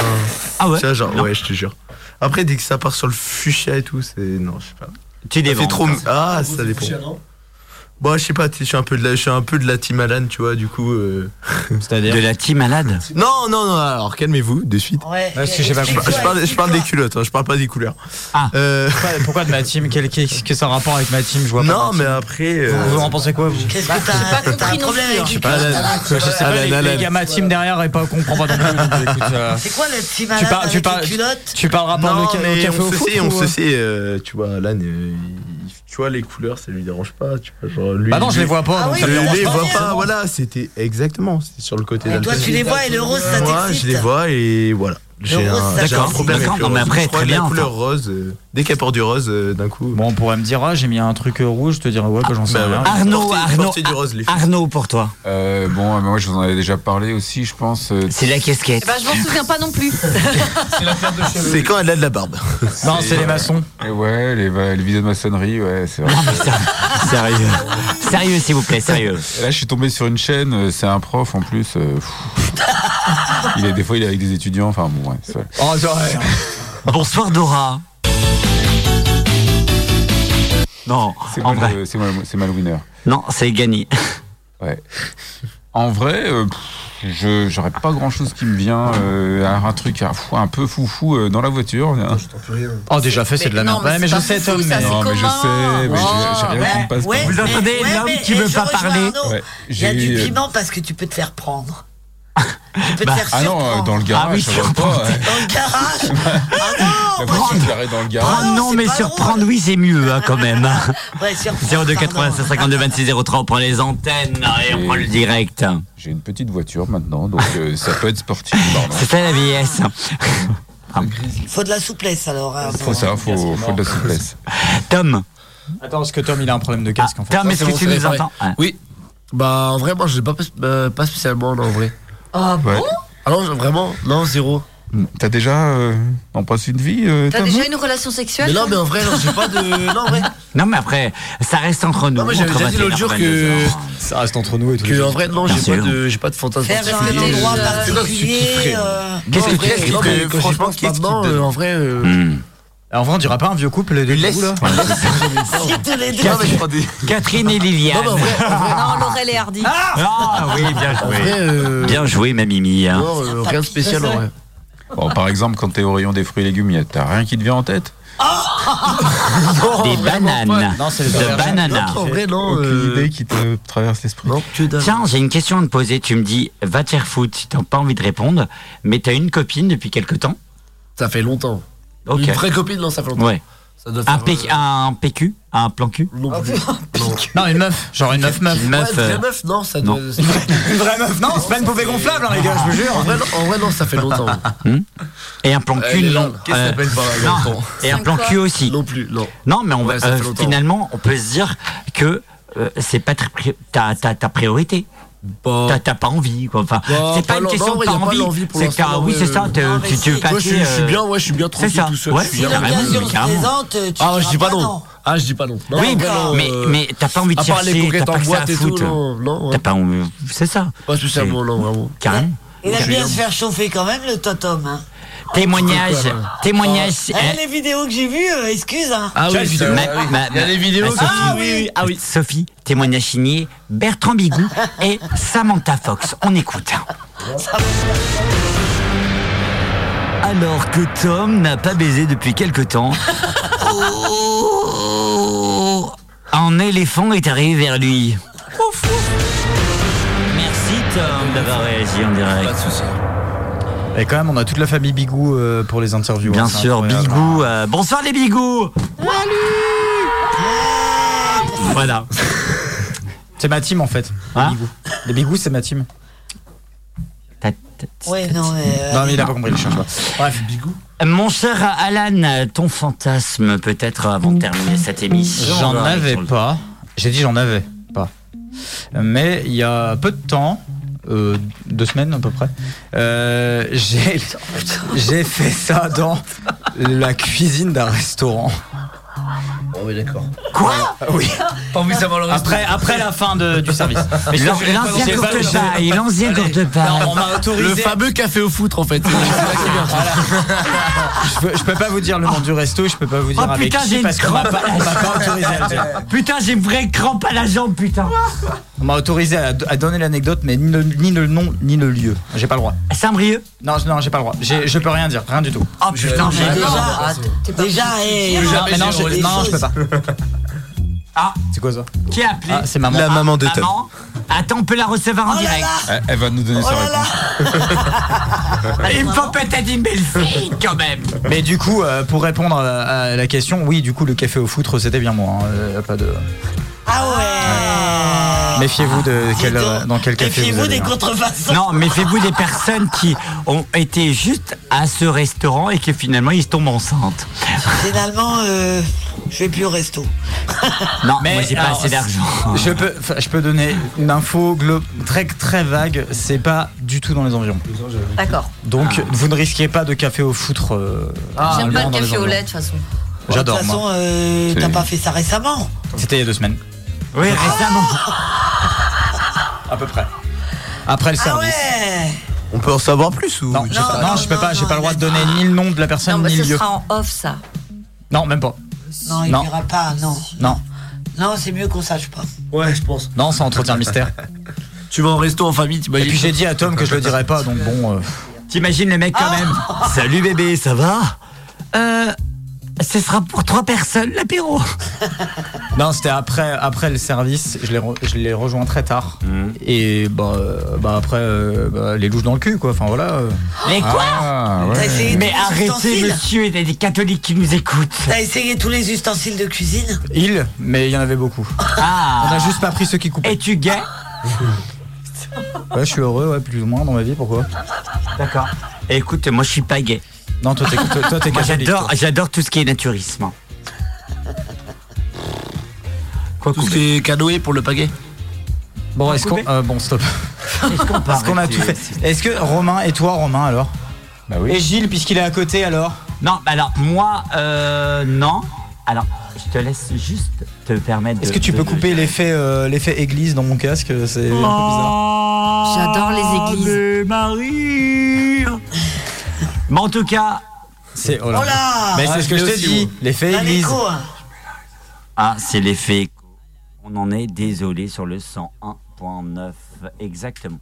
Ah ouais Tu vois, genre, Non. ouais, je te jure. Après, dès que ça part sur le fuchsia et tout, c'est. Non, je sais pas. Tu dévends. trop. Ah, ça dépend. Bon, je sais pas, je suis un peu de la, je suis un peu de la team Alan, tu vois, du coup. euh, C'est-à-dire. De la team malade. Non, non, non, alors calmez-vous, de suite. Ouais. Parce que j'ai pas Je, compris. je parle, je parle des culottes, hein, je parle pas des couleurs. Ah. Euh, Pourquoi, pourquoi de ma team? Quel- Qu'est-ce que ça a rapport avec ma team? Je vois pas. non, ma mais team. après. euh, Vous, vous en pensez quoi, vous? Qu'est-ce Bah, que pas compris non problème avec Je sais pas, les Alan. gars, ma team derrière et pas comprend pas non plus. C'est quoi le petit tu parles, tu parles, tu parles rapport au café on au se foot sait, on ou, se sait, tu vois, Alan, il- tu vois, les couleurs, ça lui dérange pas, tu vois, genre, lui. Bah non, je les vois pas, Ah donc oui, ça Je lui mais dérange les pas. vois pas, voilà, c'était exactement, c'était sur le côté Et toi tu les vois et le rose ça Moi, t'excite je les vois et voilà. J'ai rose, un, ça j'ai un D'accord, problème avec d'accord, le non, mais rose. après, je crois très que la bien, couleur rose, euh, dès qu'elle porte du rose, euh, d'un coup. Bon, on pourrait me dire, ah, j'ai mis un truc euh, rouge, je te dirais, ouais, bah j'en sais bah, rien. Arnaud, Portez- Arnaud, portez du rose. Arnaud pour toi. Euh, bon, moi je vous en avais déjà parlé aussi, je pense. euh, C'est la casquette. Eh ben, je m'en souviens pas non plus. C'est quand elle a de la barbe. Non, c'est les maçons. et ouais, les, les vidéos de maçonnerie, ouais, c'est vrai. Non, mais sérieux. Sérieux, s'il vous plaît, sérieux. Là, je suis tombé sur une chaîne, euh, c'est un prof en plus. euh, il est, des fois, il est avec des étudiants, enfin bon, ouais, c'est vrai. Oh, c'est. Bonsoir Dora. Non, C'est en moi, vrai. le- c'est le winner. Non, c'est Gani. Ouais. En vrai, euh, je j'aurais pas grand chose qui me vient. euh, un truc un, fou- un peu foufou euh, dans la voiture. Oh, déjà fait, c'est de la merde. non, mais Ouais, mais je sais, Tom, mais. Non, mais je sais, mais j'ai- j'ai rien qui me passe Vous mais- entendez l'homme qui veut pas parler Il y a j'ai- du piment parce que tu peux te faire prendre. Tu peux Bah, te faire Ah non, euh, dans le garage, Ah oui, ça va pas. ouais. Dans le garage Ah non dans le garage. Prendre, non, non, mais surprendre, oui, c'est mieux, hein, quand même. Ouais, surprendre, 02 pardon. 96 52 26 03, on prend les antennes et on prend le direct. J'ai une petite voiture maintenant, donc euh, ça peut être sportif. C'est ça la vieillesse. Faut de la souplesse alors. hein, Faut ça, faut, faut de la souplesse. Tom, Attends, parce que Tom, il a un problème de casque en fait. Tom, est-ce c'est que bon, tu nous entends? Ah. Oui. Bah, en vrai, moi, je l'ai pas, euh, pas spécialement, non, en vrai. Ah Ouais. bon? Ah non, je- vraiment Non, zéro. T'as déjà euh, en passe une vie euh, T'as déjà une relation sexuelle Mais non, mais en vrai, non, j'ai pas de. Non, en vrai. Non, mais après, ça reste entre nous. Non, mais j'avais déjà dit 21 l'autre jour que. 22 heures. Ça reste entre nous et tout. Que en vrai, non, j'ai pas, de, j'ai pas de fantasme Faire un particulier. endroit Euh, particulier. Qu'est-ce que tu- franchement, maintenant, euh, en vrai. Alors, en vrai, on dirait pas un vieux couple, les deux laisse. là Si tous les deux. Non, mais je prends des- Catherine et Liliane. Non, Non, Laurel et Hardy. Ah oui, bien vrai, joué. euh, Bien joué, ma Mimi. hein. non, euh, rien de spécial en vrai. Bon, par exemple, quand t'es au rayon des fruits et légumes, y a- t'as rien qui te vient en tête? Des bananes. Non, c'est les De aubergines. banana. Non, en vrai, non. Aucune euh, idée qui te traverse l'esprit. Tiens, j'ai une question à te poser. Tu me dis, va te faire foutre si t'as pas envie de répondre, mais t'as une copine depuis quelque temps? Ça fait longtemps. Une vraie copine, non, ça fait longtemps. Ouais. Ça doit Un, faire, P- un PQ Un plan cul euh, non plus. Non. Non, une meuf. Genre une meuf meuf. Une Ouais, meuf. une vraie euh, meuf, non, ça non. doit. Une vraie meuf. Non, c'est pas une poupée gonflable, hein, les gars, je vous jure. En vrai, non, en vrai, non, ça fait longtemps. Et un plan cul, non. Qu'est-ce que Euh, t'appelles par non. longtemps Et un plan cul aussi. Non plus, non. Non, mais on va, Ouais, ça euh, fait longtemps. finalement, on peut se dire que euh, c'est pas très pri- ta, ta, ta priorité. T'as t'as pas envie, quoi. Enfin, c'est pas pas une question de a pas pas envie. C'est non, oui, mais, c'est ça. euh, Tu, tu veux. Moi, je, suis- passer, je suis euh, bien, ouais, je suis bien tranquille ça. tout seul. Ouais, je suis Si bien. carrément, l'occasion se carrément. présente, tu Ah, je dis pas non. Ah, je dis pas non. Non, oui, mais, euh, mais t'as pas envie de chercher, t'as pas que ça à boîte et tout, foutre. non, non. T'as ouais. pas envie- C'est ça. Pas spécialement, non, vraiment. Carrément. Il aime bien se faire chauffer quand même, le totem. Hein. Témoignage, témoignage. Ah, les vidéos que j'ai vues, euh, excuse. Hein. Ma- ma- Il y a les vidéos Sophie, Ah oui, oui, ah oui. Sophie, témoignage signé Bertrand Bigou et Samantha Fox. On écoute. Alors que Tom n'a pas baisé depuis quelque temps, un éléphant est arrivé vers lui. Merci Tom d'avoir réagi en direct. Pas de soucis. Et quand même, on a toute la famille Bigou euh, pour les interviews. Bien hein, c'est sûr. Bigou. euh, bonsoir les Bigou. Voilà. C'est ma team en fait. Hein les Bigou. Les Bigou, c'est ma team. Ouais, non, mais. euh, Non, mais il a pas compris, il cherche pas. Bref, Bigou. Mon cher Alan, ton fantasme peut-être avant de terminer cette émission. J'en avais pas. J'ai dit j'en avais pas. Mais il y a peu de temps, euh, deux semaines à peu près, euh, j'ai j'ai fait ça dans la cuisine d'un restaurant. Oh oui, d'accord. Quoi Oui. Pas envie de savoir le reste. Après, après la fin de- du service. Mais je- L'an- je- L'ancien j'ai pas- courte j'ai- paille, l'ancien Allez. courte paille. Non, on m'a autorisé. Le fameux café au foutre en fait. Qui. Je peux, je peux pas vous dire le nom du resto, je peux pas vous dire Oh avec putain, qui j'ai une parce qu'on m'a pas, on m'a pas autorisé à le dire. Putain, j'ai une vraie crampe à la jambe, putain. On m'a autorisé à, à donner l'anecdote, mais ni le, ni le nom ni le lieu. J'ai pas le droit. Saint-Brieuc Non, je- non, j'ai pas le droit. J'ai- Je peux rien dire, rien du tout. Oh putain, mais j'ai déjà, déjà, eh, mais non, j'ai non, je peux pas. Ah, C'est quoi ça qui a appelé Ah, c'est maman. La maman de Tom. Maman Attends, on peut la recevoir en Oh direct. là Elle, elle va nous donner Oh sa réponse. là Il me faut peut-être une belle fille quand même. Mais du coup, euh, pour répondre à, à la question, oui, du coup, le café au foutre, c'était bien moi. hein. Euh, pas de... Ah ouais Méfiez-vous de quel, Dis donc, dans quel café vous Méfiez-vous des hein. contrefaçons. Non, méfiez-vous des personnes qui ont été juste à ce restaurant et que finalement ils tombent enceintes. Finalement, euh, je vais plus au resto. Non, Mais moi j'ai pas assez d'argent. Je peux, je peux donner une info très très vague. C'est pas du tout dans les environs. D'accord. Donc vous ne risquez pas de café au foutre. euh, J'aime pas le café au lait de toute façon. J'adore. De toute façon, euh, t'as pas fait ça récemment. C'était il y a deux semaines. Oui, récemment. À peu près. Après le Ah service. ouais On peut en savoir plus ou Non, j'ai pas- non, non, je peux non, pas, j'ai pas le droit de donner ni le nom de la personne Non, bah, ni ce le lieu. sera en off ça. Non, même pas. Non, il Non. dira pas, non. Non, Non, c'est mieux qu'on sache pas. Ouais, je pense. non, ça entretient le mystère. Tu vas en resto en famille, Et t'imagines puis j'ai dit à Tom que je le dirais pas, donc bon. euh, T'imagines le mec quand même. Salut bébé, ça va? Euh. Ce sera pour trois personnes l'apéro. Non, c'était après, après le service. Je l'ai, re- je l'ai rejoint très tard. Et bah, bah après, euh, bah, les louches dans le cul, quoi. Enfin voilà. Mais quoi Ah, T'as ouais. essayé Mais tous les arrêtez, monsieur, il y a des catholiques qui nous écoutent. T'as essayé tous les ustensiles de cuisine? Il, mais il y en avait beaucoup. Ah. On a juste pas pris ceux qui coupaient. Es-tu gay Ouais, je suis heureux, ouais, plus ou moins dans ma vie. Pourquoi D'accord. Écoute, moi je suis pas gay. Non, toi t'es, toi, toi, t'es catholique, j'adore, toi. j'adore tout ce qui est naturisme. Quoi Tout ce qui est canoë pour le pagaie. Bon, est-ce qu'on, euh, bon, stop. Est-ce qu'on Est-ce qu'on a tout fait Est-ce que Romain et toi, Romain, alors? Bah oui. Et Gilles, puisqu'il est à côté, alors? Non, bah alors moi, euh, non. Alors, je te laisse juste te permettre. Est-ce que tu de- peux de- couper l'effet, euh, l'effet église dans mon casque C'est un peu bizarre. J'adore les églises. Ave Marie. Mais en tout cas, C'est, oh Oh là. là Mais Ah, c'est ce que je te dis, l'effet église. hein. ah, c'est l'effet. écho. On en est désolé sur le 101.9 exactement.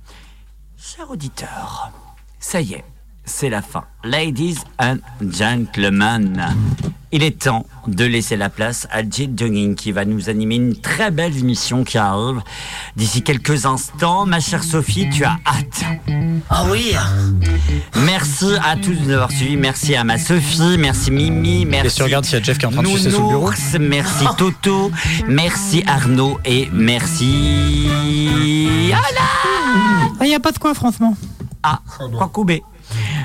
Chers auditeurs, ça y est, c'est la fin. Ladies and gentlemen, il est temps de laisser la place à Jill Jogging qui va nous animer une très belle émission qui arrive d'ici quelques instants. Ma chère Sophie, tu as hâte. Ah oui Merci à tous de nous avoir suivis. Merci à ma Sophie. Merci Mimi. Merci. Et si tu regardes s'il y a Jeff qui est en train de sucer sous le bureau. Nounours, Merci Toto. Merci Arnaud. Et merci. Il n'y a pas de quoi, franchement. Ah, quoi couper.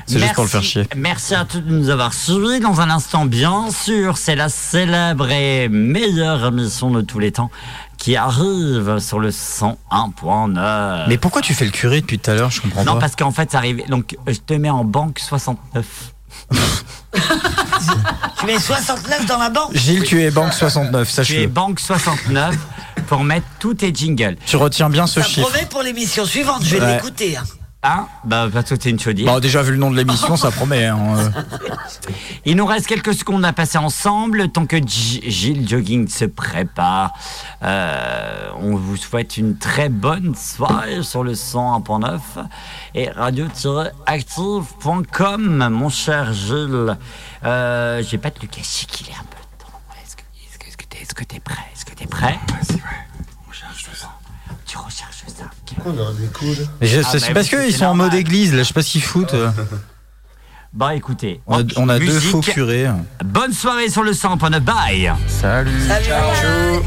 C'est juste pour le faire chier. Merci à tous de nous avoir suivis. Dans un instant, bien sûr, c'est la célèbre et meilleure émission de tous les temps qui arrive sur le 101.9. Mais pourquoi tu fais le curé depuis tout à l'heure? Je comprends Non, pas. parce qu'en fait, ça arrive. Donc, je te mets en banque 69. Tu mets 69 dans la banque? Gilles, tu es banque 69, Tu es sache-le. banque 69 pour mettre tous tes jingles. Tu retiens bien ce Ça chiffre. promet pour l'émission suivante, je vais Ouais. l'écouter. hein. Hein Bah, pas tout est une chaudière. Bon, déjà vu le nom de l'émission, ça promet. hein, euh. Il nous reste quelques secondes à passer ensemble, le temps que G- Gilles Jogging se prépare. Euh, on vous souhaite une très bonne soirée sur le 101.9 et radio-active.com, mon cher Gilles. Euh, J'ai pas de Lucas Chic, il est un peu temps. Est-ce que est-ce que- est-ce que t'es est-ce que t'es prêt? Est-ce que t'es prêt Vas-y, ouais. Tu recherches ça. Mais je- Ah, c'est bah, parce c'est qu'ils sont en mode église, là, je sais pas ce qu'ils foutent. euh. Bah écoutez, On a, on a deux faux curés. Bonne soirée sur le 100.9. Bye Salut. Ciao.